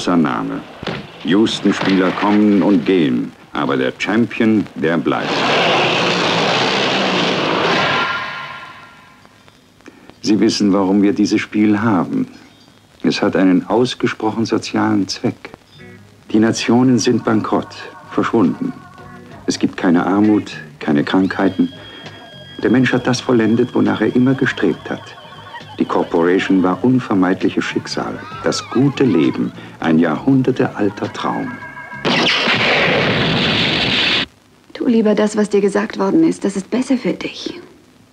Großer Name. Houston-Spieler kommen und gehen, aber der Champion, der bleibt. Sie wissen, warum wir dieses Spiel haben. Es hat einen ausgesprochen sozialen Zweck. Die Nationen sind bankrott, verschwunden. Es gibt keine Armut, keine Krankheiten. Der Mensch hat das vollendet, wonach er immer gestrebt hat. Corporation war unvermeidliches Schicksal, das gute Leben, ein jahrhundertealter Traum. Tu lieber das, was dir gesagt worden ist. Das ist besser für dich.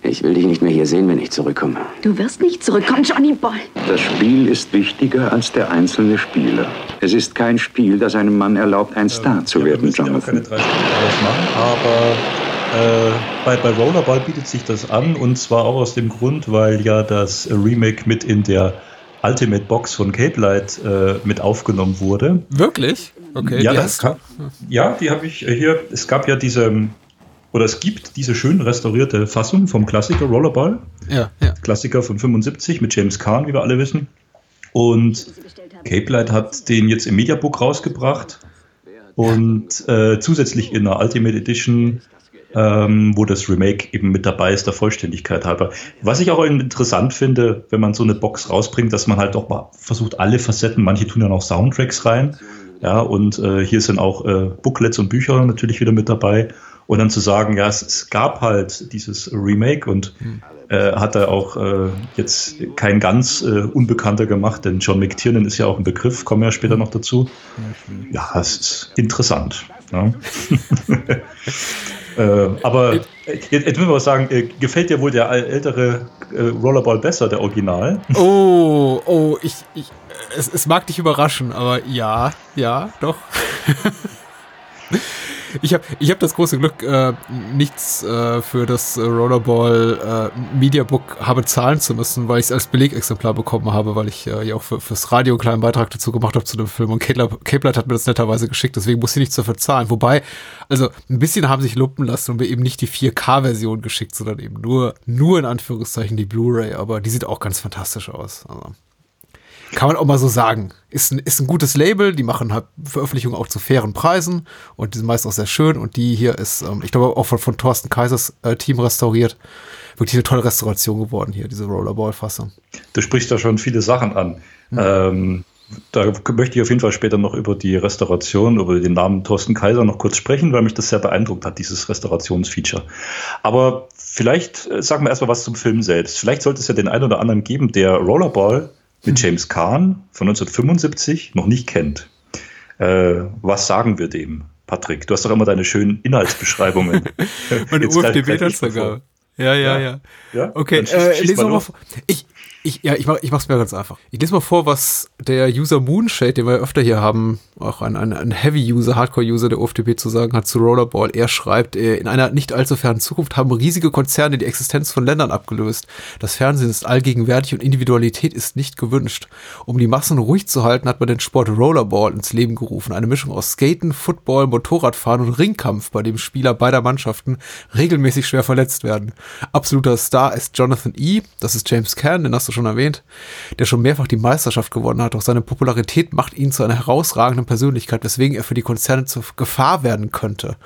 Ich will dich nicht mehr hier sehen, wenn ich zurückkomme. Du wirst nicht zurückkommen, Johnny Boy. Das Spiel ist wichtiger als der einzelne Spieler. Es ist kein Spiel, das einem Mann erlaubt, ein Star zu werden, Jonathan. Keine drei machen, aber äh, bei, bei Rollerball bietet sich das an und zwar auch aus dem Grund, weil ja das Remake mit in der Ultimate Box von Cape Light äh, mit aufgenommen wurde. Wirklich? Okay. Ja, das kann, ja die habe ich hier. Es gab ja diese oder es gibt diese schön restaurierte Fassung vom Klassiker Rollerball. Ja, ja. Klassiker von 75 mit James Kahn, wie wir alle wissen. Und Cape Light hat den jetzt im Mediabook rausgebracht und äh, zusätzlich in der Ultimate Edition, ähm, wo das Remake eben mit dabei ist, der Vollständigkeit halber. Was ich auch interessant finde, wenn man so eine Box rausbringt, dass man halt auch mal versucht, alle Facetten, manche tun ja noch Soundtracks rein. Ja, und äh, hier sind auch äh, Booklets und Bücher natürlich wieder mit dabei. Und dann zu sagen, ja, es, es gab halt dieses Remake und äh, hat er auch äh, jetzt kein ganz äh, Unbekannter gemacht, denn John McTiernan ist ja auch ein Begriff, kommen wir ja später noch dazu. Ja, es ist interessant. Ja. äh, aber jetzt, jetzt müssen wir was sagen, äh, gefällt dir wohl der ältere äh, Rollerball besser, der Original? Oh, oh, ich, ich es, es mag dich überraschen, aber ja, ja, doch. Ich habe ich hab das große Glück, äh, nichts äh, für das äh, Rollerball äh, Mediabook habe zahlen zu müssen, weil ich es als Belegexemplar bekommen habe, weil ich äh, ja auch für, fürs Radio einen kleinen Beitrag dazu gemacht habe zu dem Film. Und Cape Light hat mir das netterweise geschickt, deswegen muss ich nichts dafür zahlen. Wobei, also ein bisschen haben sich lumpen lassen und mir eben nicht die 4K-Version geschickt, sondern eben nur, nur in Anführungszeichen die Blu-ray, aber die sieht auch ganz fantastisch aus. Also. Kann man auch mal so sagen. Ist ein, ist ein gutes Label, die machen halt Veröffentlichungen auch zu fairen Preisen und die sind meist auch sehr schön. Und die hier ist, ähm, ich glaube, auch von, von Thorsten Kaisers äh, Team restauriert. Wirklich eine tolle Restauration geworden hier, diese Rollerball-Fassung. Du sprichst da schon viele Sachen an. Hm. Ähm, da möchte ich auf jeden Fall später noch über die Restauration, über den Namen Thorsten Kaiser noch kurz sprechen, weil mich das sehr beeindruckt hat, dieses Restaurationsfeature. Aber vielleicht äh, sagen wir erstmal was zum Film selbst. Vielleicht sollte es ja den einen oder anderen geben, der Rollerball mit James Kahn von 1975 noch nicht kennt. Äh, was sagen wir dem, Patrick? Du hast doch immer deine schönen Inhaltsbeschreibungen. Meine UFDB hat sogar. Ja, ja, ja. ja? Okay, äh, schieß mal mal ich, ich, ja, ich, mach, ich mach's mir ganz einfach. Ich lese mal vor, was der User Moonshade, den wir öfter hier haben, auch ein, ein, ein Heavy-User, Hardcore-User der OFDP zu sagen hat zu Rollerball. Er schreibt, äh, in einer nicht allzu fernen Zukunft haben riesige Konzerne die Existenz von Ländern abgelöst. Das Fernsehen ist allgegenwärtig und Individualität ist nicht gewünscht. Um die Massen ruhig zu halten, hat man den Sport Rollerball ins Leben gerufen. Eine Mischung aus Skaten, Football, Motorradfahren und Ringkampf, bei dem Spieler beider Mannschaften regelmäßig schwer verletzt werden. Absoluter Star ist Jonathan E., das ist James Caan, den hast du schon erwähnt, der schon mehrfach die Meisterschaft gewonnen hat. Doch seine Popularität macht ihn zu einer herausragenden Persönlichkeit, weswegen er für die Konzerne zur Gefahr werden könnte.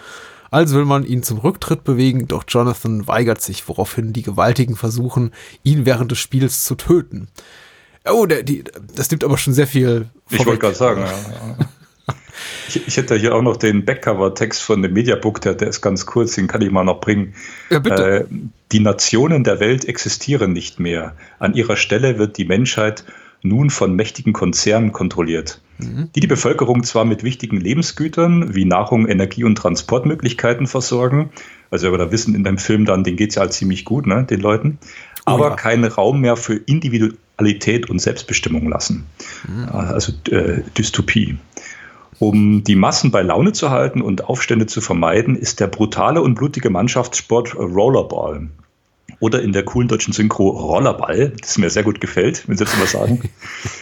Also will man ihn zum Rücktritt bewegen, doch Jonathan weigert sich, woraufhin die Gewaltigen versuchen, ihn während des Spiels zu töten. Oh, der, die, das nimmt aber schon sehr viel. Ich wollte gerade sagen, ja. Ich, ich, hätte hier auch noch den Backcover-Text von dem Mediabook, der, der ist ganz kurz, den kann ich mal noch bringen. Ja, bitte. Äh, die Nationen der Welt existieren nicht mehr. An ihrer Stelle wird die Menschheit nun von mächtigen Konzernen kontrolliert, mhm. die die Bevölkerung zwar mit wichtigen Lebensgütern wie Nahrung, Energie und Transportmöglichkeiten versorgen, also wir da wissen in deinem Film dann, denen geht es ja halt ziemlich gut, ne, den Leuten, oh, aber ja. keinen Raum mehr für Individualität und Selbstbestimmung lassen. Mhm. Also äh, Dystopie. Um die Massen bei Laune zu halten und Aufstände zu vermeiden, ist der brutale und blutige Mannschaftssport Rollerball. Oder in der coolen deutschen Synchro Rollerball, das mir sehr gut gefällt, wenn Sie jetzt mal sagen.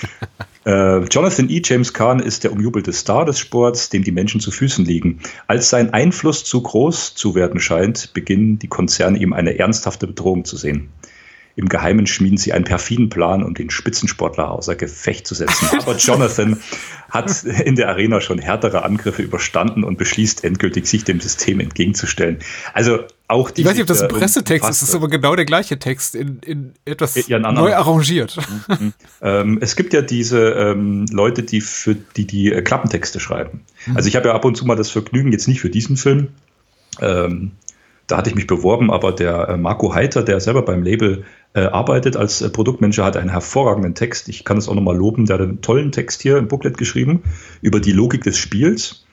äh, Jonathan E. James Kahn ist der umjubelte Star des Sports, dem die Menschen zu Füßen liegen. Als sein Einfluss zu groß zu werden scheint, beginnen die Konzerne ihm eine ernsthafte Bedrohung zu sehen. Im Geheimen schmieden sie einen perfiden Plan, um den Spitzensportler außer Gefecht zu setzen. Aber Jonathan hat in der Arena schon härtere Angriffe überstanden und beschließt endgültig, sich dem System entgegenzustellen. Also auch die. Ich weiß nicht, ob das ein Pressetext ist, es ist aber genau der gleiche Text in, in etwas ja, neu arrangiert. Mhm, mhm. ähm, es gibt ja diese ähm, Leute, die für die die äh, Klappentexte schreiben. Mhm. Also ich habe ja ab und zu mal das Vergnügen, jetzt nicht für diesen Film, ähm, da hatte ich mich beworben, aber der äh, Marco Heiter, der selber beim Label äh, arbeitet als äh, Produktmanager, hat einen hervorragenden Text. Ich kann es auch nochmal loben. Der hat einen tollen Text hier im Booklet geschrieben über die Logik des Spiels.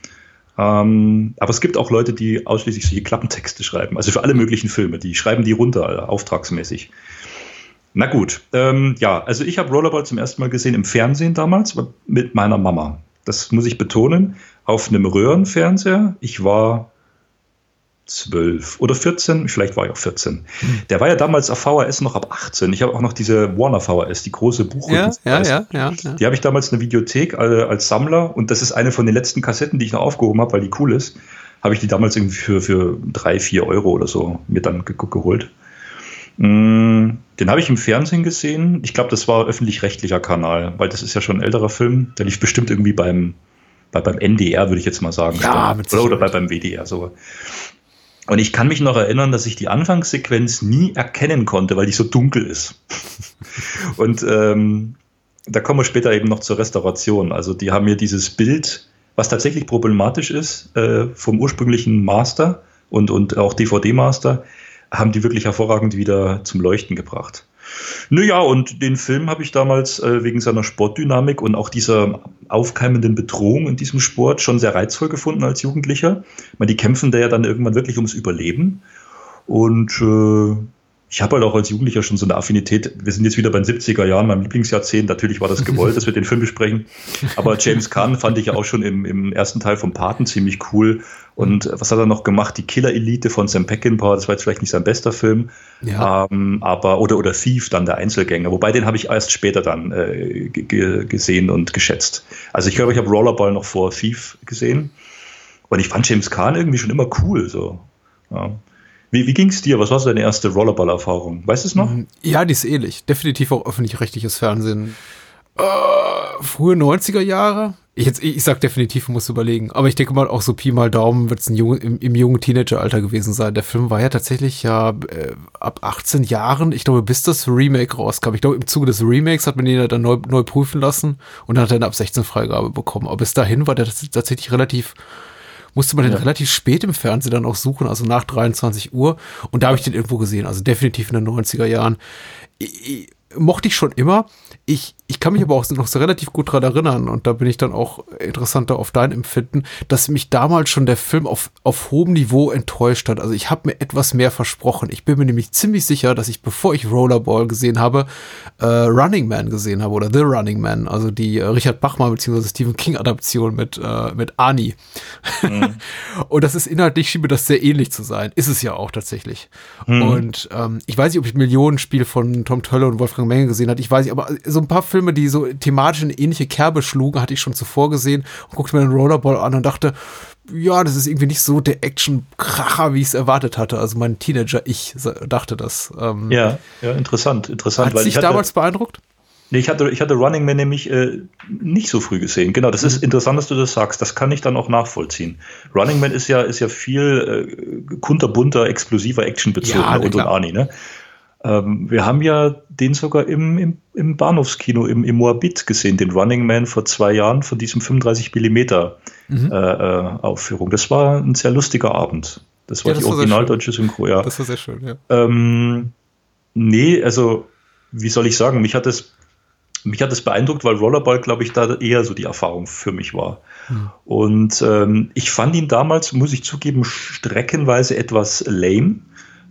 Ähm, aber es gibt auch Leute, die ausschließlich solche Klappentexte schreiben. Also für alle möglichen Filme. Die schreiben die runter, äh, auftragsmäßig. Na gut, ähm, ja, also ich habe Rollerball zum ersten Mal gesehen im Fernsehen damals mit meiner Mama. Das muss ich betonen, auf einem Röhrenfernseher. Ich war zwölf oder 14, vielleicht war ich auch 14. Der war ja damals auf VHS noch ab 18. Ich habe auch noch diese Warner VHS, die große Buch. Ja, ja, ja, ja, ja, Die habe ich damals in der Videothek äh, als Sammler und das ist eine von den letzten Kassetten, die ich noch aufgehoben habe, weil die cool ist. Habe ich die damals irgendwie für, für drei, vier Euro oder so mir dann ge geholt. Mm, den habe ich im Fernsehen gesehen. Ich glaube, das war öffentlich-rechtlicher Kanal, weil das ist ja schon ein älterer Film. Der lief bestimmt irgendwie beim, bei, beim NDR, würde ich jetzt mal sagen. Ja, oder, oder bei, beim WDR so. Und ich kann mich noch erinnern, dass ich die Anfangssequenz nie erkennen konnte, weil die so dunkel ist. und ähm, da kommen wir später eben noch zur Restauration. Also die haben mir dieses Bild, was tatsächlich problematisch ist, äh, vom ursprünglichen Master und, und auch DVD-Master, haben die wirklich hervorragend wieder zum Leuchten gebracht. Naja, und den Film habe ich damals äh, wegen seiner Sportdynamik und auch dieser aufkeimenden Bedrohung in diesem Sport schon sehr reizvoll gefunden als Jugendlicher. meine, die kämpfen da ja dann irgendwann wirklich ums Überleben. Und äh, ich habe halt auch als Jugendlicher schon so eine Affinität. Wir sind jetzt wieder bei den 70er Jahren, meinem Lieblingsjahrzehnt. Natürlich war das gewollt, dass wir den Film besprechen. Aber James Caan fand ich ja auch schon im, im ersten Teil vom Paten ziemlich cool. Und was hat er noch gemacht? Die Killer-Elite von Sam Peckinpah, das war jetzt vielleicht nicht sein bester Film. Ja. Ähm, aber, oder, oder Thief, dann der Einzelgänger. Wobei den habe ich erst später dann äh, gesehen und geschätzt. Also ich glaube, ich habe Rollerball noch vor Thief gesehen. Und ich fand James Caan irgendwie schon immer cool. So. Ja. Wie, wie ging es dir? Was war so deine erste Rollerball-Erfahrung? Weißt du es noch? Mm, ja, die ist ähnlich. Definitiv auch öffentlich-rechtliches Fernsehen. Äh, frühe 90er Jahre. Ich, jetzt, ich sag definitiv, muss überlegen. Aber ich denke mal, auch so Pi mal Daumen wird es im, im jungen Teenageralter gewesen sein. Der Film war ja tatsächlich ja äh, ab 18 Jahren, ich glaube, bis das Remake rauskam. Ich glaube, im Zuge des Remakes hat man ihn ja dann neu, neu prüfen lassen und dann hat er eine ab 16 Freigabe bekommen. Aber bis dahin war der tatsächlich relativ musste man ja. den relativ spät im Fernsehen dann auch suchen, also nach 23 Uhr. Und da habe ich den irgendwo gesehen, also definitiv in den 90er Jahren. Ich, ich, mochte ich schon immer. Ich, ich kann mich aber auch noch so relativ gut dran erinnern und da bin ich dann auch interessanter auf dein Empfinden, dass mich damals schon der Film auf, auf hohem Niveau enttäuscht hat. Also ich habe mir etwas mehr versprochen. Ich bin mir nämlich ziemlich sicher, dass ich, bevor ich Rollerball gesehen habe, äh, Running Man gesehen habe oder The Running Man, also die äh, Richard Bachmann bzw. Stephen King Adaption mit, äh, mit Ani. Mhm. und das ist inhaltlich, schien mir das sehr ähnlich zu sein. Ist es ja auch tatsächlich. Mhm. Und ähm, ich weiß nicht, ob ich Millionenspiel von Tom Tölle und Wolfgang Menge gesehen hat. Ich weiß nicht, aber so ein paar Filme, die so thematisch eine ähnliche Kerbe schlugen, hatte ich schon zuvor gesehen und guckte mir den Rollerball an und dachte, ja, das ist irgendwie nicht so der Action-Kracher, wie ich es erwartet hatte. Also mein Teenager-Ich dachte das. Ähm, ja, ja, interessant, interessant. Hat sich damals beeindruckt? Nee, ich hatte, ich hatte Running Man nämlich äh, nicht so früh gesehen. Genau, das mhm. ist interessant, dass du das sagst. Das kann ich dann auch nachvollziehen. Running Man ist ja, ist ja viel äh, kunterbunter, explosiver Action bezogen ja, und, und Arnie, ne? Ähm, wir haben ja den sogar im, im, im Bahnhofskino im, im Moabit gesehen, den Running Man vor zwei Jahren von diesem 35 Millimeter mhm. äh, äh, Aufführung. Das war ein sehr lustiger Abend. Das war ja, das die originaldeutsche Synchro, ja. Das war sehr schön, ja. Ähm, nee, also, wie soll ich sagen, mich hat das mich hat das beeindruckt, weil Rollerball, glaube ich, da eher so die Erfahrung für mich war. Mhm. Und ähm, ich fand ihn damals, muss ich zugeben, streckenweise etwas lame,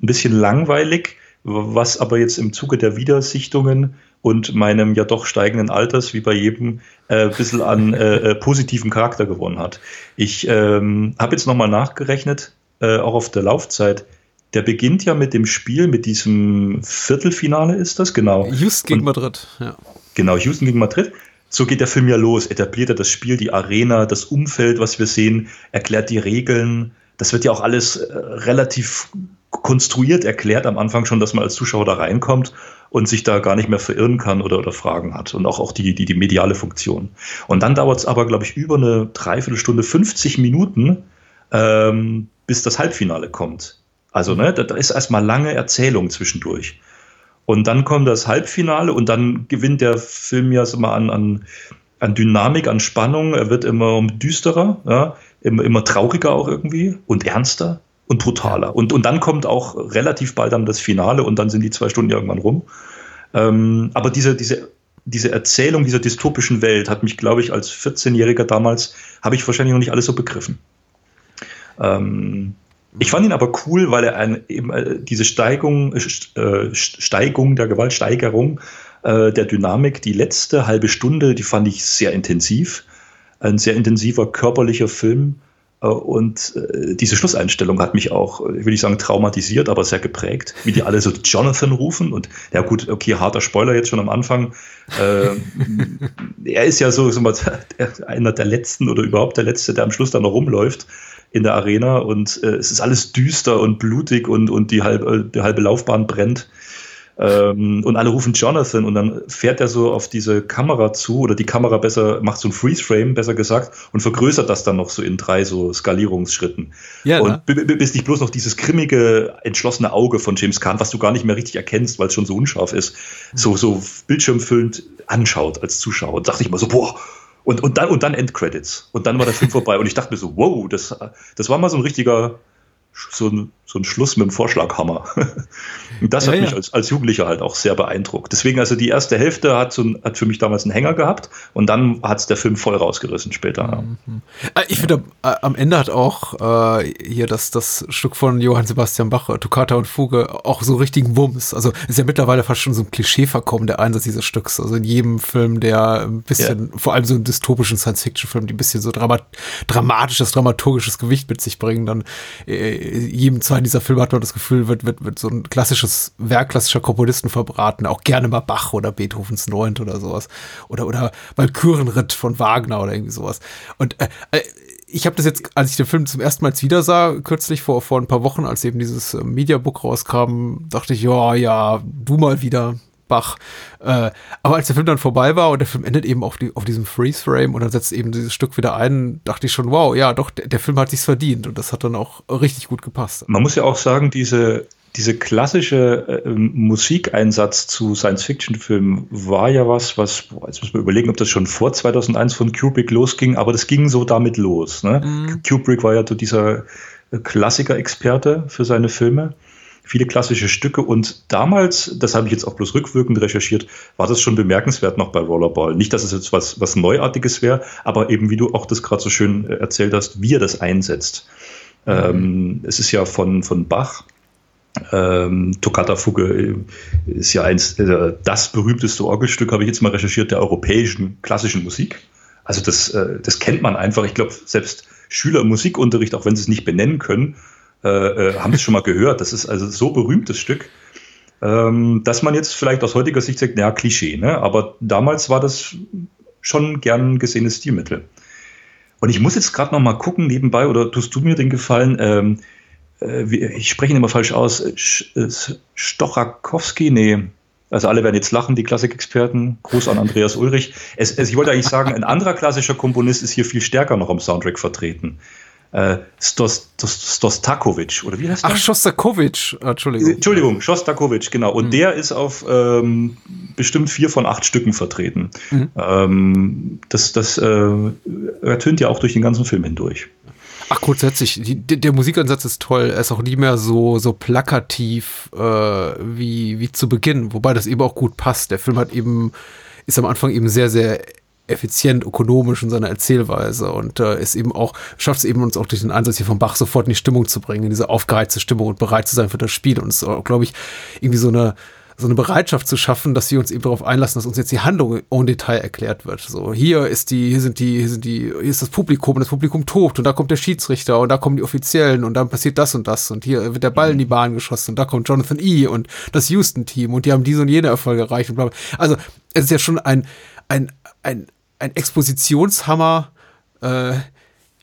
ein bisschen langweilig was aber jetzt im Zuge der Wiedersichtungen und meinem ja doch steigenden Alters, wie bei jedem, äh, ein bisschen an äh, äh, positiven Charakter gewonnen hat. Ich ähm, habe jetzt nochmal nachgerechnet, äh, auch auf der Laufzeit. Der beginnt ja mit dem Spiel, mit diesem Viertelfinale ist das, genau. Houston gegen Madrid, ja. Genau, Houston gegen Madrid. So geht der Film ja los. Etabliert er das Spiel, die Arena, das Umfeld, was wir sehen, erklärt die Regeln. Das wird ja auch alles äh, relativ konstruiert erklärt am Anfang schon, dass man als Zuschauer da reinkommt und sich da gar nicht mehr verirren kann oder, oder Fragen hat. Und auch, auch die, die, die mediale Funktion. Und dann dauert es aber, glaube ich, über eine Dreiviertelstunde, 50 Minuten, ähm, bis das Halbfinale kommt. Also, ne, da, da ist erstmal lange Erzählung zwischendurch. Und dann kommt das Halbfinale und dann gewinnt der Film ja mal an, an, an Dynamik, an Spannung. Er wird immer düsterer, ja, immer, immer trauriger auch irgendwie und ernster und brutaler. Und, und dann kommt auch relativ bald dann das Finale und dann sind die zwei Stunden irgendwann rum. Ähm, aber diese, diese, diese Erzählung dieser dystopischen Welt hat mich, glaube ich, als 14-Jähriger damals, habe ich wahrscheinlich noch nicht alles so begriffen. Ähm, ich fand ihn aber cool, weil er ein, eben äh, diese Steigung, äh, Steigung der Gewaltsteigerung äh, der Dynamik, die letzte halbe Stunde, die fand ich sehr intensiv. Ein sehr intensiver körperlicher Film. Äh, und äh, diese Schlusseinstellung hat mich auch, äh, will ich sagen, traumatisiert, aber sehr geprägt, wie die alle so Jonathan rufen. Und ja gut, okay, harter Spoiler jetzt schon am Anfang. Äh, er ist ja so, so mal, einer der letzten oder überhaupt der letzte, der am Schluss da noch rumläuft in der Arena und äh, es ist alles düster und blutig und, und die, halbe, die halbe Laufbahn brennt. Ähm, und alle rufen Jonathan und dann fährt er so auf diese Kamera zu oder die Kamera besser macht so ein Freeze-Frame, besser gesagt, und vergrößert das dann noch so in drei so Skalierungsschritten. Ja, und ne? bis nicht bloß noch dieses grimmige, entschlossene Auge von James Kahn, was du gar nicht mehr richtig erkennst, weil es schon so unscharf ist, so, so bildschirmfüllend anschaut als Zuschauer. Und dachte ich mal so, boah, und, und, dann, und dann Endcredits. Und dann war der Film vorbei. Und ich dachte mir so, wow, das, das war mal so ein richtiger so ein, so ein Schluss mit dem Vorschlaghammer. Und das ja, hat mich als, als Jugendlicher halt auch sehr beeindruckt. Deswegen, also die erste Hälfte hat, so ein, hat für mich damals einen Hänger gehabt und dann hat es der Film voll rausgerissen später. Mhm. Äh, ich finde, äh, am Ende hat auch äh, hier das, das Stück von Johann Sebastian Bach, Toccata und Fuge, auch so richtigen Wumms. Also ist ja mittlerweile fast schon so ein Klischee verkommen, der Einsatz dieses Stücks. Also in jedem Film, der ein bisschen, ja. vor allem so einen dystopischen Science-Fiction-Film, die ein bisschen so dramat dramatisches, dramaturgisches Gewicht mit sich bringen, dann äh, jedem zweiten dieser Filme hat man das Gefühl, wird, wird, wird so ein klassisches Werk klassischer Komponisten verbraten, auch gerne mal Bach oder Beethovens Neunt oder sowas. Oder, oder Walkürenritt von Wagner oder irgendwie sowas. Und äh, äh ich habe das jetzt, als ich den Film zum ersten Mal wieder sah, kürzlich vor, vor ein paar Wochen, als eben dieses äh, Mediabook rauskam, dachte ich, ja, ja, du mal wieder, Bach. Äh, aber als der Film dann vorbei war und der Film endet eben auf, die, auf diesem Freeze-Frame und dann setzt eben dieses Stück wieder ein, dachte ich schon, wow, ja, doch, der, der Film hat sich's verdient und das hat dann auch richtig gut gepasst. Man muss ja auch sagen, diese, diese klassische äh, Musikeinsatz zu Science-Fiction-Filmen war ja was, was, boah, jetzt müssen wir überlegen, ob das schon vor 2001 von Kubrick losging, aber das ging so damit los. Ne? Mhm. Kubrick war ja so dieser Klassiker-Experte für seine Filme viele klassische Stücke und damals, das habe ich jetzt auch bloß rückwirkend recherchiert, war das schon bemerkenswert noch bei Rollerball. Nicht, dass es jetzt was, was Neuartiges wäre, aber eben wie du auch das gerade so schön äh, erzählt hast, wie er das einsetzt. Ähm, es ist ja von, von Bach, ähm, Toccata Fuge äh, ist ja eins, äh, das berühmteste Orgelstück, habe ich jetzt mal recherchiert, der europäischen klassischen Musik. Also das, äh, das kennt man einfach. Ich glaube, selbst Schüler Musikunterricht, auch wenn sie es nicht benennen können, äh, äh, haben es schon mal gehört. Das ist also so berühmtes Stück, ähm, dass man jetzt vielleicht aus heutiger Sicht sagt, naja, Klischee, ne? aber damals war das schon gern gesehenes Stilmittel. Und ich muss jetzt gerade noch mal gucken nebenbei, oder tust du mir den Gefallen, ähm, äh, ich spreche ihn immer falsch aus, Stochakowski, nee, also alle werden jetzt lachen, die Klassikexperten. Gruß an Andreas Ulrich. Es, es, ich wollte eigentlich sagen, ein anderer klassischer Komponist ist hier viel stärker noch am Soundtrack vertreten äh, Stos, Stostakovic, oder wie heißt der? Ach, Shostakovich, Entschuldigung. Entschuldigung, Shostakovich, genau. Und mhm. der ist auf ähm, bestimmt vier von acht Stücken vertreten. Mhm. Ähm, das das äh, ertönt ja auch durch den ganzen Film hindurch. Ach, grundsätzlich, die, der Musikansatz ist toll. Er ist auch nie mehr so, so plakativ äh, wie, wie zu Beginn, wobei das eben auch gut passt. Der Film hat eben, ist am Anfang eben sehr, sehr effizient, ökonomisch in seiner Erzählweise und äh, ist eben auch, schafft es eben uns auch durch den Einsatz hier von Bach sofort in die Stimmung zu bringen, in diese aufgeheizte Stimmung und bereit zu sein für das Spiel. Und es ist, glaube ich, irgendwie so eine, so eine Bereitschaft zu schaffen, dass wir uns eben darauf einlassen, dass uns jetzt die Handlung en Detail erklärt wird. So, hier ist die, hier sind die, hier sind die, hier ist das Publikum und das Publikum tobt und da kommt der Schiedsrichter und da kommen die Offiziellen und dann passiert das und das und hier wird der Ball in die Bahn geschossen und da kommt Jonathan E. und das Houston-Team und die haben diese und jene Erfolge erreicht und bla. bla. Also, es ist ja schon ein, ein, ein, ein Expositionshammer äh,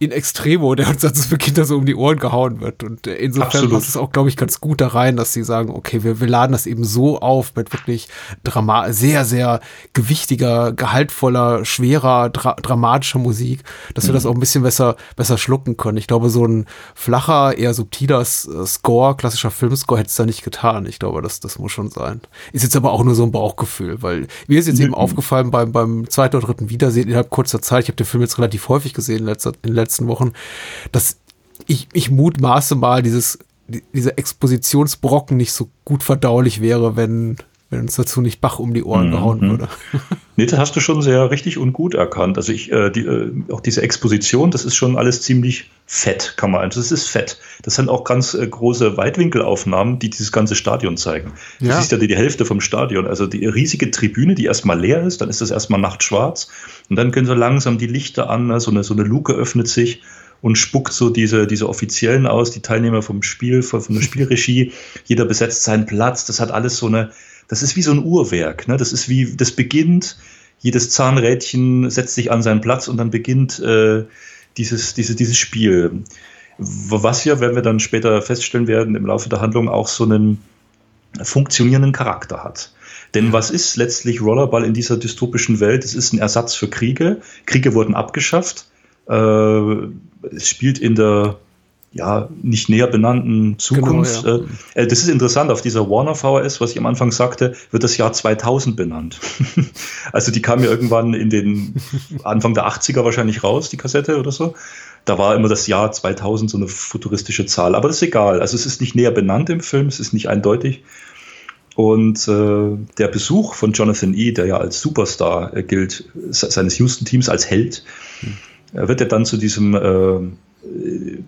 in Extremo, der uns dann zu Beginn da so um die Ohren gehauen wird. Und äh, insofern Absolut. passt es auch, glaube ich, ganz gut da rein, dass sie sagen, okay, wir, wir laden das eben so auf mit wirklich Drama sehr, sehr gewichtiger, gehaltvoller, schwerer, dra dramatischer Musik, dass mhm. wir das auch ein bisschen besser, besser schlucken können. Ich glaube, so ein flacher, eher subtiler Score, klassischer Filmscore hätte es da nicht getan. Ich glaube, das, das muss schon sein. Ist jetzt aber auch nur so ein Bauchgefühl, weil mir ist jetzt mhm. eben aufgefallen beim, beim zweiten oder dritten Wiedersehen innerhalb kurzer Zeit, ich habe den Film jetzt relativ häufig gesehen in, letzter, in den letzten Wochen, dass ich, ich mutmaße mal, dieses, dieser Expositionsbrocken nicht so gut verdaulich wäre, wenn, wenn uns dazu nicht Bach um die Ohren mhm. gehauen würde. Nee, das hast du schon sehr richtig und gut erkannt. Also ich, äh, die, äh, auch diese Exposition, das ist schon alles ziemlich fett, kann man also das ist fett. Das sind auch ganz äh, große Weitwinkelaufnahmen, die dieses ganze Stadion zeigen. Das ja. ist ja die, die Hälfte vom Stadion. Also die riesige Tribüne, die erstmal leer ist, dann ist das erstmal nachtschwarz und dann können so langsam die Lichter an, ne? so eine, so eine Luke öffnet sich und spuckt so diese, diese Offiziellen aus, die Teilnehmer vom Spiel, von, von der Spielregie. Jeder besetzt seinen Platz. Das hat alles so eine, das ist wie so ein Uhrwerk. Ne? Das ist wie, das beginnt, jedes Zahnrädchen setzt sich an seinen Platz und dann beginnt äh, dieses, diese, dieses Spiel. Was ja, wenn wir dann später feststellen werden, im Laufe der Handlung auch so einen funktionierenden Charakter hat. Denn was ist letztlich Rollerball in dieser dystopischen Welt? Es ist ein Ersatz für Kriege. Kriege wurden abgeschafft. Äh, es spielt in der ja, nicht näher benannten Zukunft. Genau, ja. Äh, äh, das ist interessant, auf dieser Warner VHS, was ich am Anfang sagte, wird das Jahr 2000 benannt. also die kam ja irgendwann in den Anfang der 80er wahrscheinlich raus, die Kassette oder so. Da war immer das Jahr 2000 so eine futuristische Zahl, aber das ist egal. Also es ist nicht näher benannt im Film, es ist nicht eindeutig. Und äh, der Besuch von Jonathan E., der ja als Superstar äh, gilt, seines Houston-Teams als Held, hm. Wird er dann zu diesem äh,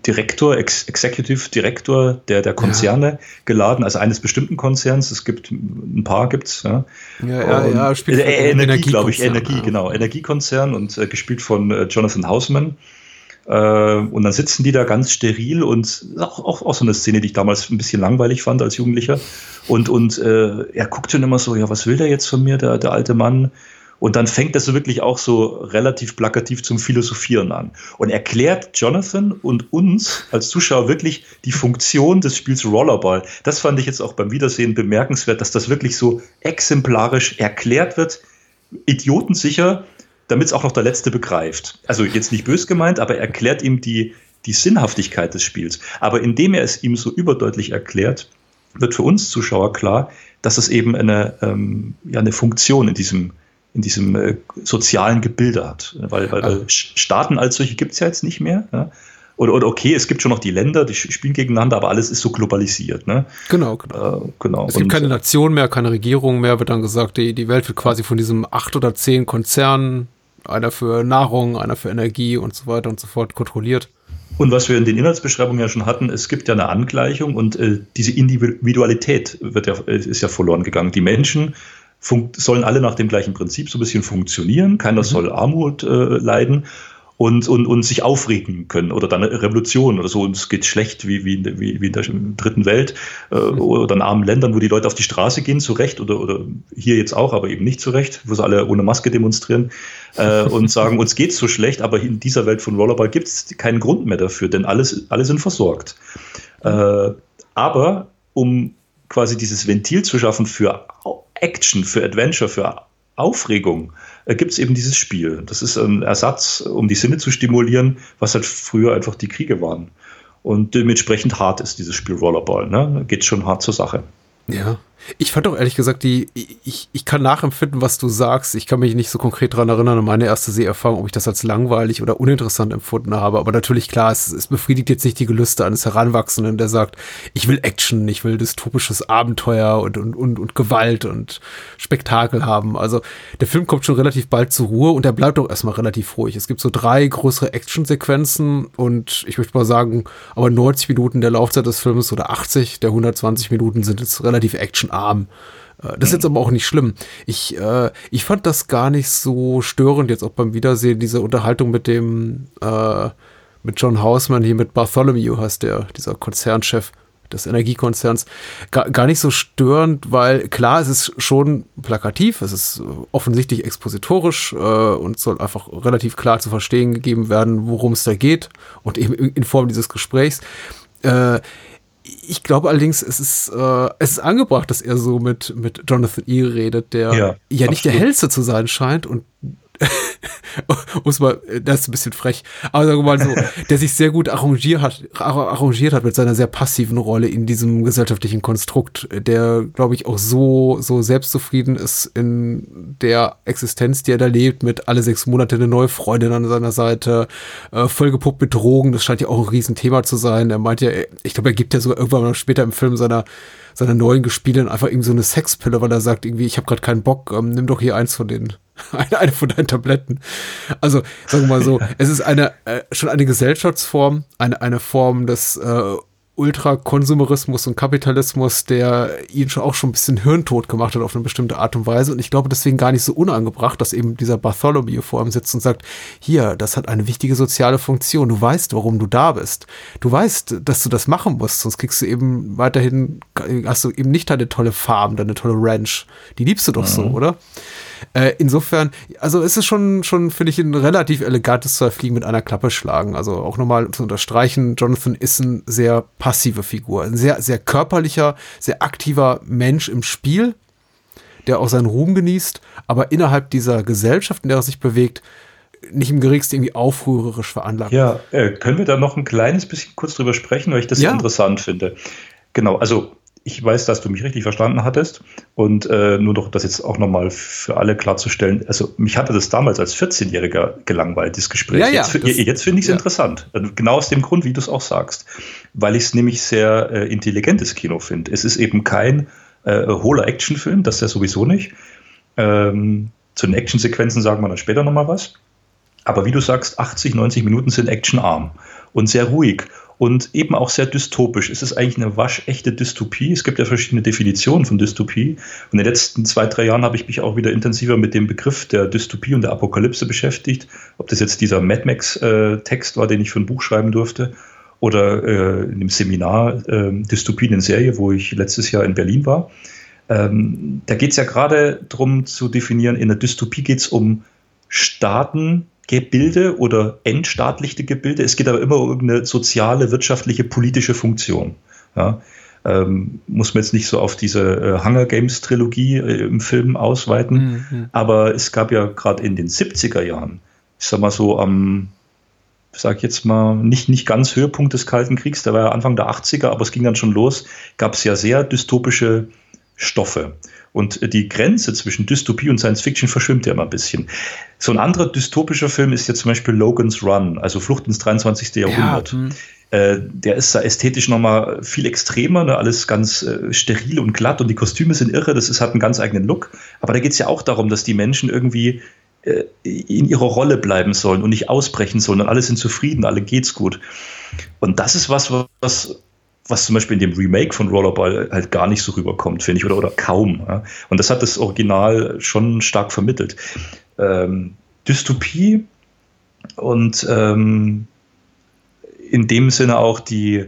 Direktor, Ex Executive Direktor der, der Konzerne ja. geladen, also eines bestimmten Konzerns. Es gibt ein paar gibt's. Ja, ja, ja, ja spielt äh, Energie, glaube ich, Energie, ja. genau, Energiekonzern und äh, gespielt von äh, Jonathan Hausman. Äh, und dann sitzen die da ganz steril und auch, auch, auch so eine Szene, die ich damals ein bisschen langweilig fand als Jugendlicher. Und, und äh, er guckt schon immer so, ja, was will der jetzt von mir, der, der alte Mann? Und dann fängt das so wirklich auch so relativ plakativ zum Philosophieren an und erklärt Jonathan und uns als Zuschauer wirklich die Funktion des Spiels Rollerball. Das fand ich jetzt auch beim Wiedersehen bemerkenswert, dass das wirklich so exemplarisch erklärt wird, idiotensicher, damit es auch noch der Letzte begreift. Also jetzt nicht bös gemeint, aber er erklärt ihm die, die Sinnhaftigkeit des Spiels. Aber indem er es ihm so überdeutlich erklärt, wird für uns Zuschauer klar, dass es eben eine, ähm, ja, eine Funktion in diesem in diesem äh, sozialen Gebilde hat. Weil, weil also. Staaten als solche gibt es ja jetzt nicht mehr. Ja? Oder, oder okay, es gibt schon noch die Länder, die spielen gegeneinander, aber alles ist so globalisiert. Ne? Genau, genau. Äh, genau. Es gibt Und, keine Nation mehr, keine Regierung mehr, wird dann gesagt, die, die Welt wird quasi von diesem acht oder zehn Konzernen, einer für Nahrung, einer für Energie und so weiter und so fort kontrolliert. Und was wir in den Inhaltsbeschreibungen ja schon hatten, es gibt ja eine Angleichung und äh, diese Individualität wird ja, ist ja verloren gegangen. Die Menschen sollen alle nach dem gleichen Prinzip so ein bisschen funktionieren. Keiner mhm. soll Armut äh, leiden und, und, und sich aufregen können oder dann eine Revolution oder so. Und es geht schlecht wie, wie, wie, wie in der dritten Welt äh, mhm. oder in armen Ländern, wo die Leute auf die Straße gehen, zu Recht oder, oder hier jetzt auch, aber eben nicht zu Recht, wo sie alle ohne Maske demonstrieren äh, und sagen, uns geht's so schlecht, aber in dieser Welt von Rollerball gibt es keinen Grund mehr dafür, denn alles, alle sind versorgt. Äh, aber um quasi dieses Ventil zu schaffen für Action, für Adventure, für Aufregung, äh, gibt es eben dieses Spiel. Das ist ein Ersatz, um die Sinne zu stimulieren, was halt früher einfach die Kriege waren. Und dementsprechend hart ist dieses Spiel Rollerball. Ne? Geht schon hart zur Sache. Ja. Ich fand auch ehrlich gesagt, die, ich, ich kann nachempfinden, was du sagst. Ich kann mich nicht so konkret daran erinnern an meine erste Seherfahrung, ob ich das als langweilig oder uninteressant empfunden habe. Aber natürlich, klar, es, es befriedigt jetzt nicht die Gelüste eines Heranwachsenden, der sagt, ich will Action, ich will dystopisches Abenteuer und, und, und, und Gewalt und Spektakel haben. Also der Film kommt schon relativ bald zur Ruhe und er bleibt auch erstmal relativ ruhig. Es gibt so drei größere Actionsequenzen und ich möchte mal sagen, aber 90 Minuten der Laufzeit des Films oder 80 der 120 Minuten sind jetzt relativ Action arm. Äh, das ist jetzt aber auch nicht schlimm. Ich, äh, ich fand das gar nicht so störend, jetzt auch beim Wiedersehen, diese Unterhaltung mit dem, äh, mit John Hausman hier, mit Bartholomew heißt der, dieser Konzernchef. des Energiekonzerns gar, gar nicht so störend, weil klar, es ist schon plakativ, es ist offensichtlich expositorisch äh, und soll einfach relativ klar zu verstehen gegeben werden, worum es da geht und eben in Form dieses Gesprächs. Äh, ich glaube allerdings, es ist, äh, es ist angebracht, dass er so mit, mit Jonathan E. redet, der ja, ja nicht der hellste zu sein scheint und muss mal, das ist ein bisschen frech, aber sagen wir mal so, der sich sehr gut arrangiert hat, arrangiert hat mit seiner sehr passiven Rolle in diesem gesellschaftlichen Konstrukt, der, glaube ich, auch so, so selbstzufrieden ist in der Existenz, die er da lebt, mit alle sechs Monate eine neue Freundin an seiner Seite, äh, vollgepuppt mit Drogen, das scheint ja auch ein Riesenthema zu sein. Er meint ja, ich glaube, er gibt ja sogar irgendwann mal später im Film seiner seiner neuen Gespielin einfach irgendwie so eine Sexpille, weil er sagt irgendwie, ich habe gerade keinen Bock, ähm, nimm doch hier eins von den eine, eine von deinen Tabletten. Also, sagen wir mal so, es ist eine, äh, schon eine Gesellschaftsform, eine, eine Form des äh, Ultrakonsumerismus und Kapitalismus, der ihn schon auch schon ein bisschen hirntot gemacht hat auf eine bestimmte Art und Weise. Und ich glaube deswegen gar nicht so unangebracht, dass eben dieser Bartholomew vor ihm sitzt und sagt, hier, das hat eine wichtige soziale Funktion. Du weißt, warum du da bist. Du weißt, dass du das machen musst, sonst kriegst du eben weiterhin, hast du eben nicht deine tolle Farm, deine tolle Ranch. Die liebst du doch mhm. so, oder? Äh, insofern, also es ist schon, schon finde ich, ein relativ elegantes Zerfliegen mit einer Klappe schlagen. Also auch nochmal zu unterstreichen, Jonathan ist eine sehr passive Figur. Ein sehr, sehr körperlicher, sehr aktiver Mensch im Spiel, der auch seinen Ruhm genießt, aber innerhalb dieser Gesellschaft, in der er sich bewegt, nicht im geringsten irgendwie aufrührerisch veranlagt. Ja, äh, können wir da noch ein kleines bisschen kurz drüber sprechen, weil ich das ja. interessant finde. Genau, also ich weiß, dass du mich richtig verstanden hattest und äh, nur doch das jetzt auch nochmal für alle klarzustellen. Also mich hatte das damals als 14-Jähriger gelangweilt, das Gespräch. Ja, ja, jetzt, jetzt finde ich es ja. interessant. Also genau aus dem Grund, wie du es auch sagst. Weil ich es nämlich sehr äh, intelligentes Kino finde. Es ist eben kein äh, hohler Actionfilm, das ist ja sowieso nicht. Ähm, zu den Actionsequenzen sagen wir dann später nochmal was. Aber wie du sagst, 80, 90 Minuten sind actionarm und sehr ruhig und eben auch sehr dystopisch. Es ist eigentlich eine waschechte Dystopie. Es gibt ja verschiedene Definitionen von Dystopie. Und in den letzten zwei, drei Jahren habe ich mich auch wieder intensiver mit dem Begriff der Dystopie und der Apokalypse beschäftigt. Ob das jetzt dieser Mad Max-Text war, den ich für ein Buch schreiben durfte, oder äh, in dem Seminar äh, Dystopien in Serie, wo ich letztes Jahr in Berlin war. Ähm, da geht es ja gerade darum zu definieren, in der Dystopie geht es um Staaten, Gebilde oder entstaatlichte Gebilde. Es geht aber immer um eine soziale, wirtschaftliche, politische Funktion. Ja, ähm, muss man jetzt nicht so auf diese äh, Hunger Games Trilogie äh, im Film ausweiten. Mhm. Aber es gab ja gerade in den 70er Jahren, ich sag mal so am, sag ich jetzt mal, nicht, nicht ganz Höhepunkt des Kalten Kriegs, da war ja Anfang der 80er, aber es ging dann schon los, gab es ja sehr dystopische Stoffe. Und die Grenze zwischen Dystopie und Science Fiction verschwimmt ja immer ein bisschen. So ein anderer dystopischer Film ist ja zum Beispiel Logan's Run, also Flucht ins 23. Jahrhundert. Ja, hm. äh, der ist da ästhetisch nochmal viel extremer, ne? alles ganz äh, steril und glatt und die Kostüme sind irre, das ist, hat einen ganz eigenen Look. Aber da geht es ja auch darum, dass die Menschen irgendwie äh, in ihrer Rolle bleiben sollen und nicht ausbrechen sollen und alle sind zufrieden, alle geht's gut. Und das ist was, was was zum Beispiel in dem Remake von Rollerball halt gar nicht so rüberkommt, finde ich, oder, oder kaum. Ja. Und das hat das Original schon stark vermittelt. Ähm, Dystopie und ähm, in dem Sinne auch die,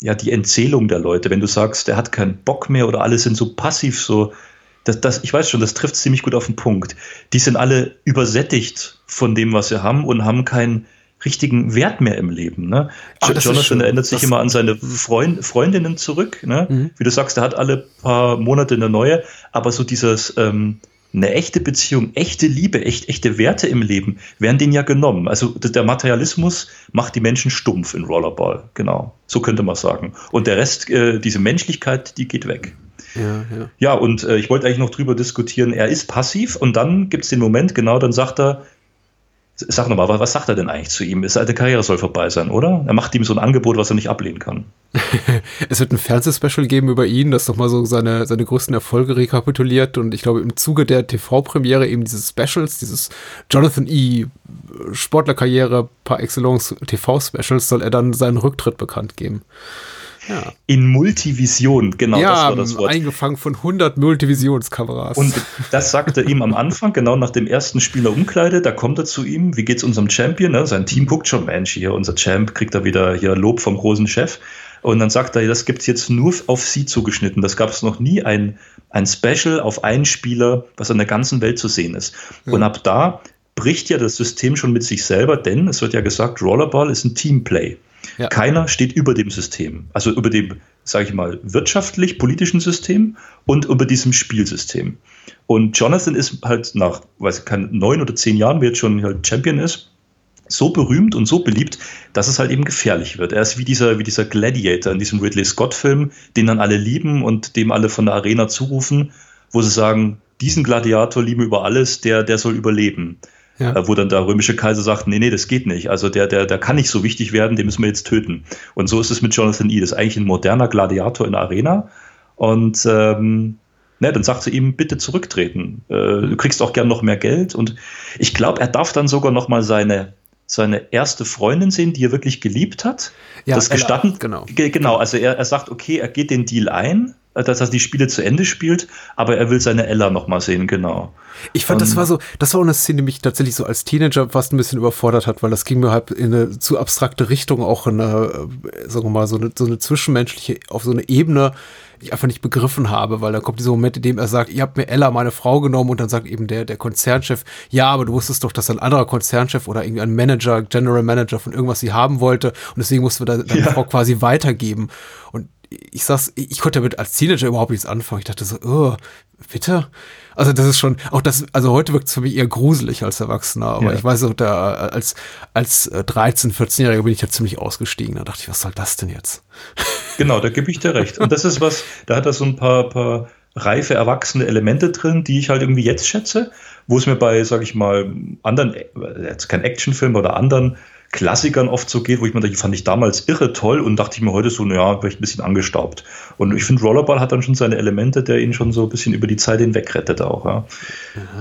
ja, die Entzählung der Leute. Wenn du sagst, der hat keinen Bock mehr oder alle sind so passiv, so, das, das, ich weiß schon, das trifft ziemlich gut auf den Punkt. Die sind alle übersättigt von dem, was sie haben und haben kein, richtigen Wert mehr im Leben. Ne? Ach, Jonathan erinnert sich das immer an seine Freund, Freundinnen zurück. Ne? Mhm. Wie du sagst, er hat alle paar Monate eine neue, aber so dieses ähm, eine echte Beziehung, echte Liebe, echt, echte Werte im Leben werden denen ja genommen. Also der Materialismus macht die Menschen stumpf in Rollerball, genau. So könnte man sagen. Und der Rest, äh, diese Menschlichkeit, die geht weg. Ja, ja. ja und äh, ich wollte eigentlich noch drüber diskutieren, er ist passiv und dann gibt es den Moment, genau, dann sagt er, Sag nochmal, was sagt er denn eigentlich zu ihm? Seine Karriere soll vorbei sein, oder? Er macht ihm so ein Angebot, was er nicht ablehnen kann. es wird ein Fernsehspecial geben über ihn, das nochmal so seine, seine größten Erfolge rekapituliert. Und ich glaube, im Zuge der TV-Premiere eben dieses Specials, dieses Jonathan E. Sportlerkarriere par excellence TV-Specials, soll er dann seinen Rücktritt bekannt geben. Ja. In Multivision, genau ja, das war das Wort. eingefangen von 100 Multivisionskameras. Und das sagte ihm am Anfang, genau nach dem ersten Spiel der Umkleide, da kommt er zu ihm, wie geht's unserem Champion? Ne? Sein Team guckt schon, Mensch, hier unser Champ, kriegt er wieder hier Lob vom großen Chef. Und dann sagt er, das gibt es jetzt nur auf sie zugeschnitten. Das gab es noch nie ein, ein Special auf einen Spieler, was in der ganzen Welt zu sehen ist. Ja. Und ab da bricht ja das System schon mit sich selber, denn es wird ja gesagt, Rollerball ist ein Teamplay. Ja. Keiner steht über dem System, also über dem, sage ich mal, wirtschaftlich politischen System und über diesem Spielsystem. Und Jonathan ist halt nach, weiß ich, kein neun oder zehn Jahren, wie jetzt schon halt Champion ist, so berühmt und so beliebt, dass es halt eben gefährlich wird. Er ist wie dieser, wie dieser Gladiator in diesem Ridley Scott-Film, den dann alle lieben und dem alle von der Arena zurufen, wo sie sagen, diesen Gladiator lieben über alles, der, der soll überleben. Ja. Äh, wo dann der römische Kaiser sagt, nee, nee, das geht nicht. Also der, der, der kann nicht so wichtig werden, den müssen wir jetzt töten. Und so ist es mit Jonathan E. Das ist eigentlich ein moderner Gladiator in der Arena. Und ähm, ne, dann sagt sie ihm, bitte zurücktreten. Äh, du kriegst auch gern noch mehr Geld. Und ich glaube, er darf dann sogar noch mal seine seine erste Freundin sehen, die er wirklich geliebt hat. Ja, das gestatten. Genau. Genau, also er, er sagt, okay, er geht den Deal ein, dass er die Spiele zu Ende spielt, aber er will seine Ella noch mal sehen, genau. Ich fand, um, das war so, das war auch eine Szene, die mich tatsächlich so als Teenager fast ein bisschen überfordert hat, weil das ging mir halt in eine zu abstrakte Richtung, auch in eine, äh, sagen wir mal, so eine, so eine zwischenmenschliche, auf so eine Ebene, die ich einfach nicht begriffen habe, weil da kommt dieser Moment, in dem er sagt, ihr habt mir Ella, meine Frau, genommen und dann sagt eben der, der Konzernchef, ja, aber du wusstest doch, dass ein anderer Konzernchef oder irgendwie ein Manager, General Manager von irgendwas sie haben wollte und deswegen mussten wir deine ja. Frau quasi weitergeben. Und ich sag's, ich konnte damit als Teenager überhaupt nichts anfangen. Ich dachte so, oh, bitte? Also das ist schon, auch das, also heute wirkt es für mich eher gruselig als Erwachsener, aber ja. ich weiß auch, da als, als 13, äh, 14-Jähriger bin ich ja ziemlich ausgestiegen. Da dachte ich, was soll das denn jetzt? Genau, da gebe ich dir recht. Und das ist was, da hat er so ein paar, paar reife, erwachsene Elemente drin, die ich halt irgendwie jetzt schätze, wo es mir bei, sag ich mal, anderen, äh, jetzt kein Actionfilm oder anderen Klassikern oft so geht, wo ich mir dachte, fand ich damals irre toll und dachte ich mir heute so, naja, vielleicht ein bisschen angestaubt. Und ich finde, Rollerball hat dann schon seine Elemente, der ihn schon so ein bisschen über die Zeit hinweg rettet auch. Ja.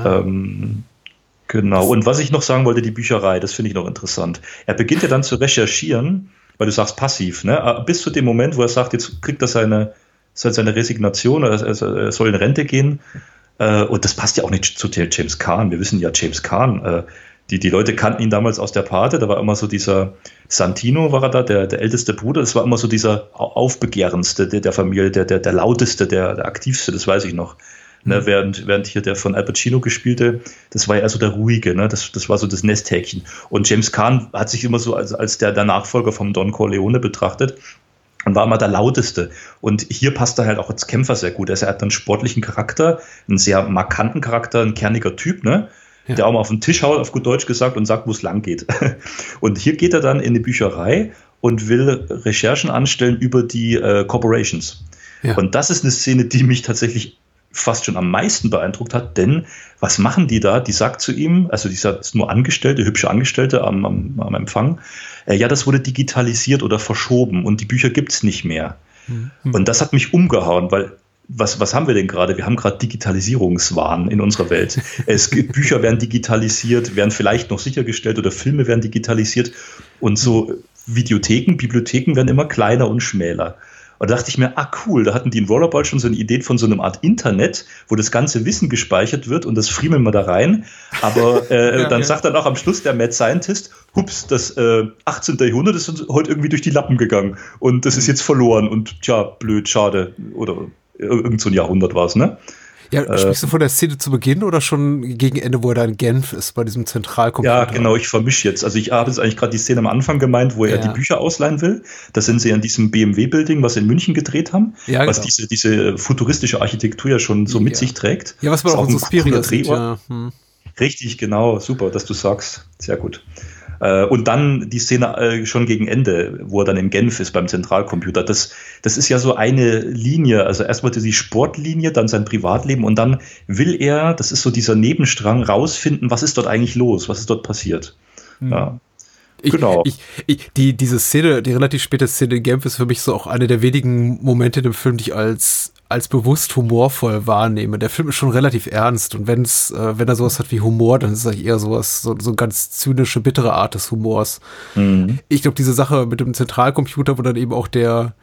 Ähm, genau. Und was ich noch sagen wollte, die Bücherei, das finde ich noch interessant. Er beginnt ja dann zu recherchieren, weil du sagst passiv, ne? Ah, bis zu dem Moment, wo er sagt, jetzt kriegt er seine, seine Resignation, er soll in Rente gehen. Äh, und das passt ja auch nicht zu James Kahn. Wir wissen ja, James Kahn äh, die, die Leute kannten ihn damals aus der Pate, da war immer so dieser Santino war er da, der, der älteste Bruder, das war immer so dieser aufbegehrendste der, der Familie, der, der, der lauteste, der, der aktivste, das weiß ich noch. Ne, mhm. während, während hier der von Al Pacino gespielte, das war ja so der ruhige, ne? das, das war so das Nesthäkchen. Und James Kahn hat sich immer so als, als der, der Nachfolger vom Don Corleone betrachtet und war immer der lauteste. Und hier passt er halt auch als Kämpfer sehr gut. Er hat einen sportlichen Charakter, einen sehr markanten Charakter, ein kerniger Typ, ne? Ja. der auch mal auf den Tisch haut, auf gut Deutsch gesagt, und sagt, wo es lang geht. Und hier geht er dann in die Bücherei und will Recherchen anstellen über die äh, Corporations. Ja. Und das ist eine Szene, die mich tatsächlich fast schon am meisten beeindruckt hat, denn was machen die da? Die sagt zu ihm, also die ist nur Angestellte, hübsche Angestellte am, am, am Empfang, äh, ja, das wurde digitalisiert oder verschoben und die Bücher gibt es nicht mehr. Mhm. Und das hat mich umgehauen, weil was, was haben wir denn gerade? Wir haben gerade Digitalisierungswahn in unserer Welt. Es gibt, Bücher werden digitalisiert, werden vielleicht noch sichergestellt oder Filme werden digitalisiert und so Videotheken, Bibliotheken werden immer kleiner und schmäler. Und da dachte ich mir, ah cool, da hatten die in Rollerball schon so eine Idee von so einem Art Internet, wo das ganze Wissen gespeichert wird und das friemeln wir da rein. Aber äh, ja, dann ja. sagt dann auch am Schluss der Mad Scientist, hups, das äh, 18. Jahrhundert ist uns heute irgendwie durch die Lappen gegangen und das ist jetzt verloren und tja, blöd, schade oder irgend so ein Jahrhundert war es, ne? Ja, äh, sprichst du von der Szene zu Beginn oder schon gegen Ende, wo er da in Genf ist, bei diesem Zentralcomputer? Ja, genau, ich vermische jetzt. Also ich habe jetzt eigentlich gerade die Szene am Anfang gemeint, wo er ja. die Bücher ausleihen will. Da sind sie an diesem BMW-Building, was sie in München gedreht haben, ja, was genau. diese, diese futuristische Architektur ja schon so mit sich trägt. Ja, was man auch, auch so Spirit ja. Hm. Richtig, genau, super, dass du sagst. Sehr gut. Äh, und dann die Szene äh, schon gegen Ende, wo er dann in Genf ist beim Zentralcomputer. Das, das ist ja so eine Linie. Also erstmal die Sportlinie, dann sein Privatleben und dann will er, das ist so dieser Nebenstrang, rausfinden, was ist dort eigentlich los, was ist dort passiert. Mhm. Ja. Ich, genau. Ich, ich, die, diese Szene, die relativ späte Szene in Genf ist für mich so auch eine der wenigen Momente in dem Film, die ich als als bewusst humorvoll wahrnehme. Der Film ist schon relativ ernst und wenn's, äh, wenn er sowas hat wie Humor, dann ist es eigentlich eher sowas, so, so ganz zynische, bittere Art des Humors. Mhm. Ich glaube, diese Sache mit dem Zentralcomputer, wo dann eben auch der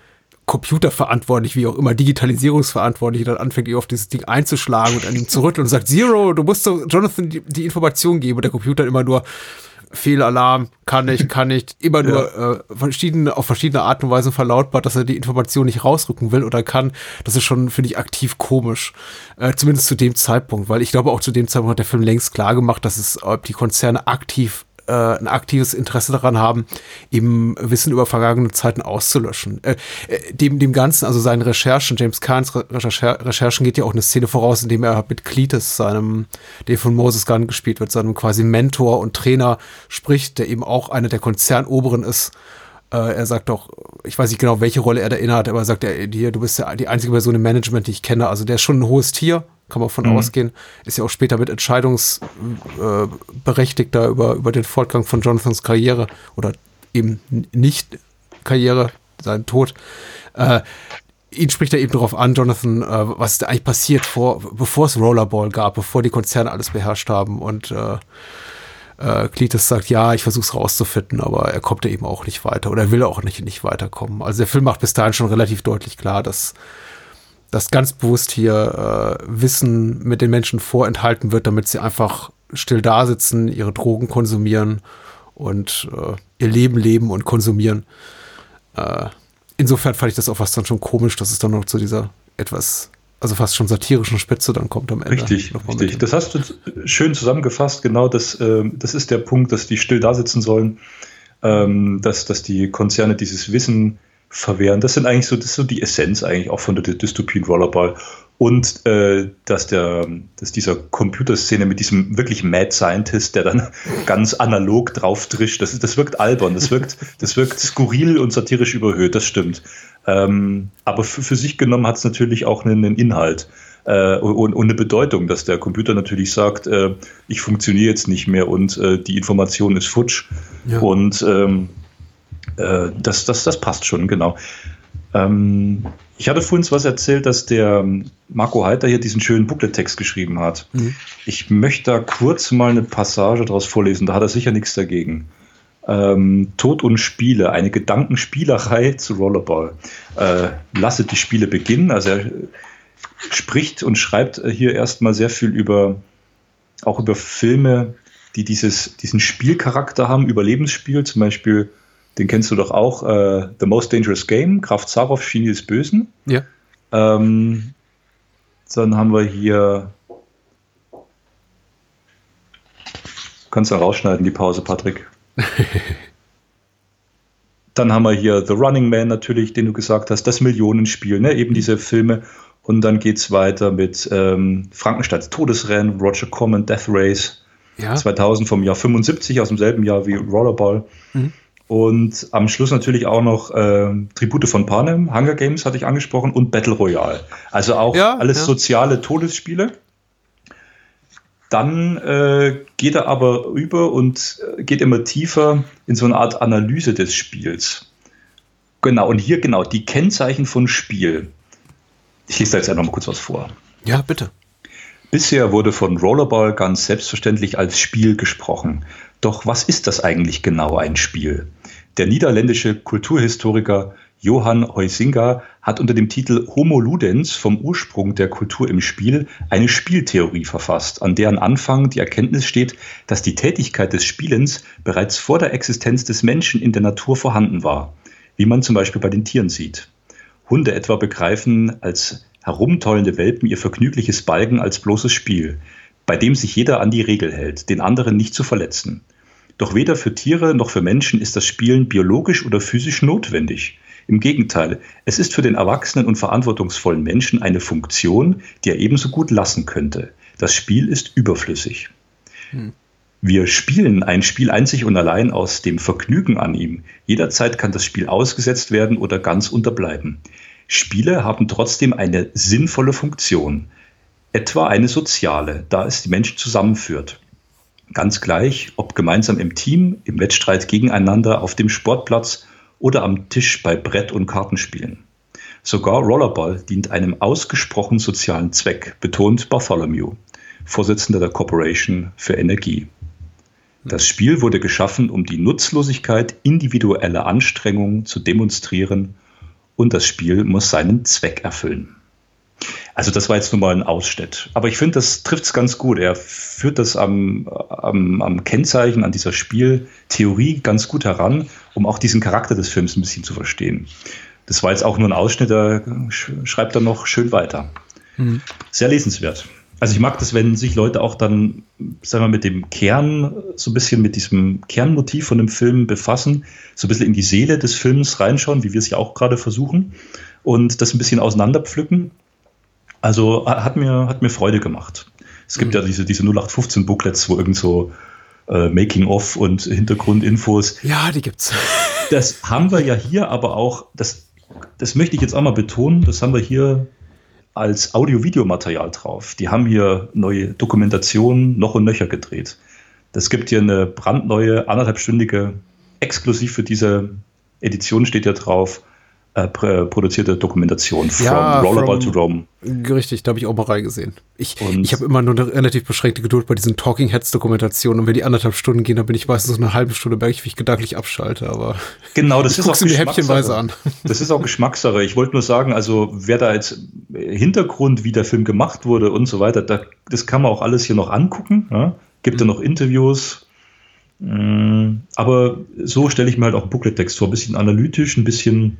Computerverantwortlich, wie auch immer, Digitalisierungsverantwortlich, dann anfängt, ihr auf dieses Ding einzuschlagen und an ihm zu rütteln und sagt, Zero, du musst so Jonathan die, die Information geben und der Computer immer nur, Fehlalarm, kann nicht, kann nicht, immer nur ja. äh, verschiedene, auf verschiedene Art und Weise verlautbart, dass er die Information nicht rausrücken will oder kann. Das ist schon, finde ich, aktiv komisch. Äh, zumindest zu dem Zeitpunkt, weil ich glaube, auch zu dem Zeitpunkt hat der Film längst klar gemacht, dass es, ob die Konzerne aktiv äh, ein aktives Interesse daran haben, eben Wissen über vergangene Zeiten auszulöschen. Äh, äh dem, dem Ganzen, also seinen Recherchen, James Kahns Recher Recherchen geht ja auch eine Szene voraus, in dem er mit Cletus, seinem, der von Moses Gunn gespielt wird, seinem quasi Mentor und Trainer spricht, der eben auch einer der Konzernoberen ist. Äh, er sagt doch, ich weiß nicht genau, welche Rolle er da innehat, aber er sagt, er, hier, du bist ja die einzige Person im Management, die ich kenne. Also der ist schon ein hohes Tier, kann man von mhm. ausgehen. Ist ja auch später mit Entscheidungsberechtigter äh, über, über den Fortgang von Jonathans Karriere oder eben nicht Karriere, sein Tod. Äh, ihn spricht er eben darauf an, Jonathan, äh, was ist da eigentlich passiert, vor, bevor es Rollerball gab, bevor die Konzerne alles beherrscht haben. Und äh, äh, Cletus sagt, ja, ich versuche es rauszufinden, aber er kommt ja eben auch nicht weiter oder er will auch nicht, nicht weiterkommen. Also der Film macht bis dahin schon relativ deutlich klar, dass dass ganz bewusst hier äh, Wissen mit den Menschen vorenthalten wird, damit sie einfach still da sitzen, ihre Drogen konsumieren und äh, ihr Leben leben und konsumieren. Äh, insofern fand ich das auch fast dann schon komisch, dass es dann noch zu dieser etwas, also fast schon satirischen Spitze dann kommt am Ende. Richtig, richtig. Das hast du schön zusammengefasst. Genau das, äh, das ist der Punkt, dass die still da sitzen sollen, ähm, dass, dass die Konzerne dieses Wissen verwehren. Das sind eigentlich so, das ist so die Essenz eigentlich auch von der Dystopie Rollerball. Und äh, dass, der, dass dieser Computerszene mit diesem wirklich Mad Scientist, der dann ganz analog drauf trischt, das, das wirkt albern, das wirkt, das wirkt skurril und satirisch überhöht, das stimmt. Ähm, aber für, für sich genommen hat es natürlich auch einen, einen Inhalt äh, und, und, eine Bedeutung, dass der Computer natürlich sagt, äh, ich funktioniere jetzt nicht mehr und äh, die Information ist futsch. Ja. Und ähm, äh, das, das, das passt schon, genau. Ähm, ich hatte vorhin was erzählt, dass der Marco Heiter hier diesen schönen Booklet-Text geschrieben hat. Mhm. Ich möchte da kurz mal eine Passage daraus vorlesen, da hat er sicher nichts dagegen. Ähm, Tod und Spiele, eine Gedankenspielerei zu Rollerball. Äh, lasse die Spiele beginnen. Also er spricht und schreibt hier erstmal sehr viel über auch über Filme, die dieses, diesen Spielcharakter haben, Überlebensspiel, zum Beispiel den kennst du doch auch, äh, The Most Dangerous Game, Kraft Sarov, Genie des Bösen. Ja. Ähm, dann haben wir hier. Kannst du rausschneiden, die Pause, Patrick. dann haben wir hier The Running Man natürlich, den du gesagt hast, das Millionenspiel, ne? eben diese Filme. Und dann geht es weiter mit ähm, Frankensteins Todesrennen, Roger Corman, Death Race, ja. 2000 vom Jahr 75, aus demselben Jahr wie Rollerball. Mhm. Und am Schluss natürlich auch noch äh, Tribute von Panem, Hunger Games hatte ich angesprochen und Battle Royale. Also auch ja, alles ja. soziale Todesspiele. Dann äh, geht er aber über und äh, geht immer tiefer in so eine Art Analyse des Spiels. Genau, und hier genau die Kennzeichen von Spiel. Ich lese da jetzt einfach mal kurz was vor. Ja, bitte. Bisher wurde von Rollerball ganz selbstverständlich als Spiel gesprochen. Doch was ist das eigentlich genau ein Spiel? Der niederländische Kulturhistoriker Johann Huizinga hat unter dem Titel Homo Ludens vom Ursprung der Kultur im Spiel eine Spieltheorie verfasst, an deren Anfang die Erkenntnis steht, dass die Tätigkeit des Spielens bereits vor der Existenz des Menschen in der Natur vorhanden war, wie man zum Beispiel bei den Tieren sieht. Hunde etwa begreifen als herumtollende Welpen ihr vergnügliches Balgen als bloßes Spiel, bei dem sich jeder an die Regel hält, den anderen nicht zu verletzen. Doch weder für Tiere noch für Menschen ist das Spielen biologisch oder physisch notwendig. Im Gegenteil, es ist für den erwachsenen und verantwortungsvollen Menschen eine Funktion, die er ebenso gut lassen könnte. Das Spiel ist überflüssig. Hm. Wir spielen ein Spiel einzig und allein aus dem Vergnügen an ihm. Jederzeit kann das Spiel ausgesetzt werden oder ganz unterbleiben. Spiele haben trotzdem eine sinnvolle Funktion, etwa eine soziale, da es die Menschen zusammenführt. Ganz gleich, ob gemeinsam im Team, im Wettstreit gegeneinander, auf dem Sportplatz oder am Tisch bei Brett- und Kartenspielen. Sogar Rollerball dient einem ausgesprochen sozialen Zweck, betont Bartholomew, Vorsitzender der Corporation für Energie. Das Spiel wurde geschaffen, um die Nutzlosigkeit individueller Anstrengungen zu demonstrieren und das Spiel muss seinen Zweck erfüllen. Also das war jetzt nur mal ein Ausschnitt. Aber ich finde, das trifft es ganz gut. Er führt das am, am, am Kennzeichen, an dieser Spieltheorie ganz gut heran, um auch diesen Charakter des Films ein bisschen zu verstehen. Das war jetzt auch nur ein Ausschnitt, da schreibt er noch schön weiter. Mhm. Sehr lesenswert. Also ich mag das, wenn sich Leute auch dann, sagen wir, mit dem Kern, so ein bisschen mit diesem Kernmotiv von dem Film befassen, so ein bisschen in die Seele des Films reinschauen, wie wir es ja auch gerade versuchen, und das ein bisschen auseinanderpflücken. Also hat mir, hat mir Freude gemacht. Es gibt mhm. ja diese, diese 0815 Booklets, wo irgend so äh, Making-of und Hintergrundinfos. Ja, die gibt's. Das haben wir ja hier aber auch, das, das möchte ich jetzt auch mal betonen, das haben wir hier als Audio-Videomaterial drauf. Die haben hier neue Dokumentationen noch und nöcher gedreht. Das gibt hier eine brandneue, anderthalbstündige, exklusiv für diese Edition steht ja drauf, äh, produzierte Dokumentation from ja, Rollerball from, to Rome. Richtig, da habe ich auch mal reingesehen. Ich, ich habe immer nur eine relativ beschränkte Geduld bei diesen Talking Heads Dokumentationen und wenn die anderthalb Stunden gehen, dann bin ich meistens so eine halbe Stunde bergig, wie ich gedanklich abschalte, aber genau, das ist auch häppchenweise an. Das ist auch Geschmackssache. Ich wollte nur sagen, also wer da jetzt Hintergrund, wie der Film gemacht wurde und so weiter, da, das kann man auch alles hier noch angucken. Ja? Gibt mhm. ja noch Interviews, mm, aber so stelle ich mir halt auch einen Booklet-Text vor. Ein bisschen analytisch, ein bisschen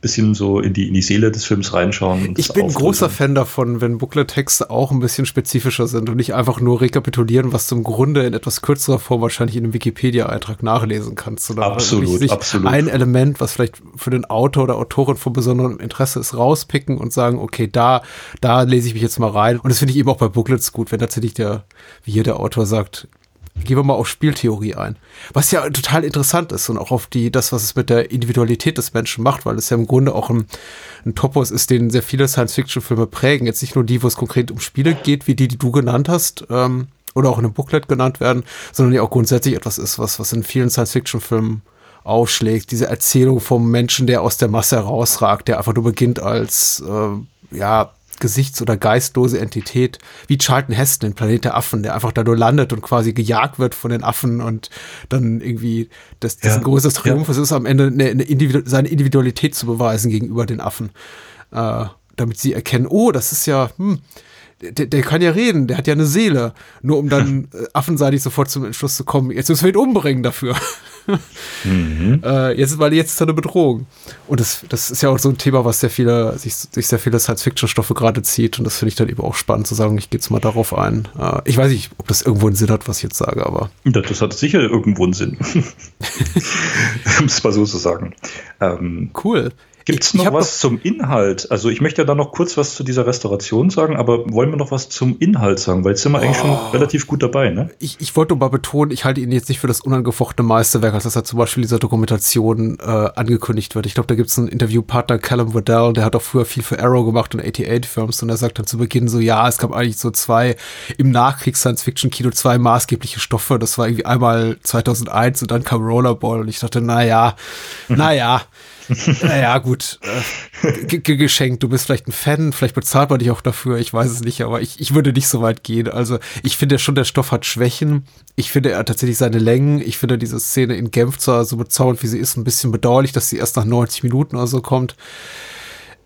bisschen so in die, in die Seele des Films reinschauen. Ich bin ein großer Fan davon, wenn Booklet-Texte auch ein bisschen spezifischer sind und nicht einfach nur rekapitulieren, was du im Grunde in etwas kürzerer Form wahrscheinlich in einem Wikipedia-Eintrag nachlesen kannst. Sondern absolut, absolut. Ein Element, was vielleicht für den Autor oder Autorin von besonderem Interesse ist, rauspicken und sagen, okay, da, da lese ich mich jetzt mal rein. Und das finde ich eben auch bei Booklets gut, wenn tatsächlich der, wie hier der Autor sagt, gehen wir mal auf Spieltheorie ein. Was ja total interessant ist und auch auf die, das, was es mit der Individualität des Menschen macht, weil es ja im Grunde auch ein, ein Topos ist, den sehr viele Science-Fiction-Filme prägen. Jetzt nicht nur die, wo es konkret um Spiele geht, wie die, die du genannt hast, ähm, oder auch in einem Booklet genannt werden, sondern ja auch grundsätzlich etwas ist, was, was in vielen Science-Fiction-Filmen ausschlägt. Diese Erzählung vom Menschen, der aus der Masse herausragt, der einfach nur beginnt als, äh, ja, gesichts- oder geistlose Entität, wie Charlton Heston in Planet der Affen, der einfach da nur landet und quasi gejagt wird von den Affen und dann irgendwie das, das ja, ein großes Triumph ja. ist, am Ende eine, eine Individu seine Individualität zu beweisen gegenüber den Affen. Äh, damit sie erkennen, oh, das ist ja, hm, der, der kann ja reden, der hat ja eine Seele. Nur um dann äh, affenseitig sofort zum Entschluss zu kommen, jetzt müssen wir ihn umbringen dafür. mhm. äh, jetzt, weil jetzt ist er eine Bedrohung. Und das, das ist ja auch so ein Thema, was sehr viele, sich, sich sehr viele Science-Fiction-Stoffe gerade zieht. Und das finde ich dann eben auch spannend zu sagen, ich gehe jetzt mal darauf ein. Äh, ich weiß nicht, ob das irgendwo einen Sinn hat, was ich jetzt sage, aber. Das, das hat sicher irgendwo einen Sinn. um es mal so zu sagen. Ähm, cool. Gibt es noch was zum Inhalt? Also ich möchte ja da noch kurz was zu dieser Restauration sagen, aber wollen wir noch was zum Inhalt sagen? Weil jetzt sind wir oh. eigentlich schon relativ gut dabei, ne? Ich, ich wollte mal betonen, ich halte ihn jetzt nicht für das unangefochtene Meisterwerk, als das er zum Beispiel in dieser Dokumentation äh, angekündigt wird. Ich glaube, da gibt es einen Interviewpartner, Callum Waddell, der hat auch früher viel für Arrow gemacht und 88 Films und er sagt dann zu Beginn so, ja, es gab eigentlich so zwei im Nachkriegs-Science-Fiction-Kino zwei maßgebliche Stoffe. Das war irgendwie einmal 2001 und dann kam Rollerball und ich dachte, naja, naja. naja, gut, äh, geschenkt. Du bist vielleicht ein Fan, vielleicht bezahlt man dich auch dafür, ich weiß es nicht, aber ich, ich würde nicht so weit gehen. Also ich finde schon, der Stoff hat Schwächen. Ich finde er tatsächlich seine Längen. Ich finde diese Szene in Genf zwar so bezaubernd, wie sie ist, ein bisschen bedauerlich, dass sie erst nach 90 Minuten oder so kommt.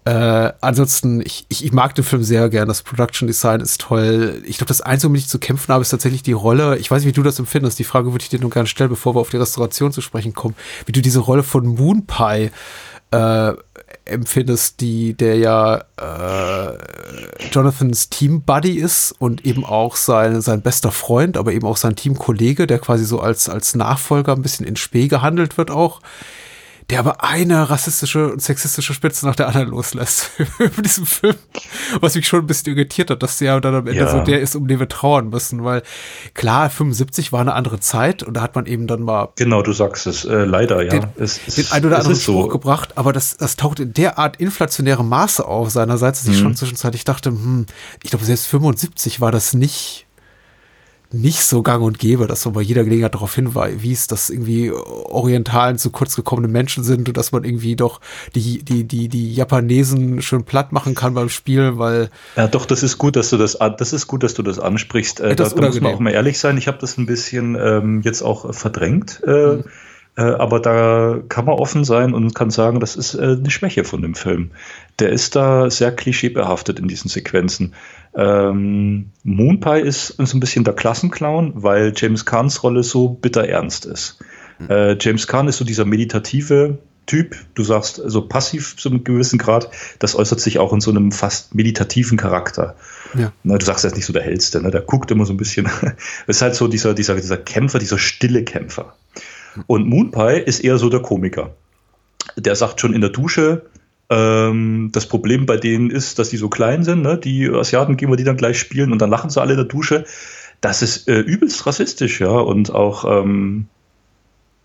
Äh, ansonsten, ich, ich, ich mag den Film sehr gern. Das Production Design ist toll. Ich glaube, das Einzige, womit ich zu kämpfen habe, ist tatsächlich die Rolle. Ich weiß nicht, wie du das empfindest. Die Frage würde ich dir nur gerne stellen, bevor wir auf die Restauration zu sprechen kommen. Wie du diese Rolle von Moon Pie äh, empfindest, die der ja äh, Jonathans Team-Buddy ist und eben auch sein, sein bester Freund, aber eben auch sein Teamkollege, der quasi so als, als Nachfolger ein bisschen in Spee gehandelt wird auch der aber eine rassistische und sexistische Spitze nach der anderen loslässt über diesen Film, was mich schon ein bisschen irritiert hat, dass der dann am Ende ja. so der ist, um den wir trauern müssen, weil klar, 75 war eine andere Zeit und da hat man eben dann mal genau, du sagst es, äh, leider, ja, den, es, es, den ein oder anderen Spruch so. gebracht, aber das, das taucht in der Art inflationäre Maße auf seinerseits, dass ich mhm. schon zwischenzeitlich dachte, hm, ich glaube selbst 75 war das nicht nicht so gang und gäbe, dass man bei jeder Gelegenheit darauf hinweist, dass irgendwie Orientalen zu kurz gekommene Menschen sind und dass man irgendwie doch die, die, die, die Japanesen schön platt machen kann beim Spiel, weil. Ja, doch, das ist gut, dass du das, das ist gut, dass du das ansprichst. Äh, da, da muss man auch mal ehrlich sein. Ich habe das ein bisschen ähm, jetzt auch verdrängt. Äh, mhm Äh, aber da kann man offen sein und kann sagen, das ist äh, eine Schwäche von dem Film. Der ist da sehr klischeebehaftet in diesen Sequenzen. Ähm, Moonpie ist, ist ein bisschen der Klassenclown, weil James Kahns Rolle so bitter ernst ist. Mhm. Äh, James Kahn ist so dieser meditative Typ, du sagst also passiv zu einem gewissen Grad, das äußert sich auch in so einem fast meditativen Charakter. Ja. Na, du sagst, er ist nicht so der hellste, ne? der guckt immer so ein bisschen. ist halt so dieser, dieser, dieser Kämpfer, dieser stille Kämpfer. Und Moonpie ist eher so der Komiker. Der sagt schon in der Dusche, ähm, das Problem bei denen ist, dass die so klein sind. Ne? Die Asiaten gehen wir die dann gleich spielen und dann lachen sie alle in der Dusche. Das ist äh, übelst rassistisch, ja. Und auch, ähm,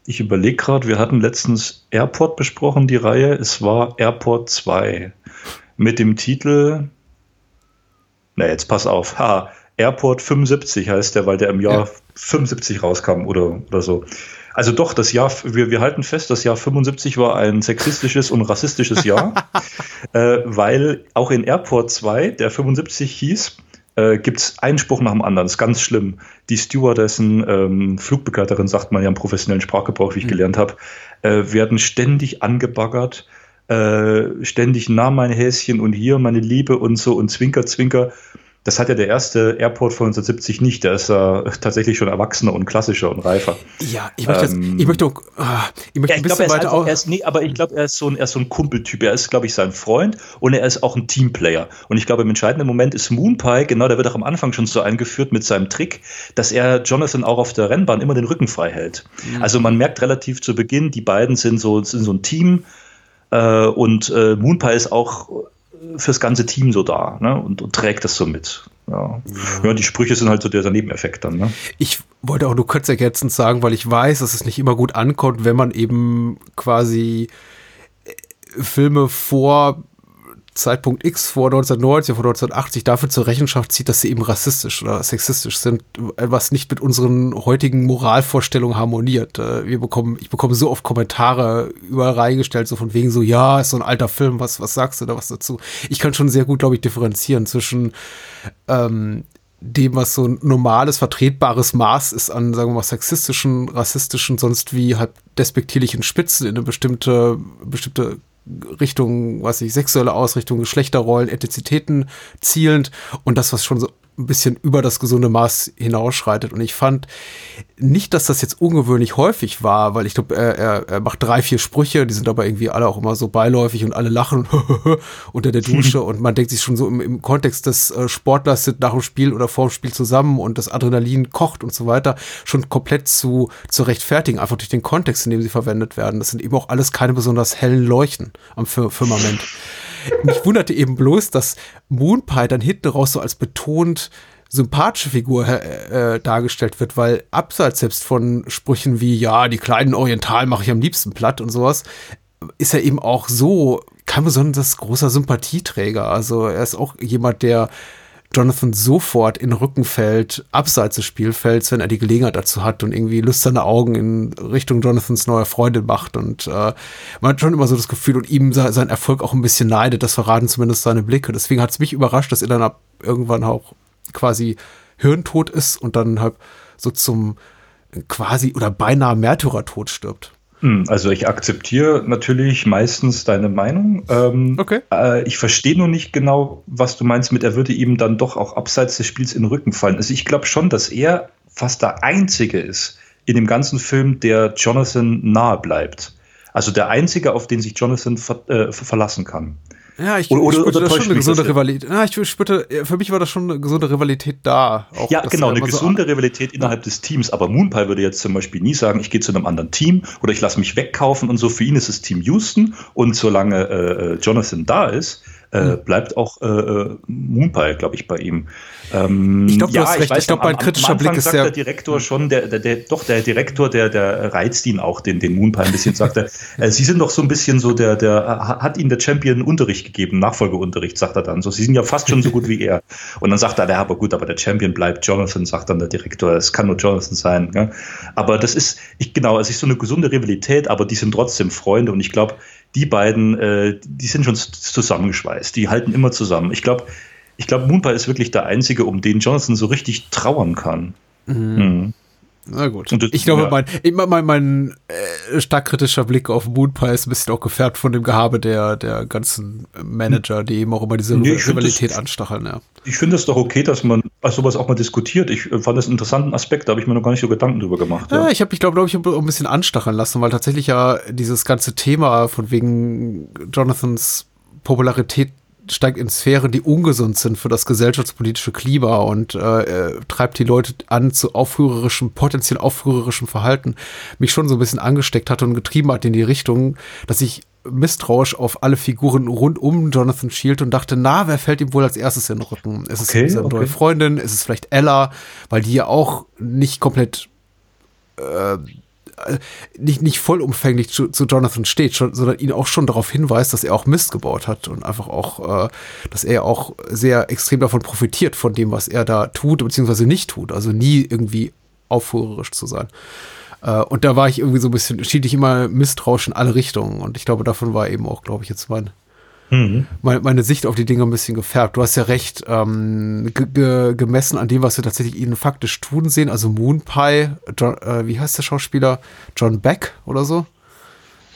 ich überlege gerade, wir hatten letztens Airport besprochen, die Reihe. Es war Airport 2 mit dem Titel. Na, jetzt pass auf. Ha, Airport 75 heißt der, weil der im Jahr ja. 75 rauskam oder, oder so. Also doch, das Jahr, wir, wir halten fest, das Jahr 75 war ein sexistisches und rassistisches Jahr, äh, weil auch in Airport 2, der 75 hieß, äh, gibt es einen Spruch nach dem anderen. Das ist ganz schlimm. Die Stewardessen, ähm, Flugbegleiterin, sagt man ja im professionellen Sprachgebrauch, wie ich mhm. gelernt habe, äh, werden ständig angebaggert, äh, ständig nah mein Häschen und hier meine Liebe und so und Zwinker, Zwinker. Das hat ja der erste Airport von 1970 nicht. Der ist äh, tatsächlich schon erwachsener und klassischer und reifer. Ja, ich möchte, ähm, jetzt, ich möchte, ah, ich möchte ja, ein bisschen glaub, weiter also, nee, aber ich glaube, er ist so ein, er ist so ein Kumpeltyp. Er ist, glaube ich, sein Freund und er ist auch ein Teamplayer. Und ich glaube, im entscheidenden Moment ist Moonpie, genau, der wird auch am Anfang schon so eingeführt mit seinem Trick, dass er Jonathan auch auf der Rennbahn immer den Rücken frei hält. Mhm. Also man merkt relativ zu Beginn, die beiden sind so, sind so ein Team. Äh, und äh, Moonpie ist auch fürs ganze Team so da ne? und, und trägt das so mit. Ja. ja. die Sprüche sind halt so der Nebeneffekt dann. Ne? Ich wollte auch nur kurz ergänzend sagen, weil ich weiß, dass es nicht immer gut ankommt, wenn man eben quasi äh, Filme vor Zeitpunkt X vor 1990, vor 1980 dafür zur Rechenschaft zieht, dass sie eben rassistisch oder sexistisch sind, was nicht mit unseren heutigen Moralvorstellungen harmoniert. Äh, wir bekommen, ich bekomme so oft Kommentare überall reingestellt, so von wegen so, ja, ist so ein alter Film, was, was sagst du da was dazu? Ich kann schon sehr gut, glaube ich, differenzieren zwischen ähm, dem, was so ein normales, vertretbares Maß ist an, sagen wir mal, sexistischen, rassistischen, sonst wie halt despektierlichen Spitzen in eine bestimmte, bestimmte Richtung, was ich, sexuelle Ausrichtung, Geschlechterrollen, Ethnizitäten zielend. Und das, was schon so ein bisschen über das gesunde Maß hinausschreitet. Und ich fand nicht, dass das jetzt ungewöhnlich häufig war, weil ich glaube, er, er, er macht drei, vier Sprüche, die sind aber irgendwie alle auch immer so beiläufig und alle lachen unter der Dusche und man denkt sich schon so im, im Kontext des äh, Sportlers sind nach dem Spiel oder vor dem Spiel zusammen und das Adrenalin kocht und so weiter schon komplett zu, zu rechtfertigen, einfach durch den Kontext, in dem sie verwendet werden. Das sind eben auch alles keine besonders hellen Leuchten am Firmament. Mich wunderte eben bloß, dass Moonpie dann hinten raus so als betont sympathische Figur äh, äh, dargestellt wird, weil abseits selbst von Sprüchen wie, ja, die kleinen Orientalen mache ich am liebsten platt und sowas, ist er eben auch so kein besonders großer Sympathieträger. Also er ist auch jemand, der Jonathan sofort in den Rücken fällt, abseits des Spielfelds, wenn er die Gelegenheit dazu hat und irgendwie lüsterne Augen in Richtung Jonathans neuer Freundin macht. Und äh, man hat schon immer so das Gefühl und ihm sein Erfolg auch ein bisschen neidet. Das verraten zumindest seine Blicke. Deswegen hat es mich überrascht, dass er dann ab irgendwann auch quasi hirntot ist und dann halt so zum quasi oder beinahe Märtyrertod stirbt. Hm, also ich akzeptiere natürlich meistens deine Meinung. Ähm, okay. Äh, ich verstehe nur nicht genau, was du meinst mit, er würde ihm dann doch auch abseits des Spiels in den Rücken fallen. Also ich glaube schon, dass er fast der Einzige ist in dem ganzen Film, der Jonathan nahe bleibt. Also der Einzige, auf den sich Jonathan ver äh, verlassen kann. Ja, ich, oder, spürte da schon eine gesunde Rivalität. Ja, ich spürte, für mich war das schon eine gesunde Rivalität da. Auch, ja, genau, eine gesunde so Rivalität innerhalb des Teams. Aber Moonpie würde jetzt zum Beispiel nie sagen, ich gehe zu einem anderen Team oder ich lasse mich wegkaufen und so. Für ihn ist es Team Houston und solange äh, äh Jonathan da ist, äh, hm. bleibt auch äh, äh Moonpie, glaube ich, bei ihm. Ähm, ich glaube, du ja, hast recht. Ich, ich glaube, mein kritischer Blick ist der, der Direktor schon, der, der, der, doch der Direktor, der, der reizt ihn auch, den, den Moonpie ein bisschen, sagt er. Äh, Sie sind doch so ein bisschen so, der, der hat Ihnen der Champion Unterricht gegeben, Nachfolgeunterricht, sagt er dann. So, Sie sind ja fast schon so gut wie er. Und dann sagt er, ja, aber gut, aber der Champion bleibt Jonathan, sagt dann der Direktor. Es kann nur Jonathan sein. Ja? Aber das ist, ich, genau, es ist so eine gesunde Rivalität, aber die sind trotzdem Freunde und ich glaube, die beiden, äh, die sind schon zusammengeschweißt. Die halten immer zusammen. Ich glaube, ich glaube, Moonpie ist wirklich der Einzige, um den Jonathan so richtig trauern kann. Mhm. Mhm. Na gut. Das, ich glaube, ja. mein, mein, mein äh, stark kritischer Blick auf Moonpie ist ein bisschen auch gefärbt von dem Gehabe der, der ganzen Manager, die eben auch immer diese nee, Rivalität anstacheln. Ja. Ich finde es doch okay, dass man sowas auch mal diskutiert. Ich fand das einen interessanten Aspekt, da habe ich mir noch gar nicht so Gedanken drüber gemacht. Ja, ja ich habe mich, glaube glaub ich, ein bisschen anstacheln lassen, weil tatsächlich ja dieses ganze Thema von wegen Jonathans Popularität steigt in Sphären, die ungesund sind für das gesellschaftspolitische Klima und äh, treibt die Leute an zu aufrührerischem, potenziell aufrührerischem Verhalten, mich schon so ein bisschen angesteckt hat und getrieben hat in die Richtung, dass ich misstrauisch auf alle Figuren rund um Jonathan Shield und dachte, na, wer fällt ihm wohl als erstes in den Rücken? Ist es okay, seine okay. neue Freundin? Ist es vielleicht Ella? Weil die ja auch nicht komplett äh, äh, nicht, nicht vollumfänglich zu, zu Jonathan steht, schon, sondern ihn auch schon darauf hinweist, dass er auch Mist gebaut hat und einfach auch, äh, dass er auch sehr extrem davon profitiert, von dem, was er da tut, beziehungsweise nicht tut. Also nie irgendwie aufrührerisch zu sein. Äh, und da war ich irgendwie so ein bisschen, schied ich immer misstrauisch in alle Richtungen. Und ich glaube, davon war eben auch, glaube ich, jetzt mein, mhm. meine, meine, Sicht auf die Dinge ein bisschen gefärbt. Du hast ja recht, ähm, gemessen an dem, was wir tatsächlich ihnen faktisch tun sehen. Also Moonpie, John, äh, wie heißt der Schauspieler? John Beck oder so?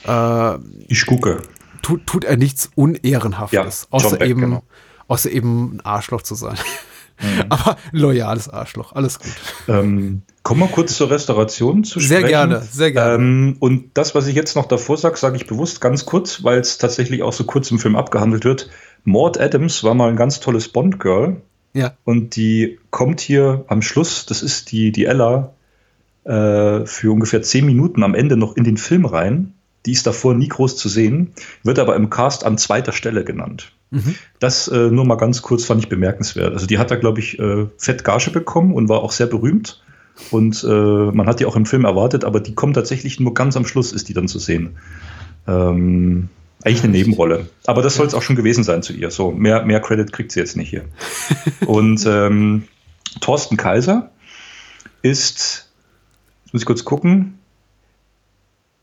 Äh, ich gucke. Tut, tut er nichts Unehrenhaftes, ja, außer, Beck, eben, genau. außer eben ein Arschloch zu sein. Mhm. Aber loyales Arschloch, alles gut. Ähm, kommen wir kurz zur Restauration zu sprechen. Sehr gerne, sehr gerne. Ähm, und das, was ich jetzt noch davor sage, sage ich bewusst ganz kurz, weil es tatsächlich auch so kurz im Film abgehandelt wird. Maud Adams war mal ein ganz tolles Bond-Girl. Ja. Und die kommt hier am Schluss, das ist die, die Ella, äh, für ungefähr zehn Minuten am Ende noch in den Film rein. Die ist davor nie groß zu sehen, wird aber im Cast an zweiter Stelle genannt. Mhm. Das äh, nur mal ganz kurz fand ich bemerkenswert. Also die hat da, glaube ich, äh, fett Gage bekommen und war auch sehr berühmt. Und äh, man hat die auch im Film erwartet, aber die kommt tatsächlich nur ganz am Schluss, ist die dann zu sehen. Ähm, eigentlich eine Nebenrolle. Aber das soll es auch schon gewesen sein zu ihr. So, mehr, mehr Credit kriegt sie jetzt nicht hier. und ähm, Thorsten Kaiser ist, jetzt muss ich kurz gucken,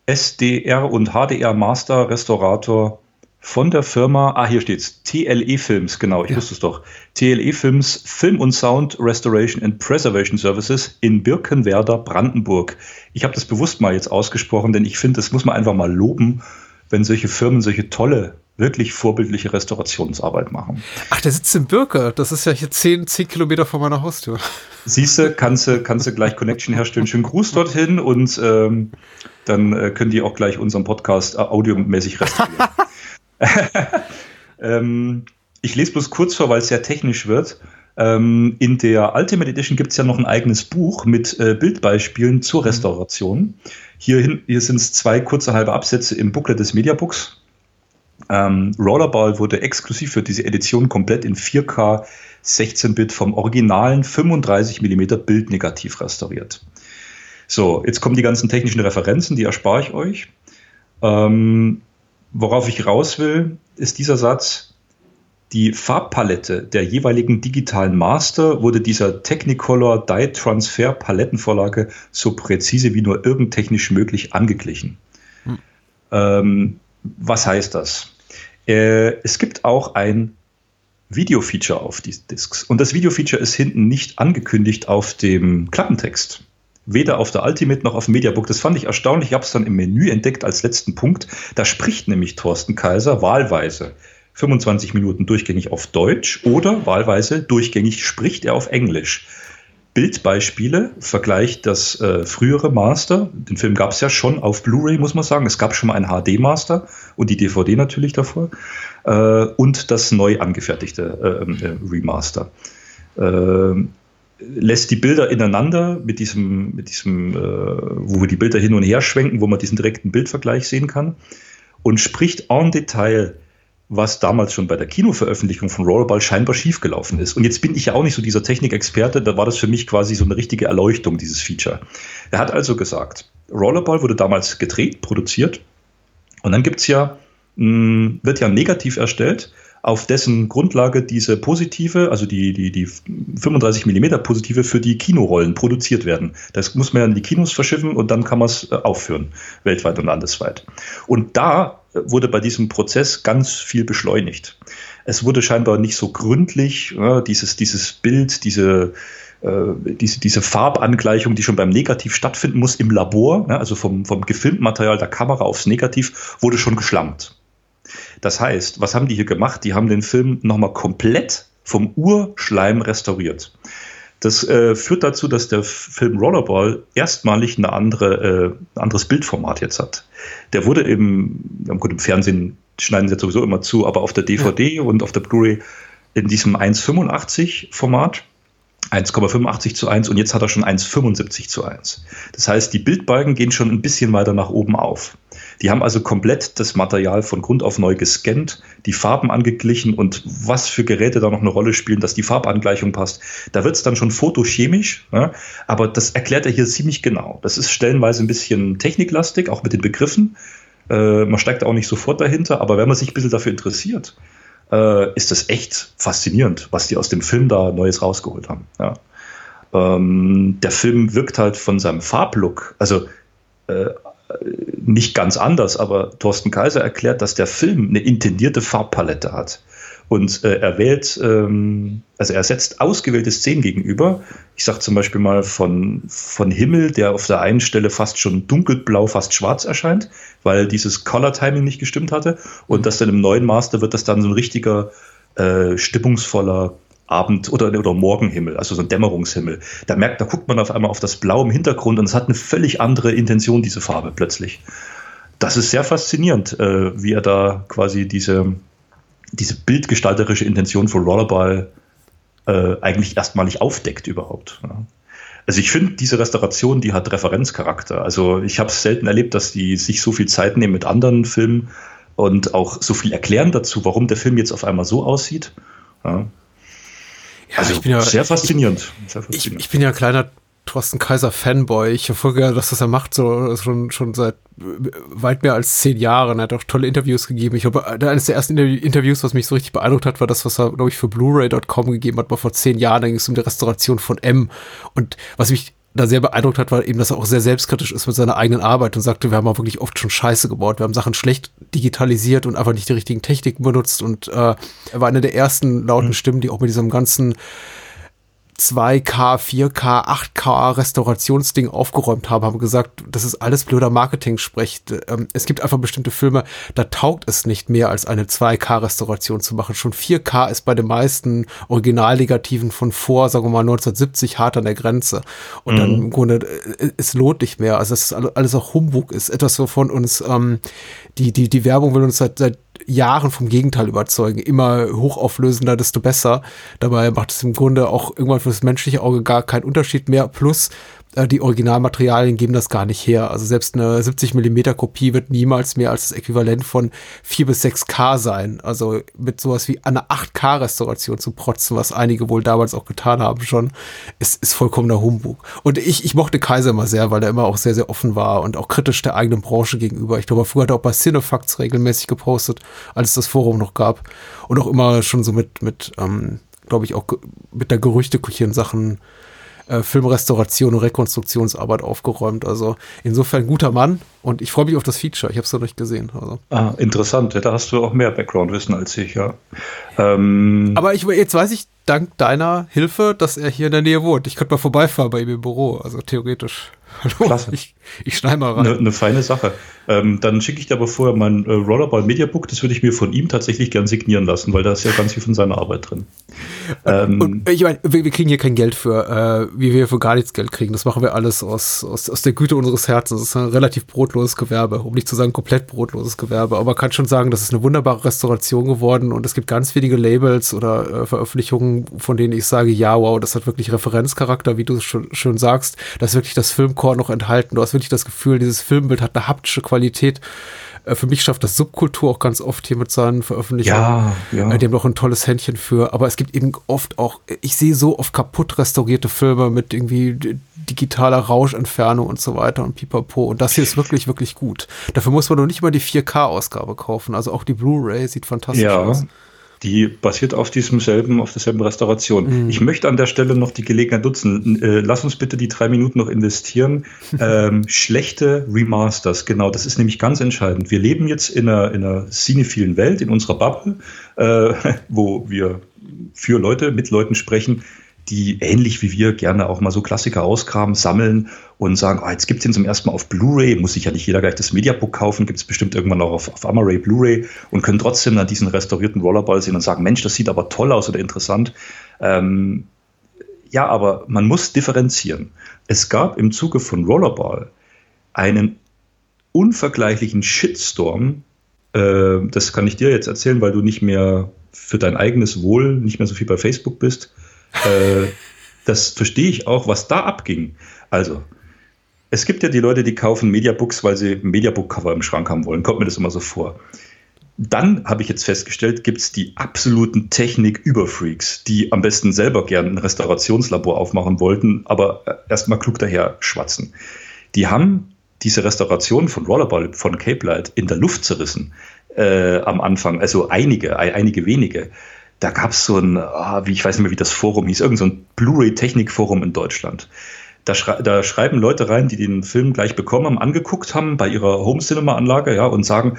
SDR und HDR Master Restaurator von der Firma, ah, hier steht's, TLE Films, genau, ich ja. wusste es doch. TLE Films Film und Sound Restoration and Preservation Services in Birkenwerder, Brandenburg. Ich habe das bewusst mal jetzt ausgesprochen, denn ich finde, das muss man einfach mal loben, wenn solche Firmen solche tolle, wirklich vorbildliche Restaurationsarbeit machen. Ach, der sitzt in Birke. Das ist ja hier 10, 10 Kilometer vor meiner Haustür. Siehst du, kannst du, kannst du gleich Connection herstellen. Schönen Gruß dorthin und ähm, dann äh, können die auch gleich unseren Podcast äh, audiomäßig restaurieren. ähm, ich lese bloß kurz vor, weil es sehr technisch wird. Ähm, in der Ultimate Edition gibt es ja noch ein eigenes Buch mit äh, Bildbeispielen zur Restauration. Hier, hier sind es zwei kurze halbe Absätze im Booklet des Mediabooks. Ähm, Rollerball wurde exklusiv für diese Edition komplett in 4K 16-Bit vom originalen 35 mm Bildnegativ restauriert. So, jetzt kommen die ganzen technischen Referenzen, die erspare ich euch. Ähm, Worauf ich raus will, ist dieser Satz, die Farbpalette der jeweiligen digitalen Master wurde dieser Technicolor Dye Transfer Palettenvorlage so präzise wie nur irgend technisch möglich angeglichen. Hm. Ähm, was heißt das? Äh, es gibt auch ein Video-Feature auf diesen Discs. Und das Video-Feature ist hinten nicht angekündigt auf dem Klappentext weder auf der Ultimate noch auf dem Mediabook. Das fand ich erstaunlich. Ich habe es dann im Menü entdeckt als letzten Punkt. Da spricht nämlich Thorsten Kaiser wahlweise 25 Minuten durchgängig auf Deutsch oder wahlweise durchgängig spricht er auf Englisch. Bildbeispiele, Vergleich das äh, frühere Master, den Film gab es ja schon auf Blu-ray, muss man sagen. Es gab schon mal einen HD-Master und die DVD natürlich davor äh, und das neu angefertigte äh, äh Remaster. Lässt die Bilder ineinander mit diesem, mit diesem, äh, wo wir die Bilder hin und her schwenken, wo man diesen direkten Bildvergleich sehen kann und spricht en Detail, was damals schon bei der Kinoveröffentlichung von Rollerball scheinbar schiefgelaufen ist. Und jetzt bin ich ja auch nicht so dieser Technikexperte, da war das für mich quasi so eine richtige Erleuchtung, dieses Feature. Er hat also gesagt, Rollerball wurde damals gedreht, produziert und dann gibt's ja, mh, wird ja negativ erstellt auf dessen Grundlage diese positive, also die, die, die 35 mm positive für die Kinorollen produziert werden. Das muss man ja in die Kinos verschiffen und dann kann man es äh, aufführen, weltweit und landesweit. Und da wurde bei diesem Prozess ganz viel beschleunigt. Es wurde scheinbar nicht so gründlich, ja, dieses, dieses Bild, diese äh, diese, diese Farbangleichung, die schon beim Negativ stattfinden muss im Labor, ne, also vom, vom gefilmten Material der Kamera aufs Negativ, wurde schon geschlammt. Das heißt, was haben die hier gemacht? Die haben den Film nochmal komplett vom Urschleim restauriert. Das äh, führt dazu, dass der Film Rollerball erstmalig eine andere, äh, ein anderes Bildformat jetzt hat. Der wurde im, gut, im Fernsehen schneiden sie jetzt sowieso immer zu, aber auf der DVD ja. und auf der Blu-ray in diesem 1,85 Format. 1,85 zu 1 und jetzt hat er schon 1,75 zu 1. Das heißt, die Bildbalken gehen schon ein bisschen weiter nach oben auf. Die haben also komplett das Material von Grund auf neu gescannt, die Farben angeglichen und was für Geräte da noch eine Rolle spielen, dass die Farbangleichung passt. Da wird es dann schon fotochemisch, ja, aber das erklärt er hier ziemlich genau. Das ist stellenweise ein bisschen techniklastig, auch mit den Begriffen. Äh, man steigt auch nicht sofort dahinter, aber wenn man sich ein bisschen dafür interessiert, äh, ist das echt faszinierend, was die aus dem Film da Neues rausgeholt haben. Ja. Ähm, der Film wirkt halt von seinem Farblook, also äh, nicht ganz anders, aber Thorsten Kaiser erklärt, dass der Film eine intendierte Farbpalette hat. Und äh, er wählt, ähm, also er setzt ausgewählte Szenen gegenüber. Ich sage zum Beispiel mal von, von Himmel, der auf der einen Stelle fast schon dunkelblau, fast schwarz erscheint, weil dieses Color Timing nicht gestimmt hatte. Und das dann im neuen Master wird das dann so ein richtiger, äh, stimmungsvoller Abend- oder, oder Morgenhimmel, also so ein Dämmerungshimmel. Da merkt, da guckt man auf einmal auf das Blau im Hintergrund und es hat eine völlig andere Intention, diese Farbe plötzlich. Das ist sehr faszinierend, äh, wie er da quasi diese, diese bildgestalterische Intention von Rollerball äh, eigentlich erstmalig aufdeckt überhaupt. Ja. Also ich finde, diese Restauration, die hat Referenzcharakter. Also ich habe es selten erlebt, dass die sich so viel Zeit nehmen mit anderen Filmen und auch so viel erklären dazu, warum der Film jetzt auf einmal so aussieht. Ja. Ja, also ich bin ja, sehr faszinierend. Ich, sehr faszinierend. Ich, ich, bin ja ein kleiner Thorsten Kaiser Fanboy. Ich verfolge ja, dass das er macht, so schon, schon seit weit mehr als zehn Jahren. Er hat auch tolle Interviews gegeben. Ich glaube, eines der ersten Interviews, was mich so richtig beeindruckt hat, war das, was er, glaube ich, für Blu-ray.com gegeben hat, mal vor zehn Jahren. Da ging es um die Restauration von M. Und was mich da sehr beeindruckt hat, war eben, dass er auch sehr selbstkritisch ist mit seiner eigenen Arbeit und sagte, wir haben auch wirklich oft schon Scheiße gebaut. Wir haben Sachen schlecht digitalisiert und einfach nicht die richtigen Techniken benutzt. Und äh, er war eine der ersten lauten mhm. Stimmen, die auch mit diesem ganzen 2K, 4K, 8K Restaurationsding aufgeräumt haben, haben gesagt, das ist alles blöder Marketing-Sprech. Ähm, es gibt einfach bestimmte Filme, da taugt es nicht mehr, als eine 2K-Restauration zu machen. Schon 4K ist bei den meisten Originalnegativen von vor, sagen wir mal, 1970 hart an der Grenze. Und mhm. dann im Grunde, äh, es lohnt nicht mehr. Also, dass alles auch Humbug ist. Etwas, wovon uns ähm, die, die, die Werbung will uns seit, seit Jahren vom Gegenteil überzeugen. Immer hochauflösender, desto besser. Dabei macht es im Grunde auch irgendwann für das menschliche Auge gar keinen Unterschied mehr. Plus, äh, die Originalmaterialien geben das gar nicht her. Also selbst eine 70 Millimeter Kopie wird niemals mehr als das Äquivalent von 4 bis 6K sein. Also mit sowas wie einer 8K Restauration zu protzen, was einige wohl damals auch getan haben schon, ist, ist vollkommener Humbug. Und ich, ich mochte Kaiser immer sehr, weil er immer auch sehr, sehr offen war und auch kritisch der eigenen Branche gegenüber. Ich glaube, früher hat er auch bei Cinefacts regelmäßig gepostet, als es das Forum noch gab. Und auch immer schon so mit, mit, ähm, glaube ich, auch mit der Gerüchteküche in Sachen äh, Filmrestauration und Rekonstruktionsarbeit aufgeräumt. Also insofern guter Mann und ich freue mich auf das Feature. Ich habe es noch nicht gesehen. Also. Ah, interessant. Da hast du auch mehr Background-Wissen als ich, ja. Ähm, Aber ich, jetzt weiß ich dank deiner Hilfe, dass er hier in der Nähe wohnt. Ich könnte mal vorbeifahren bei ihm im Büro, also theoretisch. Hallo, Klasse. Ich, ich schneide mal rein. Eine, eine feine Sache. Ähm, dann schicke ich dir aber vorher mein äh, Rollerball Media Book, das würde ich mir von ihm tatsächlich gern signieren lassen, weil da ist ja ganz viel von seiner Arbeit drin. Ähm, und ich meine, wir, wir, kriegen hier kein Geld für, äh, wie wir für gar nichts Geld kriegen. Das machen wir alles aus, aus, aus der Güte unseres Herzens. Das ist ein relativ brotloses Gewerbe, um nicht zu sagen komplett brotloses Gewerbe. Aber man kann schon sagen, das ist eine wunderbare Restauration geworden und es gibt ganz wenige Labels oder äh, Veröffentlichungen, von denen ich sage, ja, wow, das hat wirklich Referenzcharakter, wie du schon, schon sagst. Da ist wirklich das Filmcore noch enthalten. Du hast wirklich das Gefühl, dieses Filmbild hat eine haptische Qualität. Äh, für mich schafft das Subkultur auch ganz oft hier mit seinen Veröffentlichungen. Ja, ja. Äh, die haben auch ein tolles Händchen für. Aber es gibt eben oft auch, ich sehe so oft kaputt restaurierte Filme mit irgendwie digitaler Rauschentfernung und so weiter und pipapo. Und das hier ist wirklich, wirklich gut. Dafür muss man noch nicht mal die 4K-Ausgabe kaufen. Also auch die Blu-ray sieht fantastisch ja. aus die basiert auf diesem selben, auf derselben Restauration. Mhm. Ich möchte an der Stelle noch die Gelegenheit nutzen. Äh, lass uns bitte die drei Minuten noch investieren. ähm, schlechte Remasters, genau, das ist nämlich ganz entscheidend. Wir leben jetzt in einer, in einer cinephilen Welt, in unserer Bubble, äh, wo wir für Leute, mit Leuten sprechen, die ähnlich wie wir gerne auch mal so Klassiker ausgraben, sammeln und sagen, oh, jetzt gibt es den zum ersten Mal auf Blu-ray, muss sich ja nicht jeder gleich das Mediabook kaufen, gibt es bestimmt irgendwann auch auf, auf Amaray Blu-ray und können trotzdem dann diesen restaurierten Rollerball sehen und sagen, Mensch, das sieht aber toll aus oder interessant. Ähm, ja, aber man muss differenzieren. Es gab im Zuge von Rollerball einen unvergleichlichen Shitstorm. Äh, das kann ich dir jetzt erzählen, weil du nicht mehr für dein eigenes Wohl nicht mehr so viel bei Facebook bist. Äh, das verstehe ich auch, was da abging. Also, es gibt ja die Leute, die kaufen Mediabooks, weil sie Mediabook-Cover im Schrank haben wollen. Kommt mir das immer so vor. Dann habe ich jetzt festgestellt, gibt es die absoluten Technik-Überfreaks, die am besten selber gern ein Restaurationslabor aufmachen wollten, aber äh, erstmal klug daher schwatzen. Die haben diese Restauration von Rollerball von Cape Light in der Luft zerrissen äh, am Anfang, also einige, einige wenige da gab es so ein, ah, wie ich weiß nicht mehr, wie das Forum hieß, irgend so ein Blu-ray-Technik-Forum in Deutschland. Da, schrei da, schreiben Leute rein, die den Film gleich bekommen haben, angeguckt haben bei ihrer Home-Cinema-Anlage, ja, und sagen,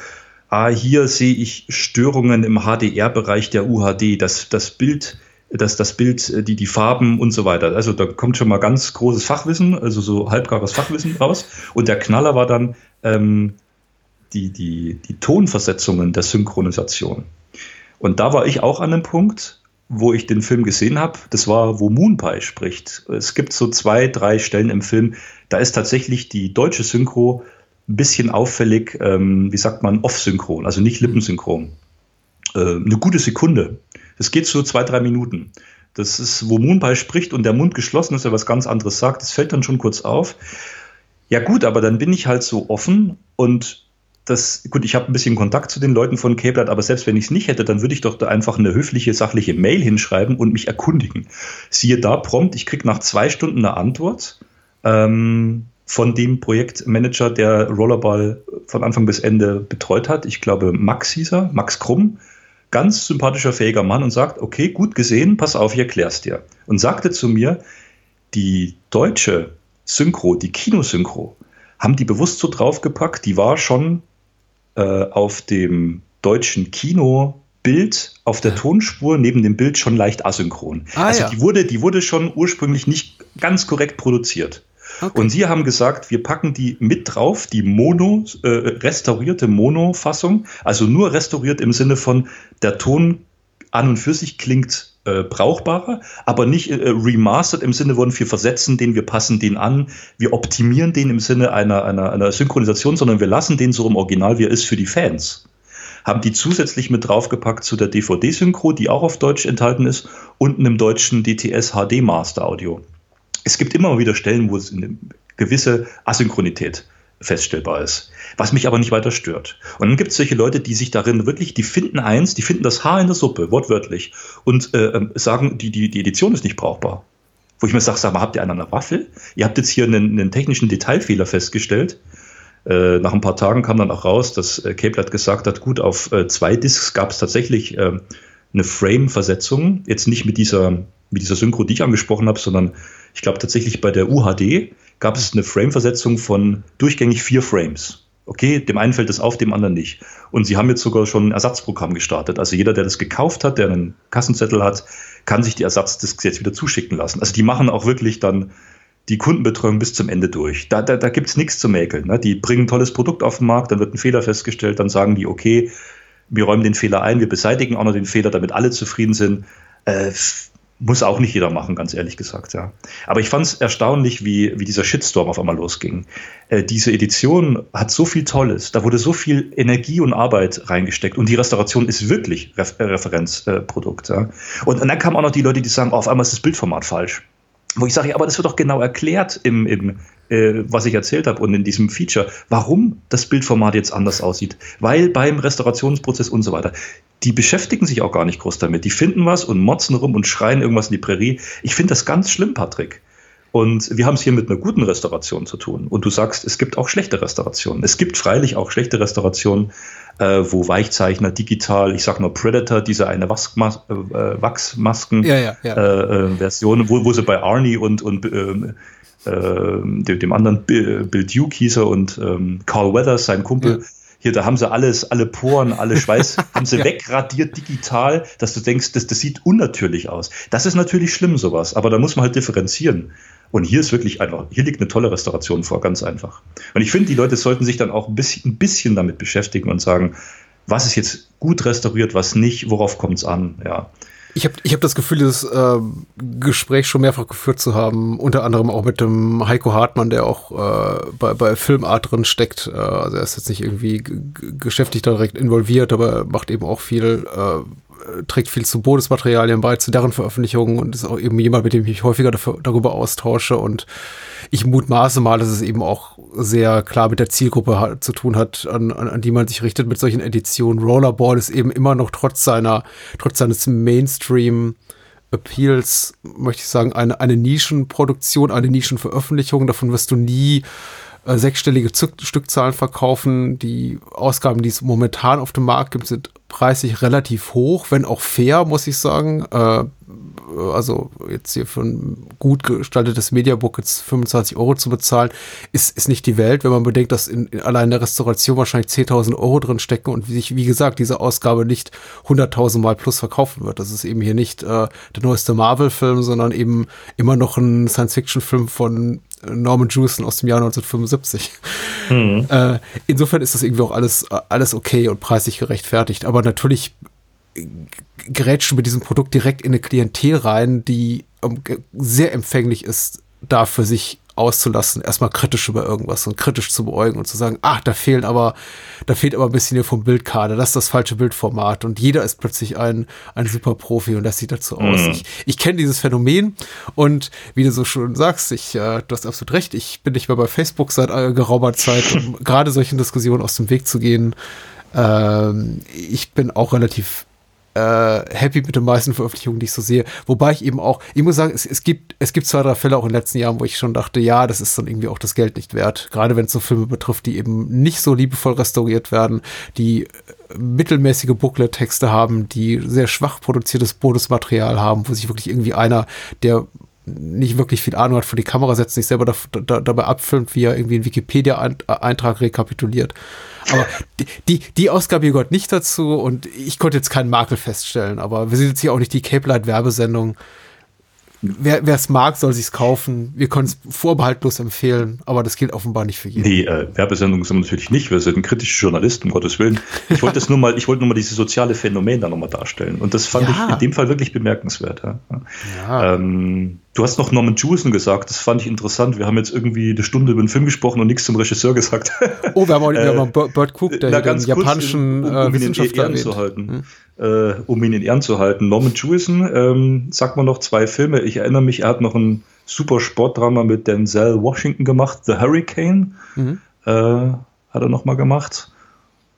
ah, hier sehe ich Störungen im HDR-Bereich der UHD, das, das Bild, das, das Bild, die, die Farben und so weiter. Also da kommt schon mal ganz großes Fachwissen, also so halbgares Fachwissen raus. Und der Knaller war dann ähm, die, die, die Tonversetzungen der Synchronisation. Und da war ich auch an einem Punkt, wo ich den Film gesehen habe. Das war, wo Moonpie spricht. Es gibt so zwei, drei Stellen im Film, da ist tatsächlich die deutsche Synchro ein bisschen auffällig, ähm, wie sagt man, off-synchron, also nicht lippensynchron. Äh, eine gute Sekunde. Das geht so zwei, drei Minuten. Das ist, wo Moonpie spricht und der Mund geschlossen ist, er was ganz anderes sagt. Das fällt dann schon kurz auf. Ja gut, aber dann bin ich halt so offen und das, gut, ich habe ein bisschen Kontakt zu den Leuten von Cablet, aber selbst wenn ich es nicht hätte, dann würde ich doch da einfach eine höfliche, sachliche Mail hinschreiben und mich erkundigen. Siehe da prompt, ich kriege nach zwei Stunden eine Antwort ähm, von dem Projektmanager, der Rollerball von Anfang bis Ende betreut hat. Ich glaube, Max hieß er, Max Krumm. Ganz sympathischer, fähiger Mann und sagt, okay, gut gesehen, pass auf, ich erklär's dir. Und sagte zu mir, die deutsche Synchro, die Kinosynchro, haben die bewusst so draufgepackt, die war schon äh, auf dem deutschen Kinobild auf der Tonspur neben dem Bild schon leicht asynchron. Ah, also ja. die wurde, die wurde schon ursprünglich nicht ganz korrekt produziert. Okay. Und sie haben gesagt, wir packen die mit drauf, die Mono, äh, restaurierte Mono-Fassung, also nur restauriert im Sinne von der Ton an und für sich klingt äh, brauchbarer, aber nicht äh, remastered im Sinne von wir versetzen den, wir passen den an, wir optimieren den im Sinne einer, einer, einer Synchronisation, sondern wir lassen den so im Original, wie er ist für die Fans. Haben die zusätzlich mit draufgepackt zu der DVD-Synchro, die auch auf Deutsch enthalten ist, und einem deutschen DTS HD Master Audio. Es gibt immer wieder Stellen, wo es eine gewisse Asynchronität feststellbar ist. Was mich aber nicht weiter stört. Und dann gibt es solche Leute, die sich darin wirklich, die finden eins, die finden das Haar in der Suppe, wortwörtlich, und äh, ähm, sagen, die, die, die Edition ist nicht brauchbar. Wo ich mir sage, sag mal, habt ihr einen an der Waffel? Ihr habt jetzt hier einen, einen technischen Detailfehler festgestellt. Äh, nach ein paar Tagen kam dann auch raus, dass äh, Cablet gesagt hat, gut, auf äh, zwei Discs gab es tatsächlich äh, eine Frame-Versetzung. Jetzt nicht mit dieser, mit dieser Synchro, die ich angesprochen habe, sondern ich glaube tatsächlich bei der UHD gab es eine Frame-Versetzung von durchgängig vier Frames. Okay, dem einen fällt das auf, dem anderen nicht. Und sie haben jetzt sogar schon ein Ersatzprogramm gestartet. Also jeder, der das gekauft hat, der einen Kassenzettel hat, kann sich die Ersatzdisks jetzt wieder zuschicken lassen. Also die machen auch wirklich dann die Kundenbetreuung bis zum Ende durch. Da, da, da gibt es nichts zu mäkeln. Ne? Die bringen ein tolles Produkt auf den Markt, dann wird ein Fehler festgestellt, dann sagen die, okay, wir räumen den Fehler ein, wir beseitigen auch noch den Fehler, damit alle zufrieden sind. Äh, muss auch nicht jeder machen, ganz ehrlich gesagt, ja. Aber ich fand es erstaunlich, wie, wie dieser Shitstorm auf einmal losging. Äh, diese Edition hat so viel Tolles, da wurde so viel Energie und Arbeit reingesteckt und die Restauration ist wirklich Re Referenzprodukt. Äh, ja. Und, und, dann kamen auch noch die Leute, die sagen, oh, auf einmal ist das Bildformat falsch. Wo ich sage, ja, aber das wird doch genau erklärt im, im äh, was ich erzählt habe und in diesem Feature, warum das Bildformat jetzt anders aussieht. Weil beim Restaurationsprozess und so weiter, die beschäftigen sich auch gar nicht groß damit. Die finden was und motzen rum und schreien irgendwas in die Prärie. Ich finde das ganz schlimm, Patrick. Und wir haben es hier mit einer guten Restauration zu tun. Und du sagst, es gibt auch schlechte Restaurationen. Es gibt freilich auch schlechte Restaurationen, äh, wo Weichzeichner digital, ich sag nur Predator, diese eine Wachsmas äh, Wachsmasken ja, ja, ja. Äh, äh wo, wo sie bei Arnie und, und ähm, äh, dem, dem, anderen Bill, Bill, Duke hieß er und ähm, Carl Weathers, sein Kumpel, hier, da haben sie alles, alle Poren, alle Schweiß, haben sie ja. wegradiert digital, dass du denkst, das, das sieht unnatürlich aus. Das ist natürlich schlimm, sowas, aber da muss man halt differenzieren. Und hier ist wirklich einfach, hier liegt eine tolle Restauration vor, ganz einfach. Und ich finde, die Leute sollten sich dann auch ein bisschen, ein bisschen damit beschäftigen und sagen, was ist jetzt gut restauriert, was nicht, worauf kommt es an, ja. Ich habe ich hab das Gefühl, dieses äh, Gespräch schon mehrfach geführt zu haben, unter anderem auch mit dem Heiko Hartmann, der auch äh, bei, bei Filmart drin steckt. Äh, also er ist jetzt nicht irgendwie geschäftlich direkt involviert, aber macht eben auch viel, äh, trägt viel zu Bodesmaterialien bei, zu deren Veröffentlichungen und ist auch eben jemand, mit dem ich mich häufiger dafür, darüber austausche und ich mutmaße mal, dass es eben auch sehr klar mit der Zielgruppe zu tun hat, an, an, an die man sich richtet mit solchen Editionen. Rollerball ist eben immer noch trotz seiner, trotz seines Mainstream Appeals, möchte ich sagen, eine, eine Nischenproduktion, eine Nischenveröffentlichung. Davon wirst du nie äh, sechsstellige Zü Stückzahlen verkaufen. Die Ausgaben, die es momentan auf dem Markt gibt, sind preislich relativ hoch, wenn auch fair, muss ich sagen. Äh, also jetzt hier für ein gut gestaltetes Mediabook jetzt 25 Euro zu bezahlen, ist, ist nicht die Welt, wenn man bedenkt, dass in, in allein der Restauration wahrscheinlich 10.000 Euro drin stecken und wie sich, wie gesagt, diese Ausgabe nicht 100.000 Mal plus verkaufen wird. Das ist eben hier nicht äh, der neueste Marvel-Film, sondern eben immer noch ein Science-Fiction-Film von Norman Jewison aus dem Jahr 1975. Mhm. Äh, insofern ist das irgendwie auch alles, alles okay und preislich gerechtfertigt. Aber natürlich grätschen mit diesem Produkt direkt in eine Klientel rein, die um, sehr empfänglich ist, dafür sich auszulassen, erstmal kritisch über irgendwas und kritisch zu beäugen und zu sagen, ach, da fehlen aber, da fehlt aber ein bisschen hier vom Bildkader, das ist das falsche Bildformat und jeder ist plötzlich ein, ein super Profi und das sieht dazu aus. Mhm. Ich, ich kenne dieses Phänomen und wie du so schon sagst, ich, äh, du hast absolut recht, ich bin nicht mehr bei Facebook seit äh, geraumer Zeit, um gerade solchen Diskussionen aus dem Weg zu gehen. Ähm, ich bin auch relativ happy mit den meisten Veröffentlichungen, die ich so sehe. Wobei ich eben auch, ich muss sagen, es, es, gibt, es gibt zwei, drei Fälle auch in den letzten Jahren, wo ich schon dachte, ja, das ist dann irgendwie auch das Geld nicht wert. Gerade wenn es so Filme betrifft, die eben nicht so liebevoll restauriert werden, die äh, mittelmäßige Booklet-Texte haben, die sehr schwach produziertes Bonusmaterial haben, wo sich wirklich irgendwie einer, der nicht wirklich viel Ahnung hat, vor die Kamera setzt, sich selber da, da, dabei abfilmt, wie er irgendwie einen Wikipedia-Eintrag rekapituliert. Aber die, die, die Ausgabe hier gehört nicht dazu und ich konnte jetzt keinen Makel feststellen, aber wir sind jetzt hier auch nicht die Cape Light Werbesendung wer es mag, soll sich's kaufen. Wir können es vorbehaltlos empfehlen, aber das gilt offenbar nicht für jeden. Nee, äh, Werbesendungen sind wir natürlich nicht. Wir sind kritische Journalisten, um Gottes Willen. Ich wollte nur mal, ich wollte nur mal dieses soziale Phänomen da nochmal darstellen. Und das fand ja. ich in dem Fall wirklich bemerkenswert. Ja. ja. Ähm, du hast noch Norman Jewison gesagt, das fand ich interessant. Wir haben jetzt irgendwie eine Stunde über den Film gesprochen und nichts zum Regisseur gesagt. Oh, wir haben auch, wir haben auch Bert Cook, der Na, den japanischen in, um, um äh, Wissenschaftler in zu halten. Hm äh, um ihn in Ehren zu halten. Norman Jewison, ähm, sagt man noch zwei Filme. Ich erinnere mich, er hat noch ein super Sportdrama mit Denzel Washington gemacht, The Hurricane. Mhm. Äh, hat er noch mal gemacht.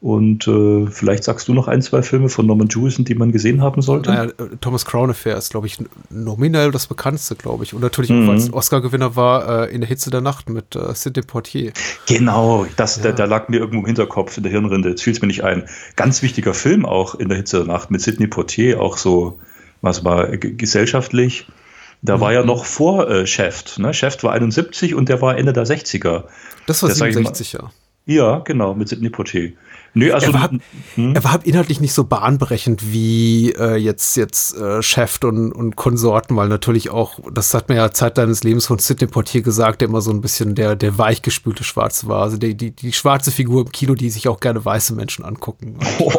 Und äh, vielleicht sagst du noch ein, zwei Filme von Norman Jewison, die man gesehen haben sollte. Naja, äh, Thomas Crown Affair ist, glaube ich, nominell das bekannteste, glaube ich. Und natürlich mhm. auch, weil es Oscar-Gewinner war, äh, in der Hitze der Nacht mit äh, Sidney Portier. Genau, das, ja. der, der, lag mir irgendwo im Hinterkopf, in der Hirnrinde. Jetzt fiel es mir nicht ein. Ganz wichtiger Film auch in der Hitze der Nacht mit Sidney Portier, auch so, was war gesellschaftlich. Da mhm. war ja mhm. noch vor äh, Chef. Ne? Chef war 71 und der war Ende der 60er. Das war der, 67, ja. Ja, genau, mit Sidney Portier. Nö, also er war, hm? er war inhaltlich nicht so bahnbrechend wie äh, jetzt jetzt äh, Chef und, und Konsorten, weil natürlich auch, das hat mir ja Zeit deines Lebens von Sidney Portier gesagt, der immer so ein bisschen der der weichgespülte Schwarze war, also die die, die schwarze Figur im Kino, die sich auch gerne weiße Menschen angucken. Und, oh,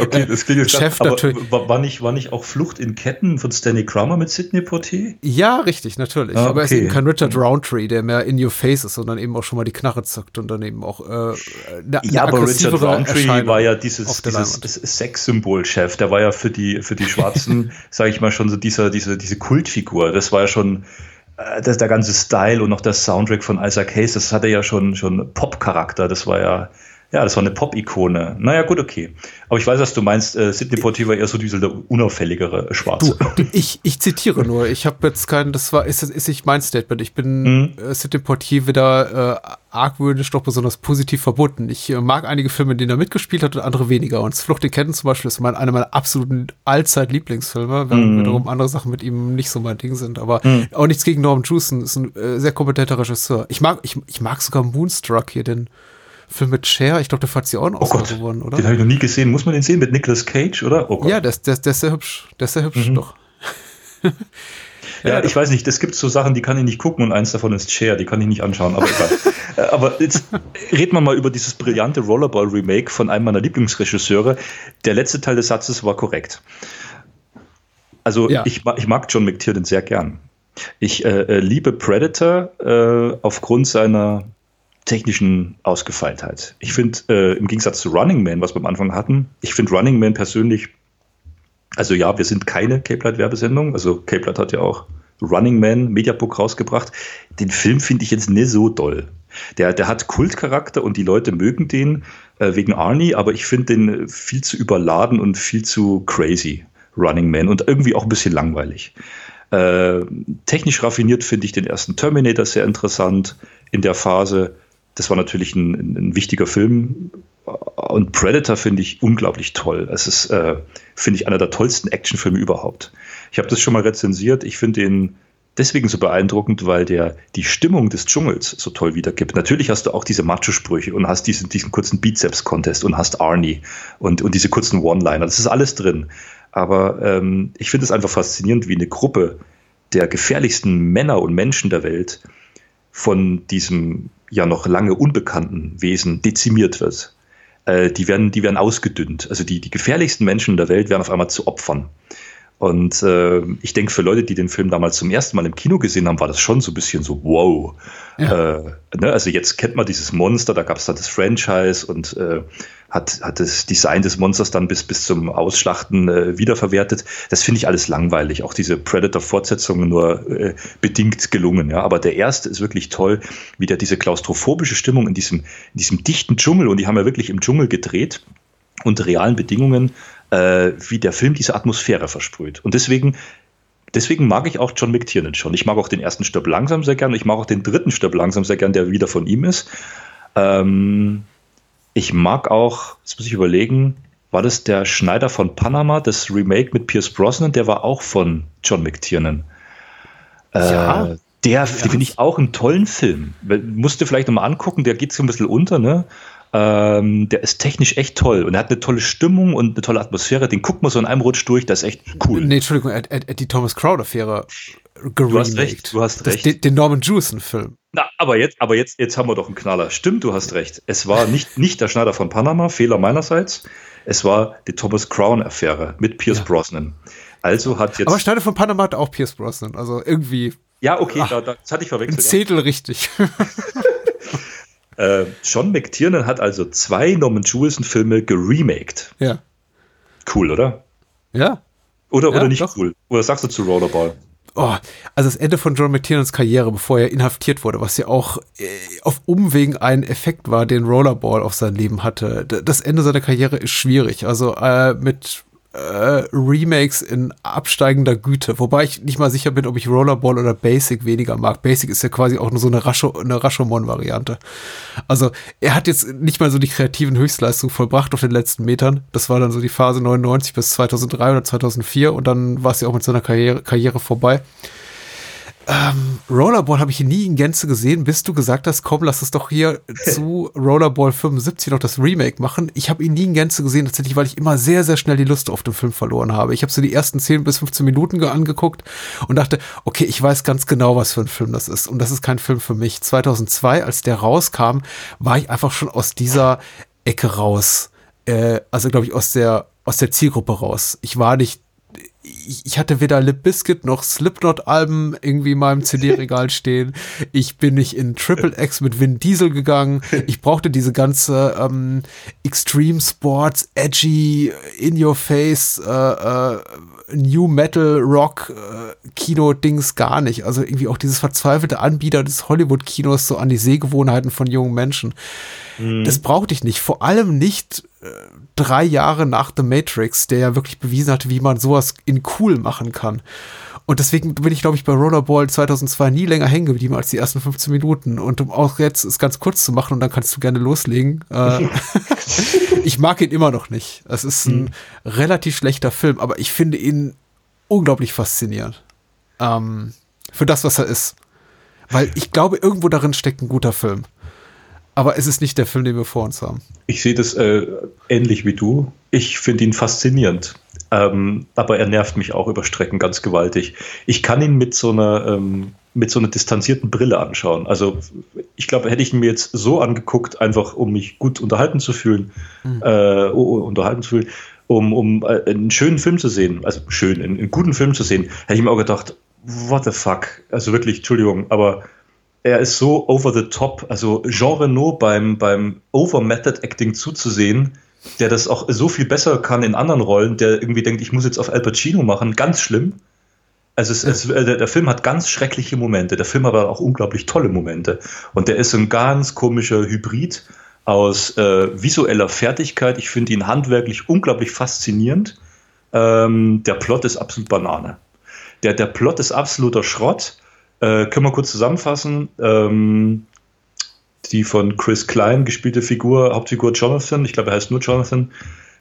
okay, das klingt jetzt Chef aber natürlich. War nicht war nicht auch Flucht in Ketten von Stanley Kramer mit Sidney Portier? Ja, richtig, natürlich. Ah, okay. Aber er ist eben kein Richard Roundtree, der mehr in your face ist, sondern eben auch schon mal die Knarre zuckt und dann eben auch äh, eine, ja, aber Richard Roundtree Country war ja dieses, dieses Sexsymbol-Chef, der war ja für die, für die Schwarzen, sage ich mal, schon so dieser, diese, diese Kultfigur. Das war ja schon äh, das, der ganze Style und auch der Soundtrack von Isaac Hayes, das hatte ja schon, schon Pop-Charakter. Das war ja ja, das war eine Pop-Ikone. Naja, gut, okay. Aber ich weiß, was du meinst. Äh, Sidney Poitier war eher so dieser unauffälligere Schwarze. Du, ich, ich zitiere nur. Ich habe jetzt keinen, das war, ist, ist nicht mein Statement. Ich bin mhm. äh, Sidney Poitier wieder äh, argwöhnisch doch besonders positiv verbunden. Ich äh, mag einige Filme, in denen er mitgespielt hat und andere weniger. Und Flucht in Ketten zum Beispiel ist mein, einer meiner absoluten Allzeit-Lieblingsfilme, während mhm. wiederum andere Sachen mit ihm nicht so mein Ding sind. Aber mhm. auch nichts gegen Norman Jewison, ist ein äh, sehr kompetenter Regisseur. Ich mag, ich, ich mag sogar Moonstruck hier, den Film mit Cher, ich glaube, der fand sie auch einen Oscar oh gewonnen, oder? Den habe ich noch nie gesehen. Muss man den sehen mit Nicolas Cage, oder? Oh ja, der, der, der ist sehr hübsch. Der ist sehr hübsch, mhm. doch. ja, ja, ich weiß nicht, es gibt so Sachen, die kann ich nicht gucken und eins davon ist Cher, die kann ich nicht anschauen, aber egal. Äh, aber jetzt reden wir mal über dieses brillante Rollerball-Remake von einem meiner Lieblingsregisseure. Der letzte Teil des Satzes war korrekt. Also ja. ich, ich mag John McTiernan sehr gern. Ich äh, äh, liebe Predator äh, aufgrund seiner technischen Ausgefeiltheit. Ich finde, äh, im Gegensatz zu Running Man, was wir am Anfang hatten, ich finde Running Man persönlich, also ja, wir sind keine Cape Light Werbesendung, also Cape Light hat ja auch Running Man Mediabook rausgebracht. Den Film finde ich jetzt nicht so doll. Der, der hat Kultcharakter und die Leute mögen den äh, wegen Arnie, aber ich finde den viel zu überladen und viel zu crazy, Running Man, und irgendwie auch ein bisschen langweilig. Äh, technisch raffiniert finde ich den ersten Terminator sehr interessant in der Phase. Das war natürlich ein, ein wichtiger Film. Und Predator finde ich unglaublich toll. Es ist, äh, finde ich, einer der tollsten Actionfilme überhaupt. Ich habe das schon mal rezensiert. Ich finde ihn deswegen so beeindruckend, weil der die Stimmung des Dschungels so toll wiedergibt. Natürlich hast du auch diese Macho-Sprüche und hast diesen, diesen kurzen Bizeps-Contest und hast Arnie und, und diese kurzen One-Liner. Das ist alles drin. Aber ähm, ich finde es einfach faszinierend, wie eine Gruppe der gefährlichsten Männer und Menschen der Welt von diesem ja noch lange unbekannten Wesen dezimiert wird. Äh, die, werden, die werden ausgedünnt. Also die, die gefährlichsten Menschen der Welt werden auf einmal zu Opfern. Und äh, ich denke, für Leute, die den Film damals zum ersten Mal im Kino gesehen haben, war das schon so ein bisschen so, wow. Ja. Äh, ne? Also jetzt kennt man dieses Monster, da gab es dann das Franchise und äh, hat, hat das Design des Monsters dann bis, bis zum Ausschlachten äh, wiederverwertet. Das finde ich alles langweilig. Auch diese Predator-Fortsetzungen nur äh, bedingt gelungen. Ja? Aber der erste ist wirklich toll, wie diese klaustrophobische Stimmung in diesem, in diesem dichten Dschungel, und die haben ja wirklich im Dschungel gedreht, unter realen Bedingungen äh, wie der Film diese Atmosphäre versprüht. Und deswegen Deswegen mag ich auch John McTiernan schon. Ich mag auch den ersten Stirb langsam sehr gern. Ich mag auch den dritten Stirb langsam sehr gern, der wieder von ihm ist. Ähm, ich mag auch, jetzt muss ich überlegen, war das der Schneider von Panama, das Remake mit Pierce Brosnan? Der war auch von John McTiernan. Äh, ja. Der, ja. finde ich auch einen tollen Film. Musst du vielleicht nochmal angucken, der geht so ein bisschen unter, ne? Ähm, der ist technisch echt toll und er hat eine tolle Stimmung und eine tolle Atmosphäre. Den guckt man so in einem Rutsch durch, das ist echt cool. Nee, Entschuldigung, er, er, die Thomas Du hast recht, du hast recht. Das, den Norman Jewison-Film. Na, aber jetzt, aber jetzt, jetzt haben wir doch einen Knaller. Stimmt, du hast recht. Es war nicht, nicht der Schneider von Panama, Fehler meinerseits. Es war die Thomas Crown-Affäre mit Pierce ja. Brosnan. Also hat jetzt. Aber Schneider von Panama hat auch Pierce Brosnan. Also irgendwie. Ja, okay, ach, da, das hatte ich verwechselt. Ein Zettel ja. richtig. Äh, John McTiernan hat also zwei Norman Jewison-Filme geremaked. Ja. Cool, oder? Ja. Oder, ja, oder nicht doch. cool? Oder sagst du zu Rollerball? Oh, also das Ende von John McTiernans Karriere, bevor er inhaftiert wurde, was ja auch äh, auf Umwegen ein Effekt war, den Rollerball auf sein Leben hatte. Das Ende seiner Karriere ist schwierig. Also äh, mit äh, Remakes in absteigender Güte, wobei ich nicht mal sicher bin, ob ich Rollerball oder Basic weniger mag. Basic ist ja quasi auch nur so eine, Rasho, eine Rashomon-Variante. Also er hat jetzt nicht mal so die kreativen Höchstleistungen vollbracht auf den letzten Metern. Das war dann so die Phase 99 bis 2003 oder 2004 und dann war es ja auch mit seiner Karriere, Karriere vorbei. Ähm, Rollerball habe ich nie in Gänze gesehen, bis du gesagt hast, komm, lass es doch hier zu Rollerball 75 noch das Remake machen. Ich habe ihn nie in Gänze gesehen, tatsächlich, weil ich immer sehr, sehr schnell die Lust auf den Film verloren habe. Ich habe so die ersten 10 bis 15 Minuten angeguckt und dachte, okay, ich weiß ganz genau, was für ein Film das ist. Und das ist kein Film für mich. 2002, als der rauskam, war ich einfach schon aus dieser Ecke raus. Äh, also, glaube ich, aus der, aus der Zielgruppe raus. Ich war nicht ich, hatte weder Lip Biscuit noch Slipknot-Alben irgendwie in meinem CD-Regal stehen. Ich bin nicht in Triple X mit Vin Diesel gegangen. Ich brauchte diese ganze ähm, Extreme Sports, edgy, in your face, äh, äh, New Metal Rock äh, Kino-Dings gar nicht. Also irgendwie auch dieses verzweifelte Anbieter des Hollywood-Kinos so an die Sehgewohnheiten von jungen Menschen. Mhm. Das brauchte ich nicht. Vor allem nicht drei Jahre nach The Matrix, der ja wirklich bewiesen hatte, wie man sowas in cool machen kann. Und deswegen bin ich, glaube ich, bei Rollerball 2002 nie länger hängen geblieben als die ersten 15 Minuten. Und um auch jetzt es ganz kurz zu machen und dann kannst du gerne loslegen. Äh, ich mag ihn immer noch nicht. Es ist ein mhm. relativ schlechter Film, aber ich finde ihn unglaublich faszinierend. Ähm, für das, was er ist. Weil ich glaube, irgendwo darin steckt ein guter Film. Aber es ist nicht der Film, den wir vor uns haben. Ich sehe das äh, ähnlich wie du. Ich finde ihn faszinierend. Ähm, aber er nervt mich auch über Strecken ganz gewaltig. Ich kann ihn mit so einer ähm, mit so einer distanzierten Brille anschauen. Also ich glaube, hätte ich ihn mir jetzt so angeguckt, einfach um mich gut unterhalten zu fühlen, mhm. äh, unterhalten zu fühlen, um, um äh, einen schönen Film zu sehen, also schön, einen, einen, guten Film zu sehen, hätte ich mir auch gedacht, what the fuck? Also wirklich, Entschuldigung, aber er ist so over the top, also Jean Renault beim, beim Over-Method-Acting zuzusehen, der das auch so viel besser kann in anderen Rollen, der irgendwie denkt, ich muss jetzt auf Al Pacino machen, ganz schlimm. Also es, es, äh, der, der, Film hat ganz schreckliche Momente, der Film aber auch unglaublich tolle Momente. Und der ist ein ganz komischer Hybrid aus äh, visueller Fertigkeit. Ich finde ihn handwerklich unglaublich faszinierend. Ähm, der Plot ist absolut Banane. Der, der Plot ist absoluter Schrott. Äh, können wir kurz zusammenfassen. Ähm, die von Chris Klein gespielte Figur, Hauptfigur Jonathan, ich glaube, er heißt nur Jonathan,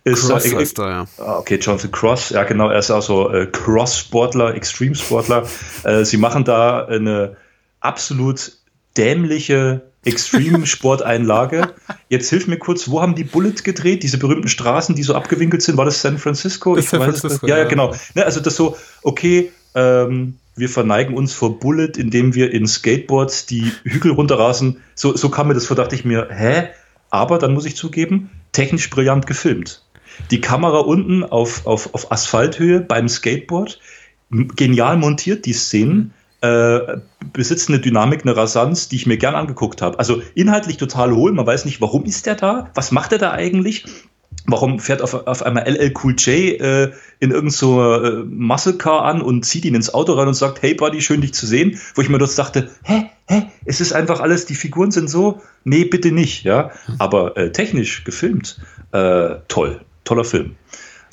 ist Cross äh, heißt er, ja. Ah, okay, Jonathan Cross, ja genau, er ist also äh, Cross-Sportler, Extreme-Sportler. äh, sie machen da eine absolut dämliche Extreme-Sporteinlage. Jetzt hilf mir kurz, wo haben die Bullet gedreht? Diese berühmten Straßen, die so abgewinkelt sind, war das San Francisco? Das ich San weiß, Francisco ja, ja, genau. Ne, also das so, okay, ähm, wir verneigen uns vor Bullet, indem wir in Skateboards die Hügel runterrasen. So, so kam mir das vor, dachte ich mir, hä? Aber dann muss ich zugeben, technisch brillant gefilmt. Die Kamera unten auf, auf, auf Asphalthöhe beim Skateboard, genial montiert, die Szenen, äh, besitzt eine Dynamik, eine Rasanz, die ich mir gern angeguckt habe. Also inhaltlich total hohl, man weiß nicht, warum ist der da, was macht er da eigentlich, Warum fährt auf, auf einmal LL Cool J äh, in irgendeiner so, äh, Muscle Car an und zieht ihn ins Auto rein und sagt, hey Buddy, schön dich zu sehen. Wo ich mir dort dachte, hä, hä, es ist einfach alles, die Figuren sind so, nee, bitte nicht, ja. Aber äh, technisch gefilmt, äh, toll, toller Film.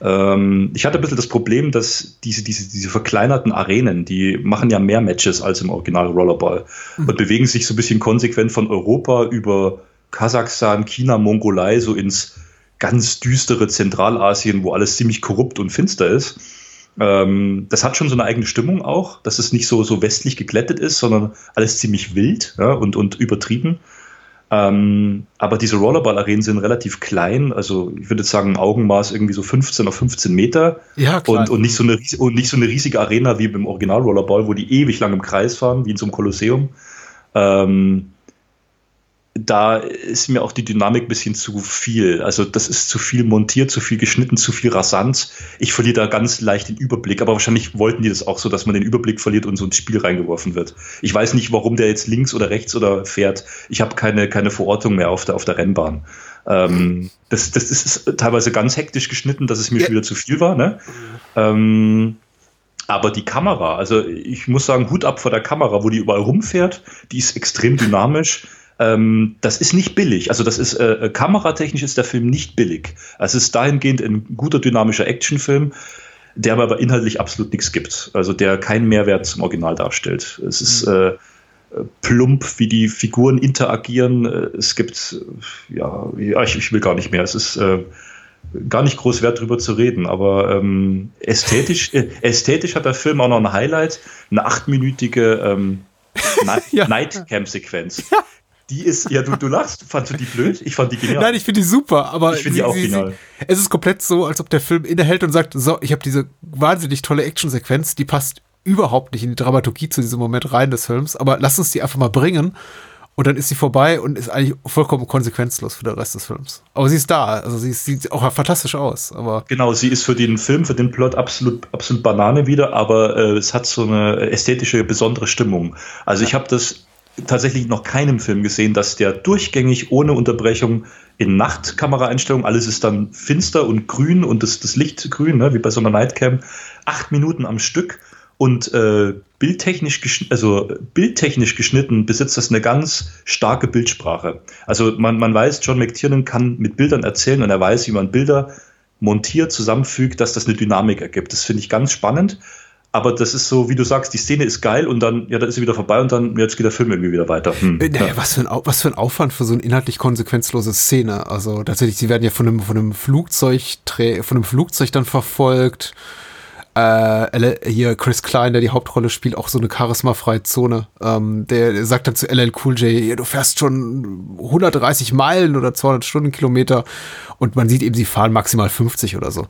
Ähm, ich hatte ein bisschen das Problem, dass diese, diese, diese verkleinerten Arenen, die machen ja mehr Matches als im Original Rollerball mhm. und bewegen sich so ein bisschen konsequent von Europa über Kasachstan, China, Mongolei so ins ganz düstere Zentralasien, wo alles ziemlich korrupt und finster ist. Ähm, das hat schon so eine eigene Stimmung auch, dass es nicht so, so westlich geglättet ist, sondern alles ziemlich wild ja, und, und übertrieben. Ähm, aber diese Rollerball-Arenen sind relativ klein, also ich würde sagen Augenmaß irgendwie so 15 auf 15 Meter. Ja, klar. Und, und, nicht so eine, und nicht so eine riesige Arena wie beim Original Rollerball, wo die ewig lang im Kreis fahren, wie in so einem Kolosseum. Ähm, da ist mir auch die Dynamik ein bisschen zu viel. Also das ist zu viel montiert, zu viel geschnitten, zu viel rasant. Ich verliere da ganz leicht den Überblick, aber wahrscheinlich wollten die das auch so, dass man den Überblick verliert und so ins Spiel reingeworfen wird. Ich weiß nicht, warum der jetzt links oder rechts oder fährt. Ich habe keine, keine Verortung mehr auf der, auf der Rennbahn. Ähm, das, das ist teilweise ganz hektisch geschnitten, dass es mir ja. schon wieder zu viel war. Ne? Ähm, aber die Kamera, also ich muss sagen, Hut ab vor der Kamera, wo die überall rumfährt, die ist extrem dynamisch. Ähm, das ist nicht billig. Also das ist äh, kameratechnisch ist der Film nicht billig. Es ist dahingehend ein guter dynamischer Actionfilm, der aber inhaltlich absolut nichts gibt. Also der keinen Mehrwert zum Original darstellt. Es ist mhm. äh, plump, wie die Figuren interagieren. Es gibt, ja, ich, ich will gar nicht mehr. Es ist äh, gar nicht groß wert, darüber zu reden, aber ähm, ästhetisch, äh, ästhetisch hat der Film auch noch ein Highlight, eine achtminütige ähm, ja. Nightcam-Sequenz. Ja. Die ist, ja, du, du lachst, fandst du die blöd? Ich fand die genial. Nein, ich finde die super, aber ich finde die auch sie, genial. Sie, es ist komplett so, als ob der Film innehält und sagt, so, ich habe diese wahnsinnig tolle Actionsequenz, die passt überhaupt nicht in die Dramaturgie zu diesem Moment rein des Films, aber lass uns die einfach mal bringen. Und dann ist sie vorbei und ist eigentlich vollkommen konsequenzlos für den Rest des Films. Aber sie ist da, also sie, sieht auch fantastisch aus. Aber genau, sie ist für den Film, für den Plot absolut, absolut Banane wieder, aber äh, es hat so eine ästhetische, besondere Stimmung. Also ich habe das tatsächlich noch keinem Film gesehen, dass der durchgängig ohne Unterbrechung in Nachtkameraeinstellung, alles ist dann finster und grün und das, das Licht grün, ne, wie bei so einer Nightcam, acht Minuten am Stück und äh, bildtechnisch, also bildtechnisch geschnitten besitzt das eine ganz starke Bildsprache. Also man, man weiß, John McTiernan kann mit Bildern erzählen und er weiß, wie man Bilder montiert, zusammenfügt, dass das eine Dynamik ergibt. Das finde ich ganz spannend. Aber das ist so, wie du sagst, die Szene ist geil und dann, ja, dann ist sie wieder vorbei und dann, jetzt geht der Film irgendwie wieder weiter. Hm, äh, naja, ja. was, für ein, was für ein Aufwand für so eine inhaltlich konsequenzlose Szene. Also tatsächlich, sie werden ja von einem, von einem Flugzeug, von einem Flugzeug dann verfolgt. Äh, hier Chris Klein, der die Hauptrolle spielt, auch so eine charismafreie Zone. Ähm, der sagt dann zu LL Cool J, du fährst schon 130 Meilen oder 200 Stundenkilometer und man sieht eben, sie fahren maximal 50 oder so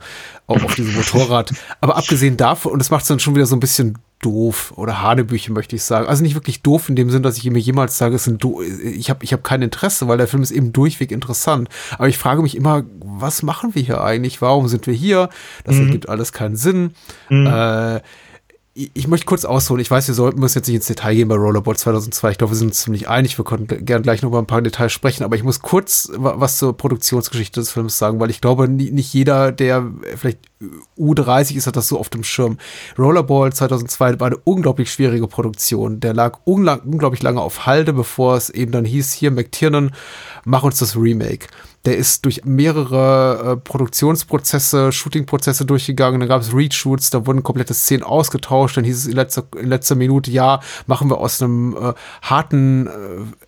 auch auf diesem Motorrad. Aber abgesehen davon, und das macht es dann schon wieder so ein bisschen doof oder Hanebüche, möchte ich sagen. Also nicht wirklich doof in dem Sinn, dass ich mir jemals sage, es sind ich habe ich hab kein Interesse, weil der Film ist eben durchweg interessant. Aber ich frage mich immer, was machen wir hier eigentlich? Warum sind wir hier? Das mhm. ergibt alles keinen Sinn. Mhm. Äh, ich möchte kurz ausholen. Ich weiß, wir sollten müssen jetzt nicht ins Detail gehen bei Rollerball 2002. Ich glaube, wir sind uns ziemlich einig. Wir konnten gerne gleich noch über ein paar Details sprechen. Aber ich muss kurz was zur Produktionsgeschichte des Films sagen, weil ich glaube, nicht jeder, der vielleicht U30 ist, hat das so auf dem Schirm. Rollerball 2002 war eine unglaublich schwierige Produktion. Der lag unglaublich lange auf Halde, bevor es eben dann hieß, hier McTiernan, mach uns das Remake. Der ist durch mehrere äh, Produktionsprozesse, Shootingprozesse durchgegangen. Dann gab es Reshoots, da wurden komplette Szenen ausgetauscht. Dann hieß es in letzter, in letzter Minute, ja, machen wir aus einem äh, harten äh,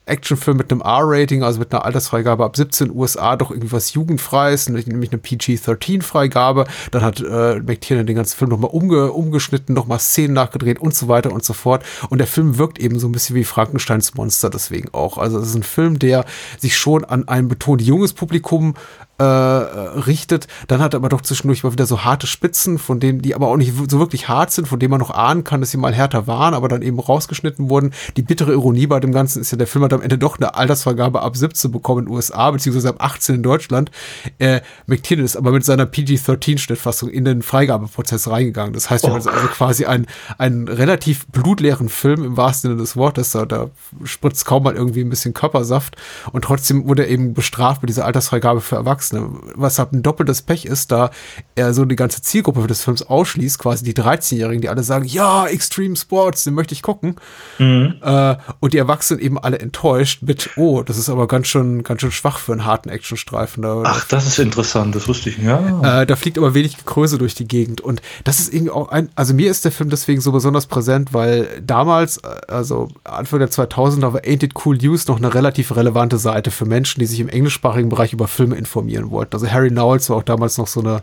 Actionfilm mit einem R-Rating, also mit einer Altersfreigabe ab 17 USA, doch irgendwie was Jugendfreies, nämlich eine PG-13-Freigabe. Dann hat äh, McTiernan den ganzen Film nochmal umge umgeschnitten, nochmal Szenen nachgedreht und so weiter und so fort. Und der Film wirkt eben so ein bisschen wie Frankensteins Monster deswegen auch. Also es ist ein Film, der sich schon an ein betont junges Publikum Publikum äh, richtet. Dann hat er aber doch zwischendurch mal wieder so harte Spitzen, von denen, die aber auch nicht so wirklich hart sind, von denen man noch ahnen kann, dass sie mal härter waren, aber dann eben rausgeschnitten wurden. Die bittere Ironie bei dem Ganzen ist ja, der Film hat am Ende doch eine Altersvergabe ab 17 bekommen in den USA, beziehungsweise ab 18 in Deutschland. Äh, McTiernan ist aber mit seiner PG-13-Schnittfassung in den Freigabeprozess reingegangen. Das heißt, wir oh. haben also quasi einen, einen relativ blutleeren Film im wahrsten Sinne des Wortes. Da, da spritzt kaum mal irgendwie ein bisschen Körpersaft und trotzdem wurde er eben bestraft mit dieser Altersfreigabe für Erwachsene. Erwachsene, was halt ein doppeltes Pech ist, da er so die ganze Zielgruppe des Films ausschließt, quasi die 13-Jährigen, die alle sagen, ja, Extreme Sports, den möchte ich gucken. Mhm. Äh, und die Erwachsenen eben alle enttäuscht mit, oh, das ist aber ganz schön, ganz schön schwach für einen harten Actionstreifen. Da, Ach, das ist interessant, das wusste ich, ja. Äh, da fliegt aber wenig Größe durch die Gegend. Und das ist irgendwie auch ein, also mir ist der Film deswegen so besonders präsent, weil damals, äh, also Anfang der 2000er war Ain't It Cool News noch eine relativ relevante Seite für Menschen, die sich im englischsprachigen Bereich über Filme informieren inszenieren wollten. Also Harry Knowles war auch damals noch so eine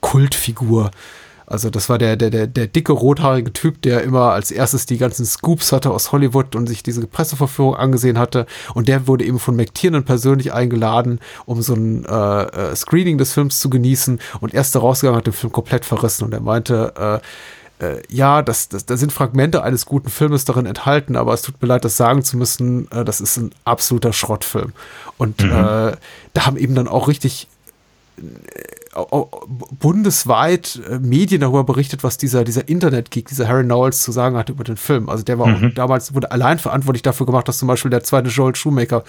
Kultfigur. Also das war der, der, der, der dicke, rothaarige Typ, der immer als erstes die ganzen Scoops hatte aus Hollywood und sich diese Presseverführung angesehen hatte. Und der wurde eben von McTiernan persönlich eingeladen, um so ein äh, äh, Screening des Films zu genießen. Und erst rausgegangen hat den Film komplett verrissen. Und er meinte, äh, äh, ja, das, das, da sind Fragmente eines guten Filmes darin enthalten, aber es tut mir leid, das sagen zu müssen, äh, das ist ein absoluter Schrottfilm. Und mhm. äh, da haben eben dann auch richtig äh, bundesweit äh, Medien darüber berichtet, was dieser, dieser Internet-Geek, dieser Harry Knowles zu sagen hatte über den Film. Also der war mhm. auch damals, wurde allein verantwortlich dafür gemacht, dass zum Beispiel der zweite Joel Shoemaker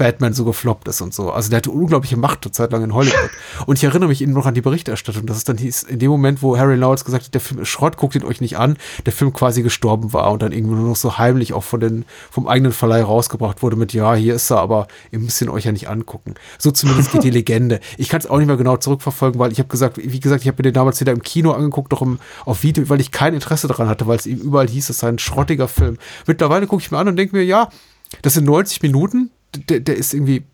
Batman so gefloppt ist und so. Also der hatte unglaubliche Macht zur Zeit lang in Hollywood. Und ich erinnere mich eben noch an die Berichterstattung, dass es dann hieß, in dem Moment, wo Harry Knowles gesagt hat, der Film ist Schrott, guckt ihn euch nicht an, der Film quasi gestorben war und dann irgendwie nur noch so heimlich auch von den, vom eigenen Verleih rausgebracht wurde mit, ja, hier ist er, aber ihr müsst ihn euch ja nicht angucken. So zumindest geht die Legende. Ich kann es auch nicht mehr genau zurückverfolgen, weil ich habe gesagt, wie gesagt, ich habe mir den damals wieder im Kino angeguckt, doch im, auf Video, weil ich kein Interesse daran hatte, weil es ihm überall hieß, es sei ein schrottiger Film. Mittlerweile gucke ich mir an und denke mir, ja, das sind 90 Minuten, der, der ist irgendwie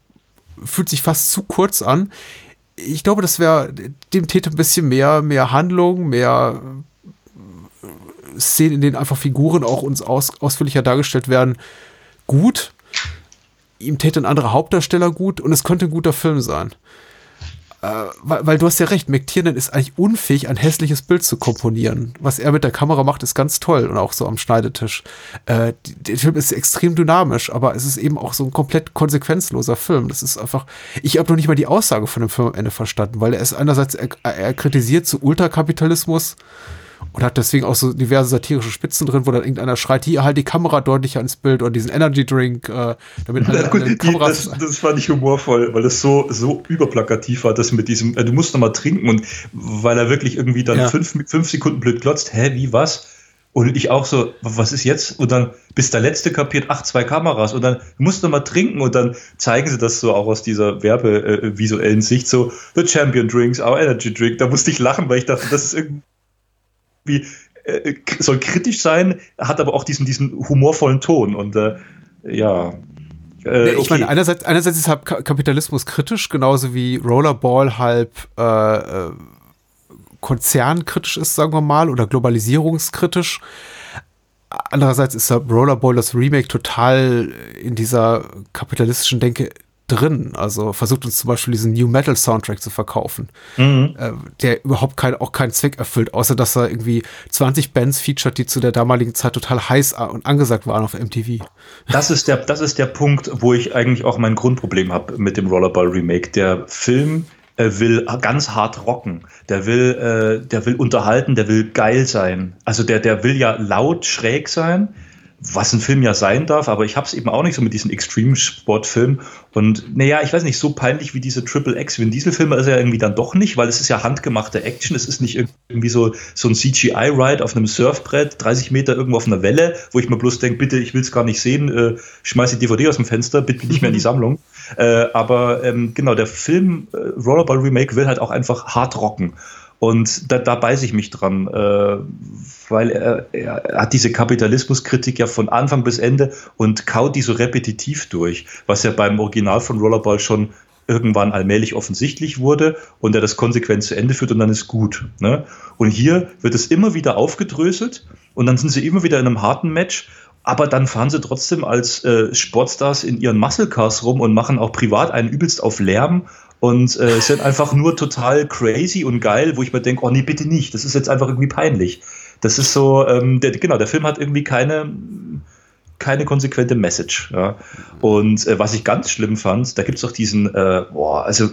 fühlt sich fast zu kurz an. Ich glaube, das wäre dem täte ein bisschen mehr, mehr Handlung, mehr äh, Szenen, in denen einfach Figuren auch uns aus, ausführlicher dargestellt werden, gut. Ihm täte ein anderer Hauptdarsteller gut und es könnte ein guter Film sein. Äh, weil, weil, du hast ja recht, McTiernan ist eigentlich unfähig, ein hässliches Bild zu komponieren. Was er mit der Kamera macht, ist ganz toll und auch so am Schneidetisch. Äh, der Film ist extrem dynamisch, aber es ist eben auch so ein komplett konsequenzloser Film. Das ist einfach, ich habe noch nicht mal die Aussage von dem Film am Ende verstanden, weil er ist einerseits, er, er kritisiert zu Ultrakapitalismus, und hat deswegen auch so diverse satirische Spitzen drin, wo dann irgendeiner schreit, hier halt die Kamera deutlicher ins Bild oder diesen Energy Drink, äh, damit alle, gut, alle Kameras. Das, das, fand ich humorvoll, weil das so, so überplakativ war, das mit diesem, äh, du musst noch mal trinken und weil er wirklich irgendwie dann ja. fünf, fünf Sekunden blöd glotzt, hä, wie, was? Und ich auch so, was ist jetzt? Und dann, bis der letzte kapiert, ach, zwei Kameras. Und dann musst du mal trinken. Und dann zeigen sie das so auch aus dieser werbevisuellen äh, Sicht so, the champion drinks, our energy drink. Da musste ich lachen, weil ich dachte, das ist irgendwie irgendwie äh, soll kritisch sein, hat aber auch diesen, diesen humorvollen Ton und äh, ja. Äh, okay. Ich meine, einerseits, einerseits ist halt Kapitalismus kritisch, genauso wie Rollerball halb äh, äh, konzernkritisch ist, sagen wir mal, oder globalisierungskritisch. Andererseits ist der Rollerball das Remake total in dieser kapitalistischen Denke drin. Also versucht uns zum Beispiel diesen New Metal Soundtrack zu verkaufen, mhm. äh, der überhaupt kein, auch keinen Zweck erfüllt, außer dass er irgendwie 20 Bands featured, die zu der damaligen Zeit total heiß und angesagt waren auf MTV. Das ist der, das ist der Punkt, wo ich eigentlich auch mein Grundproblem habe mit dem Rollerball Remake. Der Film äh, will ganz hart rocken. Der will, äh, der will unterhalten, der will geil sein. Also der, der will ja laut schräg sein was ein Film ja sein darf, aber ich habe es eben auch nicht so mit diesen Extreme-Sport-Filmen. Und naja, ich weiß nicht, so peinlich wie diese Triple X Vin Diesel-Filme ist er ja irgendwie dann doch nicht, weil es ist ja handgemachte Action. Es ist nicht irgendwie so, so ein CGI-Ride auf einem Surfbrett, 30 Meter irgendwo auf einer Welle, wo ich mir bloß denke, bitte, ich will es gar nicht sehen, äh, schmeiß die DVD aus dem Fenster, bitte nicht mehr in die Sammlung. Äh, aber ähm, genau, der Film äh, Rollerball Remake will halt auch einfach hart rocken. Und da, da beiße ich mich dran, äh, weil er, er, hat diese Kapitalismuskritik ja von Anfang bis Ende und kaut die so repetitiv durch, was ja beim Original von Rollerball schon irgendwann allmählich offensichtlich wurde und er das konsequent zu Ende führt und dann ist gut. Ne? Und hier wird es immer wieder aufgedröselt und dann sind sie immer wieder in einem harten Match aber dann fahren sie trotzdem als äh, Sportstars in ihren Muscle Cars rum und machen auch privat einen übelst auf Lärm und äh, sind einfach nur total crazy und geil, wo ich mir denke, oh nee, bitte nicht, das ist jetzt einfach irgendwie peinlich. Das ist so, ähm, der, genau, der Film hat irgendwie keine, keine konsequente Message. Ja. Und äh, was ich ganz schlimm fand, da gibt es auch diesen, äh, boah, also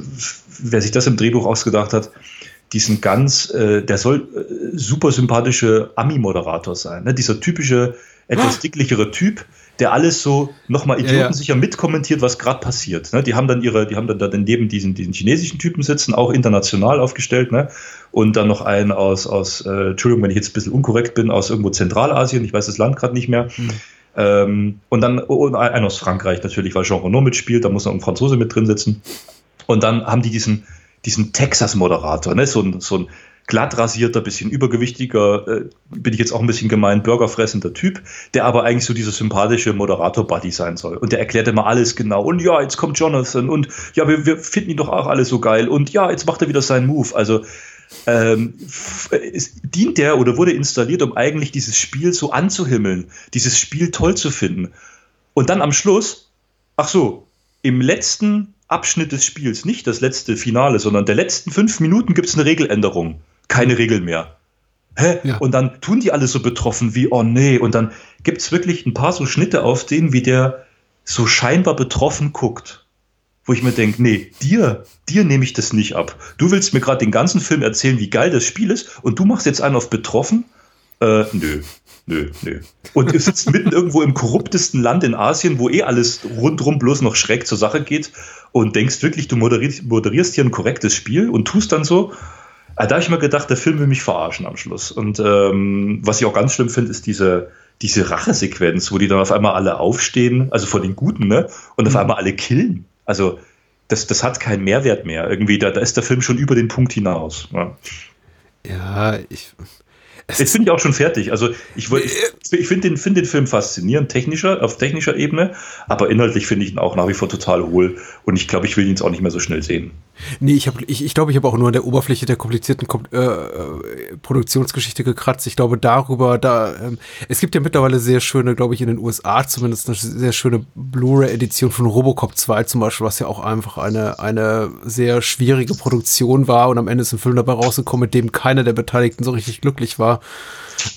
wer sich das im Drehbuch ausgedacht hat, diesen ganz, äh, der soll äh, super sympathische Ami-Moderator sein, ne? dieser typische, etwas dicklichere Typ, der alles so nochmal idiotensicher ja, ja. mitkommentiert, was gerade passiert. Ne? Die haben dann ihre, die haben dann, dann neben diesen, diesen chinesischen Typen sitzen, auch international aufgestellt, ne? Und dann noch einen aus, aus äh, Entschuldigung, wenn ich jetzt ein bisschen unkorrekt bin, aus irgendwo Zentralasien, ich weiß das Land gerade nicht mehr. Mhm. Ähm, und dann und einen aus Frankreich natürlich, weil Jean Renault mitspielt, da muss noch ein Franzose mit drin sitzen. Und dann haben die diesen, diesen Texas-Moderator, ne? so, ein, so ein glatt rasierter, bisschen übergewichtiger, äh, bin ich jetzt auch ein bisschen gemein, burgerfressender Typ, der aber eigentlich so dieser sympathische Moderator-Buddy sein soll. Und der erklärt immer alles genau. Und ja, jetzt kommt Jonathan und ja, wir, wir finden ihn doch auch alle so geil. Und ja, jetzt macht er wieder seinen Move. Also ähm, dient der oder wurde installiert, um eigentlich dieses Spiel so anzuhimmeln, dieses Spiel toll zu finden. Und dann am Schluss, ach so, im letzten Abschnitt des Spiels, nicht das letzte Finale, sondern der letzten fünf Minuten gibt es eine Regeländerung keine Regeln mehr. Hä? Ja. Und dann tun die alle so betroffen wie, oh nee. Und dann gibt es wirklich ein paar so Schnitte auf denen, wie der so scheinbar betroffen guckt. Wo ich mir denke, nee, dir, dir nehme ich das nicht ab. Du willst mir gerade den ganzen Film erzählen, wie geil das Spiel ist, und du machst jetzt einen auf betroffen? Äh, nö, nö, nö. Und du sitzt mitten irgendwo im korruptesten Land in Asien, wo eh alles rundrum bloß noch schräg zur Sache geht und denkst wirklich, du moderierst, moderierst hier ein korrektes Spiel und tust dann so, da habe ich mir gedacht, der Film will mich verarschen am Schluss. Und ähm, was ich auch ganz schlimm finde, ist diese, diese Rachesequenz, wo die dann auf einmal alle aufstehen, also von den Guten, ne? Und auf mhm. einmal alle killen. Also das, das hat keinen Mehrwert mehr. Irgendwie, da, da ist der Film schon über den Punkt hinaus. Ja, ja ich, Jetzt bin ich auch schon fertig. Also ich, ich, ich finde den, find den Film faszinierend, technischer, auf technischer Ebene, aber inhaltlich finde ich ihn auch nach wie vor total hohl und ich glaube, ich will ihn jetzt auch nicht mehr so schnell sehen. Nee, ich glaube, ich, ich, glaub, ich habe auch nur an der Oberfläche der komplizierten äh, äh, Produktionsgeschichte gekratzt. Ich glaube, darüber, da, ähm, es gibt ja mittlerweile sehr schöne, glaube ich, in den USA zumindest eine sehr schöne Blu-ray-Edition von Robocop 2 zum Beispiel, was ja auch einfach eine, eine sehr schwierige Produktion war und am Ende ist ein Film dabei rausgekommen, mit dem keiner der Beteiligten so richtig glücklich war.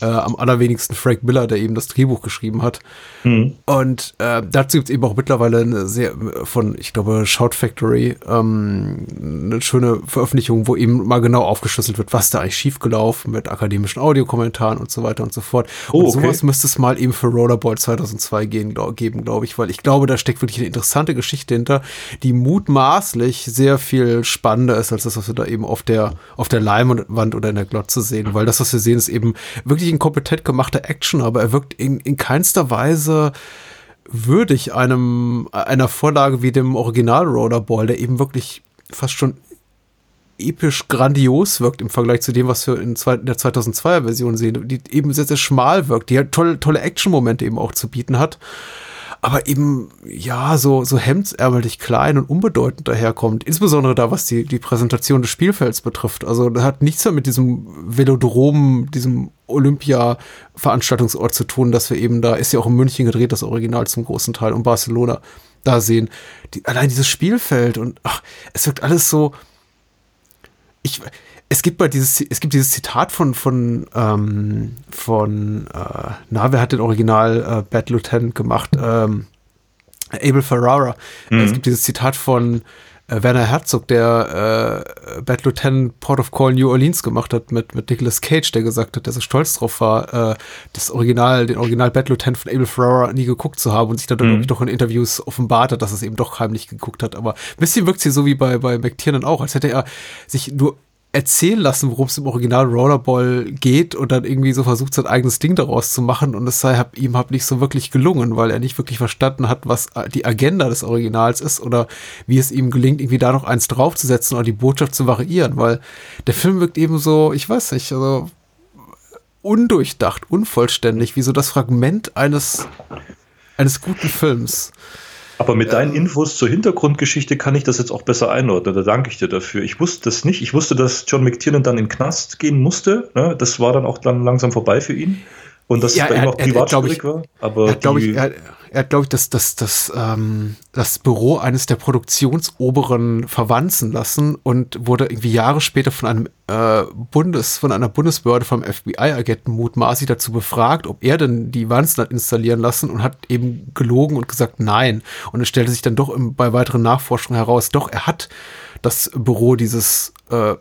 Äh, am allerwenigsten Frank Miller, der eben das Drehbuch geschrieben hat. Mhm. Und äh, dazu gibt es eben auch mittlerweile eine sehr von, ich glaube, Shout Factory, ähm, eine schöne Veröffentlichung, wo eben mal genau aufgeschlüsselt wird, was da eigentlich schiefgelaufen mit akademischen Audiokommentaren und so weiter und so fort. Oh, und sowas okay. müsste es mal eben für Rollerball 2002 gehen, glaub, geben, glaube ich, weil ich glaube, da steckt wirklich eine interessante Geschichte hinter, die mutmaßlich sehr viel spannender ist als das, was wir da eben auf der, auf der Leinwand oder in der Glotze sehen, weil das, was wir sehen, ist eben wirklich ein kompetent gemachter Action, aber er wirkt in, in keinster Weise würdig einem, einer Vorlage wie dem Original Rollerball, der eben wirklich fast schon episch grandios wirkt im Vergleich zu dem, was wir in, der 2002er Version sehen, die eben sehr, sehr schmal wirkt, die halt tolle, tolle Action-Momente eben auch zu bieten hat, aber eben, ja, so, so hemdsärmelig klein und unbedeutend daherkommt. Insbesondere da, was die, die Präsentation des Spielfelds betrifft. Also, das hat nichts mehr mit diesem Velodrom, diesem Olympia-Veranstaltungsort zu tun, dass wir eben da, ist ja auch in München gedreht, das Original zum großen Teil, und Barcelona da sehen. Die, allein dieses Spielfeld und, ach, es wirkt alles so, ich, es gibt mal dieses, es gibt dieses Zitat von, von, ähm, von, äh, na, wer hat den Original äh, Bad Lieutenant gemacht? Ähm, Abel Ferrara. Mhm. Es gibt dieses Zitat von äh, Werner Herzog, der äh, Bad Lieutenant Port of Call New Orleans gemacht hat mit, mit Nicolas Cage, der gesagt hat, der so stolz drauf war, äh, das Original, den Original Bad Lieutenant von Abel Ferrara nie geguckt zu haben und sich dann mhm. doch in Interviews offenbart hat, dass es eben doch heimlich geguckt hat. Aber ein bisschen wirkt sie so wie bei, bei McTiernan auch, als hätte er sich nur erzählen lassen, worum es im Original Rollerball geht und dann irgendwie so versucht, sein eigenes Ding daraus zu machen und es sei hab, ihm halt nicht so wirklich gelungen, weil er nicht wirklich verstanden hat, was die Agenda des Originals ist oder wie es ihm gelingt, irgendwie da noch eins draufzusetzen oder die Botschaft zu variieren, weil der Film wirkt eben so, ich weiß nicht, also undurchdacht, unvollständig, wie so das Fragment eines, eines guten Films. Aber mit deinen Infos zur Hintergrundgeschichte kann ich das jetzt auch besser einordnen. Da danke ich dir dafür. Ich wusste das nicht. Ich wusste, dass John McTiernan dann in den Knast gehen musste. Ne? Das war dann auch dann langsam vorbei für ihn. Und dass ja, es bei ihm auch privat schwierig war. Aber er, glaube ich, er, er hat, glaube ich, das, das, das, ähm, das Büro eines der Produktionsoberen verwanzen lassen und wurde irgendwie Jahre später von einem äh, Bundes, von einer Bundesbehörde vom FBI-Agenten mutmaßlich dazu befragt, ob er denn die Wanzen hat installieren lassen und hat eben gelogen und gesagt nein. Und es stellte sich dann doch im, bei weiteren Nachforschungen heraus, doch, er hat das Büro dieses äh,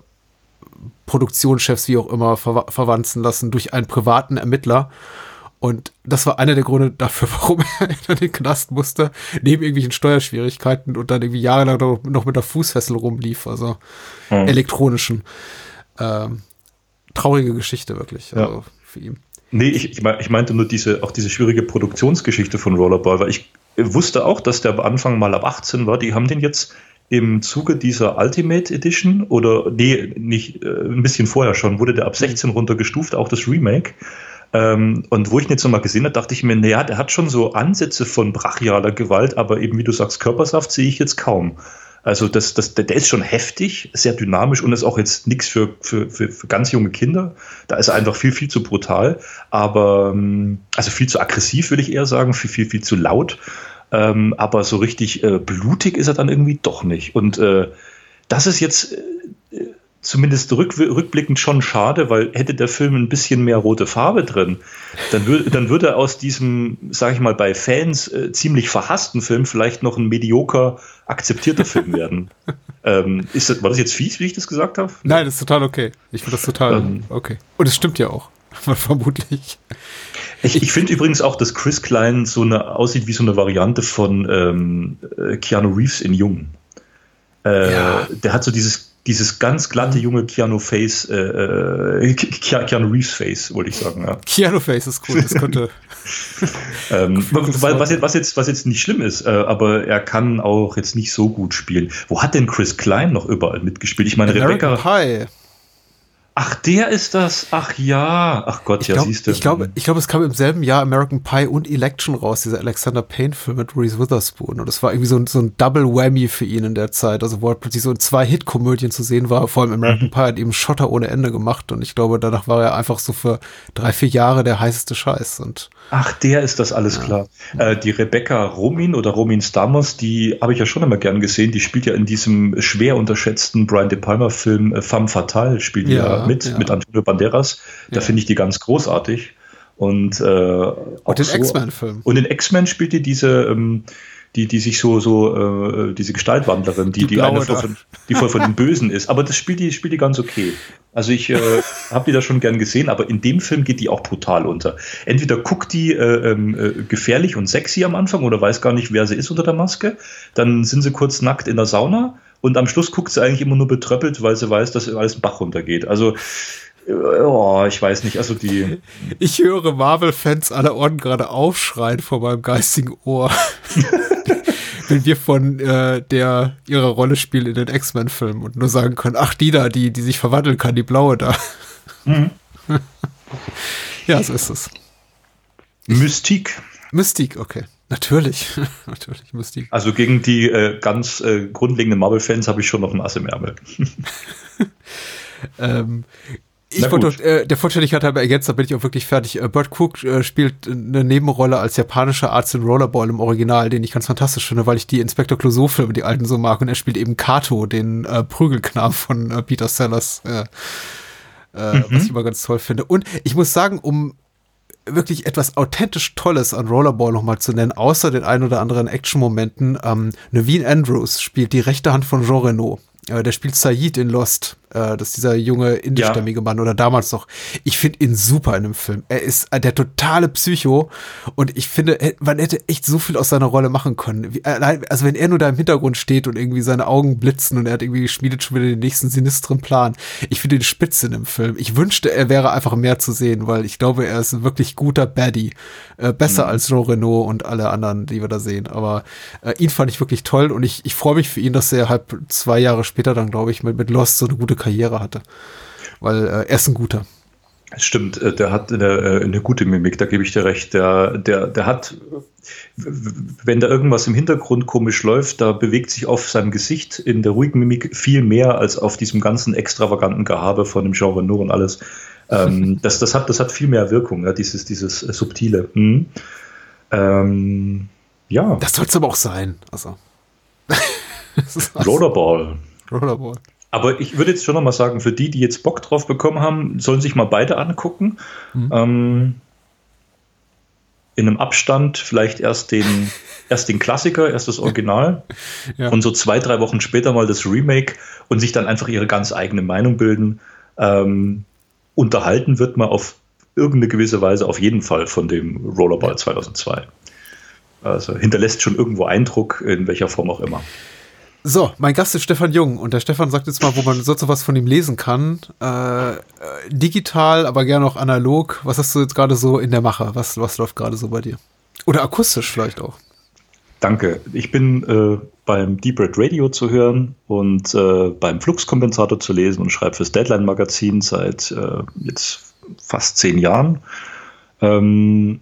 Produktionschefs, wie auch immer, ver verwanzen lassen durch einen privaten Ermittler. Und das war einer der Gründe dafür, warum er in den Knast musste, neben irgendwelchen Steuerschwierigkeiten und dann irgendwie jahrelang noch mit der Fußfessel rumlief, also mhm. elektronischen. Ähm, traurige Geschichte wirklich, ja. also für ihn. Nee, ich, ich, meinte nur diese, auch diese schwierige Produktionsgeschichte von Rollerball, weil ich wusste auch, dass der am Anfang mal ab 18 war. Die haben den jetzt im Zuge dieser Ultimate Edition oder nee, nicht äh, ein bisschen vorher schon, wurde der ab 16 runtergestuft, auch das Remake. Ähm, und wo ich ihn jetzt nochmal gesehen habe, dachte ich mir, naja, der hat schon so Ansätze von brachialer Gewalt, aber eben wie du sagst, Körpersaft sehe ich jetzt kaum. Also das, das, der, ist schon heftig, sehr dynamisch und ist auch jetzt nichts für, für, für, für ganz junge Kinder. Da ist er einfach viel, viel zu brutal, aber ähm, also viel zu aggressiv, würde ich eher sagen, viel, viel, viel zu laut. Ähm, aber so richtig äh, blutig ist er dann irgendwie doch nicht. Und äh, das ist jetzt äh, zumindest rück, rückblickend schon schade, weil hätte der Film ein bisschen mehr rote Farbe drin, dann, würde dann würde aus diesem, sage ich mal, bei Fans äh, ziemlich verhassten Film vielleicht noch ein medioker, akzeptierter Film werden. ähm, ist das, war das jetzt fies, wie ich das gesagt habe? Nein, das ist total okay. Ich finde das total ähm, okay. Und es stimmt ja auch, vermutlich. Ich, ich finde übrigens auch, dass Chris Klein so eine aussieht wie so eine Variante von ähm, äh, Keanu Reeves in Jung. Äh, ja. Der hat so dieses dieses ganz glatte junge Keanu Face, äh, äh Keanu Reeves Face, wollte ich sagen. Ja. Keanu Face ist cool, das könnte. ähm, was, jetzt, was, jetzt, was jetzt nicht schlimm ist, äh, aber er kann auch jetzt nicht so gut spielen. Wo hat denn Chris Klein noch überall mitgespielt? Ich meine, American Rebecca. Pie. Ach, der ist das. Ach ja. Ach Gott, ich ja, glaub, siehst du. Ich glaube, ich glaube, es kam im selben Jahr American Pie und Election raus, dieser Alexander Payne-Film mit Reese Witherspoon. Und das war irgendwie so ein, so ein Double Whammy für ihn in der Zeit. Also, wo er plötzlich so in zwei Hit-Komödien zu sehen war. Vor allem American mhm. Pie hat eben Schotter ohne Ende gemacht. Und ich glaube, danach war er einfach so für drei, vier Jahre der heißeste Scheiß. Und Ach, der ist das alles ja. klar. Äh, die Rebecca Romin oder Romin Stamos, die habe ich ja schon immer gern gesehen. Die spielt ja in diesem schwer unterschätzten Brian De Palma-Film äh, Femme Fatale, spielt ja, ja mit, ja. mit Antonio Banderas. Da finde ich die ganz großartig. Und, äh, und den so, X-Men-Film. Und in X-Men spielt die diese, ähm, die, die sich so, so, äh, diese Gestaltwandlerin, die, die, die eine von, die voll von den Bösen ist. Aber das spielt die, spielt die ganz okay. Also ich äh, habe die da schon gern gesehen, aber in dem Film geht die auch brutal unter. Entweder guckt die äh, ähm, äh, gefährlich und sexy am Anfang oder weiß gar nicht, wer sie ist unter der Maske. Dann sind sie kurz nackt in der Sauna und am Schluss guckt sie eigentlich immer nur betröppelt, weil sie weiß, dass alles Bach runtergeht. Also Oh, ich weiß nicht, also die. Ich höre Marvel-Fans aller Orden gerade aufschreien vor meinem geistigen Ohr. Wenn wir von äh, der ihrer Rolle spielen in den X-Men-Filmen und nur sagen können, ach, die da, die, die sich verwandeln kann, die blaue da. Mhm. ja, so ist es. Mystik. Mystik, okay. Natürlich, natürlich müsste ich. Also gegen die äh, ganz äh, grundlegenden Marvel-Fans habe ich schon noch ein Ass im Ärmel. ähm, ich wollte äh, der Vollständigkeit halber ergänzt, da bin ich auch wirklich fertig. Äh, Burt Cook äh, spielt eine Nebenrolle als japanischer Arzt in Rollerball im Original, den ich ganz fantastisch finde, weil ich die Inspector Clouseau-Filme, die alten, so mag. Und er spielt eben Kato, den äh, Prügelknaben von äh, Peter Sellers, äh, äh, mhm. was ich immer ganz toll finde. Und ich muss sagen, um wirklich etwas authentisch Tolles an Rollerball nochmal zu nennen, außer den ein oder anderen Action-Momenten, ähm, Naveen Andrews spielt die rechte Hand von Jean Reno. Äh, der spielt Said in Lost. Äh, das ist dieser junge indischstämmige ja. Mann oder damals noch. Ich finde ihn super in dem Film. Er ist äh, der totale Psycho und ich finde, man hätte echt so viel aus seiner Rolle machen können. Also wenn er nur da im Hintergrund steht und irgendwie seine Augen blitzen und er hat irgendwie schmiedet schon wieder den nächsten sinistren Plan. Ich finde ihn spitze in dem Film. Ich wünschte, er wäre einfach mehr zu sehen, weil ich glaube, er ist ein wirklich guter Baddie. Äh, besser mhm. als Jean Reno und alle anderen, die wir da sehen. Aber äh, ihn fand ich wirklich toll und ich, ich freue mich für ihn, dass er halt zwei Jahre später dann, glaube ich, mit, mit Lost so eine gute Karriere hatte. Weil äh, er ist ein guter. Stimmt, äh, der hat eine, äh, eine, gute Mimik, da gebe ich dir recht. Der, der, der hat, wenn da irgendwas im Hintergrund komisch läuft, da bewegt sich auf seinem Gesicht in der ruhigen Mimik viel mehr als auf diesem ganzen extravaganten Gehabe von dem Genre Nur und alles. ähm, das, das, hat, das hat viel mehr Wirkung, ja, dieses, dieses Subtile. Mhm. Ähm, ja. Das soll es aber auch sein. Also. Rollerball. Rollerball. Aber ich würde jetzt schon nochmal sagen, für die, die jetzt Bock drauf bekommen haben, sollen sich mal beide angucken. Mhm. Ähm, in einem Abstand vielleicht erst den, erst den Klassiker, erst das Original ja. und so zwei, drei Wochen später mal das Remake und sich dann einfach ihre ganz eigene Meinung bilden. Ähm, unterhalten wird man auf irgendeine gewisse Weise auf jeden Fall von dem Rollerball 2002. Also hinterlässt schon irgendwo Eindruck, in welcher Form auch immer. So, mein Gast ist Stefan Jung und der Stefan sagt jetzt mal, wo man so was von ihm lesen kann. Äh, äh, digital, aber gerne auch analog. Was hast du jetzt gerade so in der Mache? Was, was läuft gerade so bei dir? Oder akustisch vielleicht auch. Danke. Ich bin äh, beim Deep Red Radio zu hören und äh, beim Fluxkompensator zu lesen und schreibe fürs Deadline-Magazin seit äh, jetzt fast zehn Jahren. Ähm,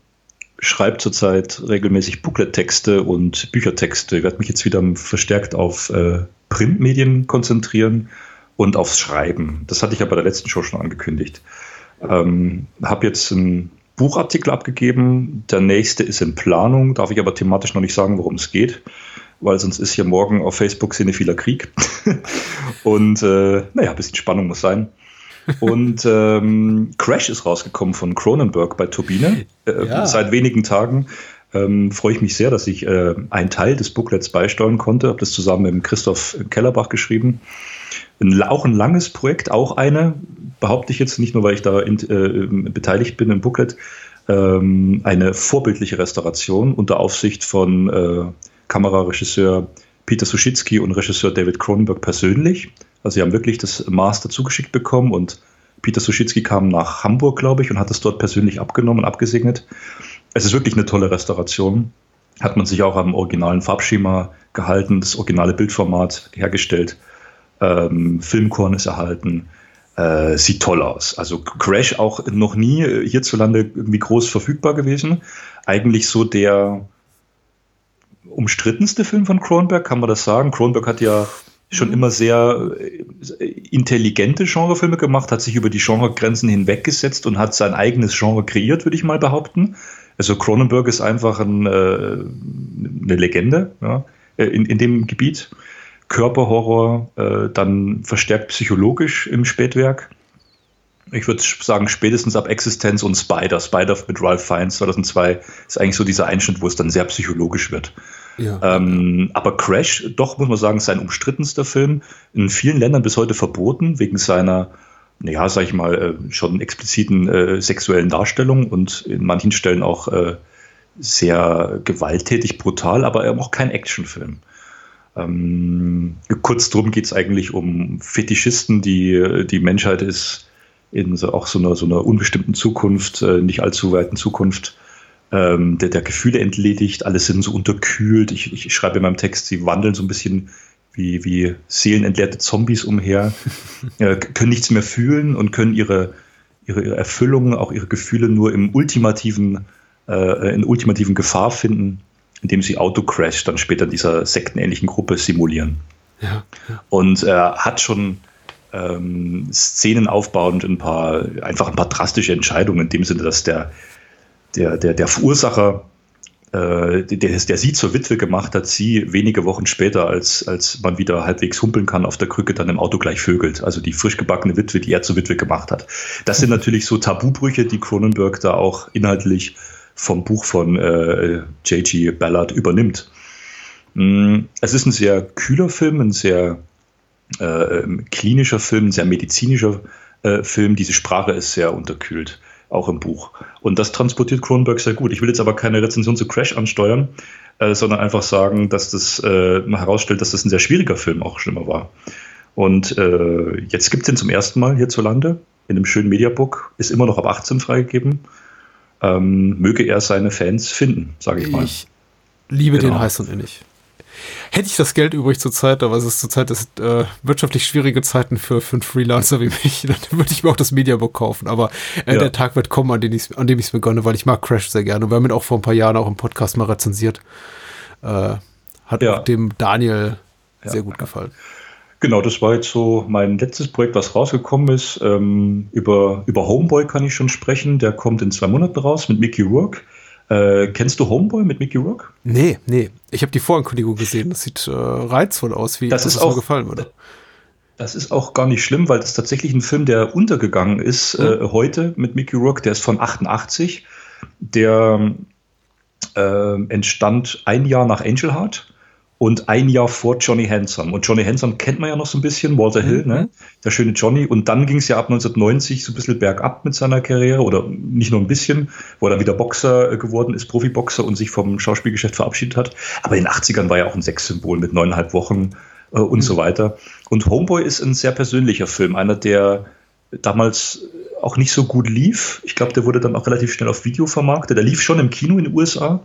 schreibe zurzeit regelmäßig Booklet-Texte und Büchertexte. Ich werde mich jetzt wieder verstärkt auf äh, Printmedien konzentrieren und aufs Schreiben. Das hatte ich ja bei der letzten Show schon angekündigt. Ähm, habe jetzt einen Buchartikel abgegeben. Der nächste ist in Planung, darf ich aber thematisch noch nicht sagen, worum es geht, weil sonst ist hier morgen auf Facebook vieler Krieg. und äh, naja, ein bisschen Spannung muss sein. Und ähm, Crash ist rausgekommen von Cronenberg bei Turbine äh, ja. seit wenigen Tagen. Ähm, freue ich mich sehr, dass ich äh, einen Teil des Booklets beisteuern konnte. Habe das zusammen mit Christoph Kellerbach geschrieben. Ein, auch ein langes Projekt, auch eine, behaupte ich jetzt nicht nur, weil ich da in, äh, beteiligt bin im Booklet, ähm, eine vorbildliche Restauration unter Aufsicht von äh, Kameraregisseur Peter Suschitzky und Regisseur David Cronenberg persönlich. Also sie haben wirklich das Master zugeschickt bekommen und Peter Suschitzky kam nach Hamburg, glaube ich, und hat es dort persönlich abgenommen und abgesegnet. Es ist wirklich eine tolle Restauration. Hat man sich auch am originalen Farbschema gehalten, das originale Bildformat hergestellt. Ähm, Filmkorn ist erhalten. Äh, sieht toll aus. Also Crash auch noch nie hierzulande irgendwie groß verfügbar gewesen. Eigentlich so der umstrittenste Film von Cronenberg, kann man das sagen. Cronenberg hat ja schon mhm. immer sehr äh, intelligente Genrefilme gemacht, hat sich über die Genregrenzen hinweggesetzt und hat sein eigenes Genre kreiert, würde ich mal behaupten. Also Cronenberg ist einfach ein, äh, eine Legende ja, äh, in, in dem Gebiet. Körperhorror, äh, dann verstärkt psychologisch im Spätwerk. Ich würde sagen, spätestens ab Existenz und Spider. Spider mit Ralph Fiennes 2002 ist eigentlich so dieser Einschnitt, wo es dann sehr psychologisch wird. Ja. Ähm, aber Crash, doch muss man sagen, sein umstrittenster Film. In vielen Ländern bis heute verboten, wegen seiner, naja, sag ich mal, äh, schon expliziten äh, sexuellen Darstellung und in manchen Stellen auch äh, sehr gewalttätig, brutal, aber auch kein Actionfilm. Ähm, kurz drum geht es eigentlich um Fetischisten, die die Menschheit ist in so, auch so einer, so einer unbestimmten Zukunft, äh, nicht allzu weiten Zukunft, ähm, der, der Gefühle entledigt, alle sind so unterkühlt. Ich, ich schreibe in meinem Text, sie wandeln so ein bisschen wie, wie seelenentleerte Zombies umher, äh, können nichts mehr fühlen und können ihre, ihre, ihre Erfüllung, auch ihre Gefühle nur im ultimativen, äh, in ultimativen Gefahr finden. indem sie Autocrash dann später in dieser sektenähnlichen Gruppe simulieren. Ja, ja. Und er hat schon ähm, Szenen aufbauend ein paar, einfach ein paar drastische Entscheidungen, in dem Sinne, dass der, der, der, der Verursacher äh, der, der sie zur Witwe gemacht hat, sie wenige Wochen später, als, als man wieder halbwegs humpeln kann auf der Krücke, dann im Auto gleich vögelt. Also die frisch gebackene Witwe, die er zur Witwe gemacht hat. Das sind natürlich so Tabubrüche, die Cronenberg da auch inhaltlich vom Buch von äh, J.G. Ballard übernimmt. Mm, es ist ein sehr kühler Film, ein sehr äh, klinischer Film, ein sehr medizinischer äh, Film. Diese Sprache ist sehr unterkühlt auch im Buch. Und das transportiert Cronenberg sehr gut. Ich will jetzt aber keine Rezension zu Crash ansteuern, äh, sondern einfach sagen, dass das äh, herausstellt, dass das ein sehr schwieriger Film auch schon immer war. Und äh, jetzt gibt es ihn zum ersten Mal hierzulande in einem schönen Mediabook, ist immer noch ab 18 freigegeben. Ähm, möge er seine Fans finden, sage ich mal. Ich liebe genau. den heiß und innig. Hätte ich das Geld übrig zur Zeit, aber es ist zurzeit ist, äh, wirtschaftlich schwierige Zeiten für, für einen Freelancer wie mich, dann würde ich mir auch das Mediabook kaufen. Aber äh, ja. der Tag wird kommen, an, dem ich es begonne, weil ich mag Crash sehr gerne. Und wir haben ihn auch vor ein paar Jahren auch im Podcast mal rezensiert. Äh, hat ja. auch dem Daniel ja. sehr gut gefallen. Genau, das war jetzt so mein letztes Projekt, was rausgekommen ist. Ähm, über, über Homeboy kann ich schon sprechen. Der kommt in zwei Monaten raus mit Mickey Rourke. Äh, kennst du Homeboy mit Mickey Rourke? Nee, nee. Ich habe die Vorankündigung gesehen. Das sieht äh, reizvoll aus, wie das, das ist auch, gefallen würde. Das ist auch gar nicht schlimm, weil das tatsächlich ein Film, der untergegangen ist mhm. äh, heute mit Mickey Rourke. Der ist von 88. Der äh, entstand ein Jahr nach Angel Heart und ein Jahr vor Johnny Handsome. Und Johnny Handsome kennt man ja noch so ein bisschen, Walter Hill, mhm. ne? der schöne Johnny. Und dann ging es ja ab 1990 so ein bisschen bergab mit seiner Karriere oder nicht nur ein bisschen, wo er dann wieder Boxer äh, geworden ist, Profiboxer und sich vom Schauspielgeschäft verabschiedet hat. Aber in den 80ern war er auch ein Sexsymbol mit neuneinhalb Wochen äh, und mhm. so weiter. Und Homeboy ist ein sehr persönlicher Film, einer, der damals auch nicht so gut lief. Ich glaube, der wurde dann auch relativ schnell auf Video vermarktet. Der lief schon im Kino in den USA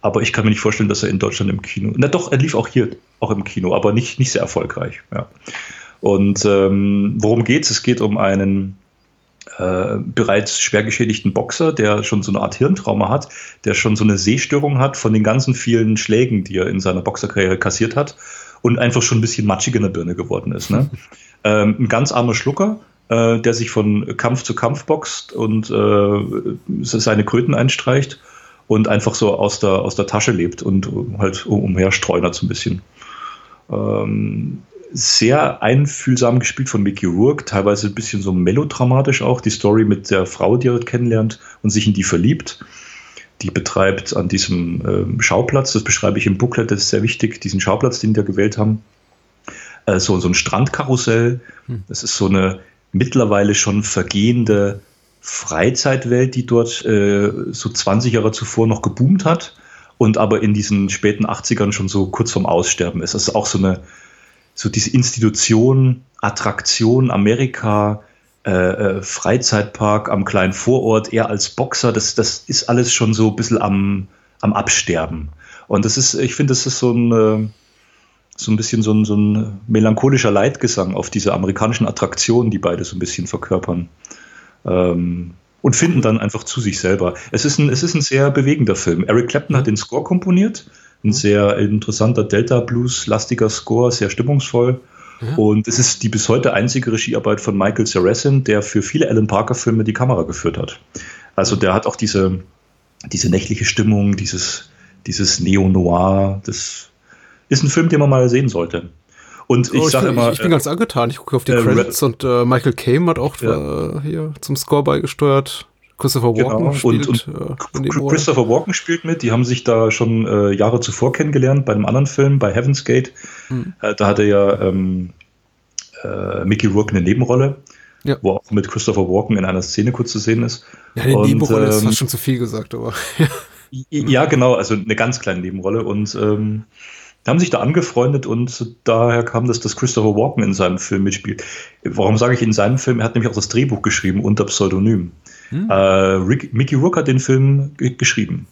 aber ich kann mir nicht vorstellen, dass er in Deutschland im Kino. Na doch, er lief auch hier auch im Kino, aber nicht, nicht sehr erfolgreich. Ja. Und ähm, worum geht es? Es geht um einen äh, bereits schwer geschädigten Boxer, der schon so eine Art Hirntrauma hat, der schon so eine Sehstörung hat von den ganzen vielen Schlägen, die er in seiner Boxerkarriere kassiert hat und einfach schon ein bisschen matschig in der Birne geworden ist. Ne? ähm, ein ganz armer Schlucker, äh, der sich von Kampf zu Kampf boxt und äh, seine Kröten einstreicht und einfach so aus der, aus der Tasche lebt und halt umher streunert so ein bisschen. Ähm, sehr einfühlsam gespielt von Mickey Rourke, teilweise ein bisschen so melodramatisch auch. Die Story mit der Frau, die er kennenlernt und sich in die verliebt. Die betreibt an diesem ähm, Schauplatz, das beschreibe ich im Booklet, das ist sehr wichtig, diesen Schauplatz, den wir gewählt haben. Äh, so, so ein Strandkarussell. Hm. Das ist so eine mittlerweile schon vergehende Freizeitwelt, die dort äh, so 20 Jahre zuvor noch geboomt hat und aber in diesen späten 80ern schon so kurz vorm Aussterben ist. Das ist auch so eine, so diese Institution, Attraktion, Amerika, äh, äh, Freizeitpark am kleinen Vorort, er als Boxer, das, das ist alles schon so ein bisschen am, am Absterben. Und das ist, ich finde, das ist so ein, äh, so ein bisschen so ein, so ein melancholischer Leitgesang auf diese amerikanischen Attraktionen, die beide so ein bisschen verkörpern ähm, und finden dann einfach zu sich selber. Es ist ein, es ist ein sehr bewegender Film. Eric Clapton hat den Score komponiert, ein sehr interessanter Delta Blues-lastiger Score, sehr stimmungsvoll. Ja. Und es ist die bis heute einzige Regiearbeit von Michael Saracen, der für viele Alan Parker-Filme die Kamera geführt hat. Also der hat auch diese, diese nächtliche Stimmung, dieses, dieses Neo-Noir. Das ist ein Film, den man mal sehen sollte. Und ich, oh, ich sage immer. Ich bin äh, ganz angetan. Ich gucke auf die äh, Credits und äh, Michael Caine hat auch ja. äh, hier zum Score beigesteuert. Christopher genau. Walken genau. spielt und, und äh, Christopher Walken spielt mit. Die haben sich da schon äh, Jahre zuvor kennengelernt bei einem anderen Film, bei Heaven's Gate. Mhm. da hatte ja ähm, Mickey Rourke eine Nebenrolle. Ja. wo auch mit Christopher Walken in einer Szene kurz zu sehen ist. Ja, die und, Nebenrolle ähm, ist fast schon zu viel gesagt, aber. ja, genau, also eine ganz kleine Nebenrolle. Und ähm, haben sich da angefreundet und daher kam das, dass Christopher Walken in seinem Film mitspielt. Warum sage ich in seinem Film? Er hat nämlich auch das Drehbuch geschrieben unter Pseudonym. Hm. Äh, Rick, Mickey Rourke hat den Film geschrieben.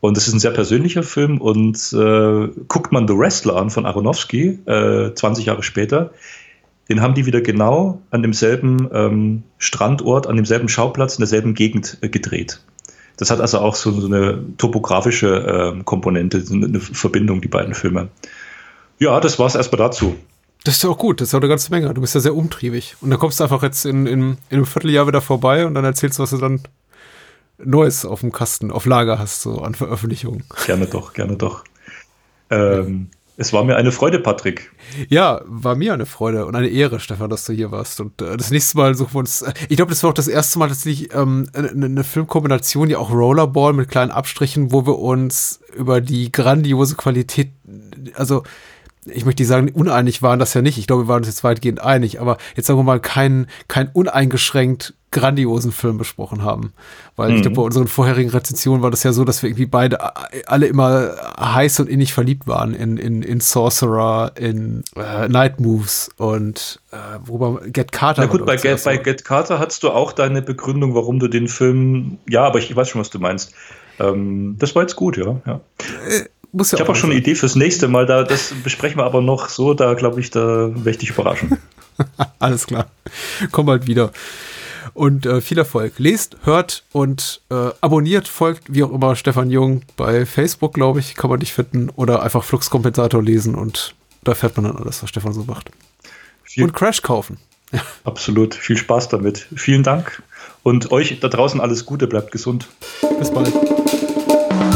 Und es ist ein sehr persönlicher Film und äh, guckt man The Wrestler an von Aronofsky, äh, 20 Jahre später, den haben die wieder genau an demselben ähm, Strandort, an demselben Schauplatz, in derselben Gegend äh, gedreht. Das hat also auch so, so eine topografische äh, Komponente, so eine Verbindung, die beiden Filme. Ja, das war es erstmal dazu. Das ist auch gut, das ist auch eine ganze Menge. Du bist ja sehr umtriebig. Und dann kommst du einfach jetzt in, in, in einem Vierteljahr wieder vorbei und dann erzählst du, was du dann Neues auf dem Kasten, auf Lager hast, so an Veröffentlichungen. Gerne doch, gerne doch. Ähm, es war mir eine Freude, Patrick. Ja, war mir eine Freude und eine Ehre, Stefan, dass du hier warst. Und äh, das nächste Mal suchen wir uns. Äh, ich glaube, das war auch das erste Mal tatsächlich ähm, eine, eine Filmkombination, ja auch Rollerball mit kleinen Abstrichen, wo wir uns über die grandiose Qualität, also ich möchte nicht sagen, uneinig waren das ja nicht. Ich glaube, wir waren uns jetzt weitgehend einig, aber jetzt sagen wir mal, keinen kein uneingeschränkt grandiosen Film besprochen haben. Weil mhm. ich glaube, bei unseren vorherigen Rezensionen war das ja so, dass wir irgendwie beide alle immer heiß und innig verliebt waren in, in, in Sorcerer, in äh, Night Moves und äh, worüber Get Carter. Na gut, bei Get, bei Get Carter hattest du auch deine Begründung, warum du den Film, ja, aber ich weiß schon, was du meinst. Ähm, das war jetzt gut, ja. ja. Äh, muss ja ich habe auch schon eine Idee fürs nächste Mal, da, das besprechen wir aber noch so, da glaube ich, da werde ich dich überraschen. Alles klar. Komm bald wieder. Und äh, viel Erfolg. Lest, hört und äh, abonniert, folgt, wie auch immer, Stefan Jung bei Facebook, glaube ich, kann man dich finden. Oder einfach Fluxkompensator lesen und da fährt man dann alles, was Stefan so macht. Viel und Crash kaufen. Absolut. Viel Spaß damit. Vielen Dank. Und euch da draußen alles Gute. Bleibt gesund. Bis bald.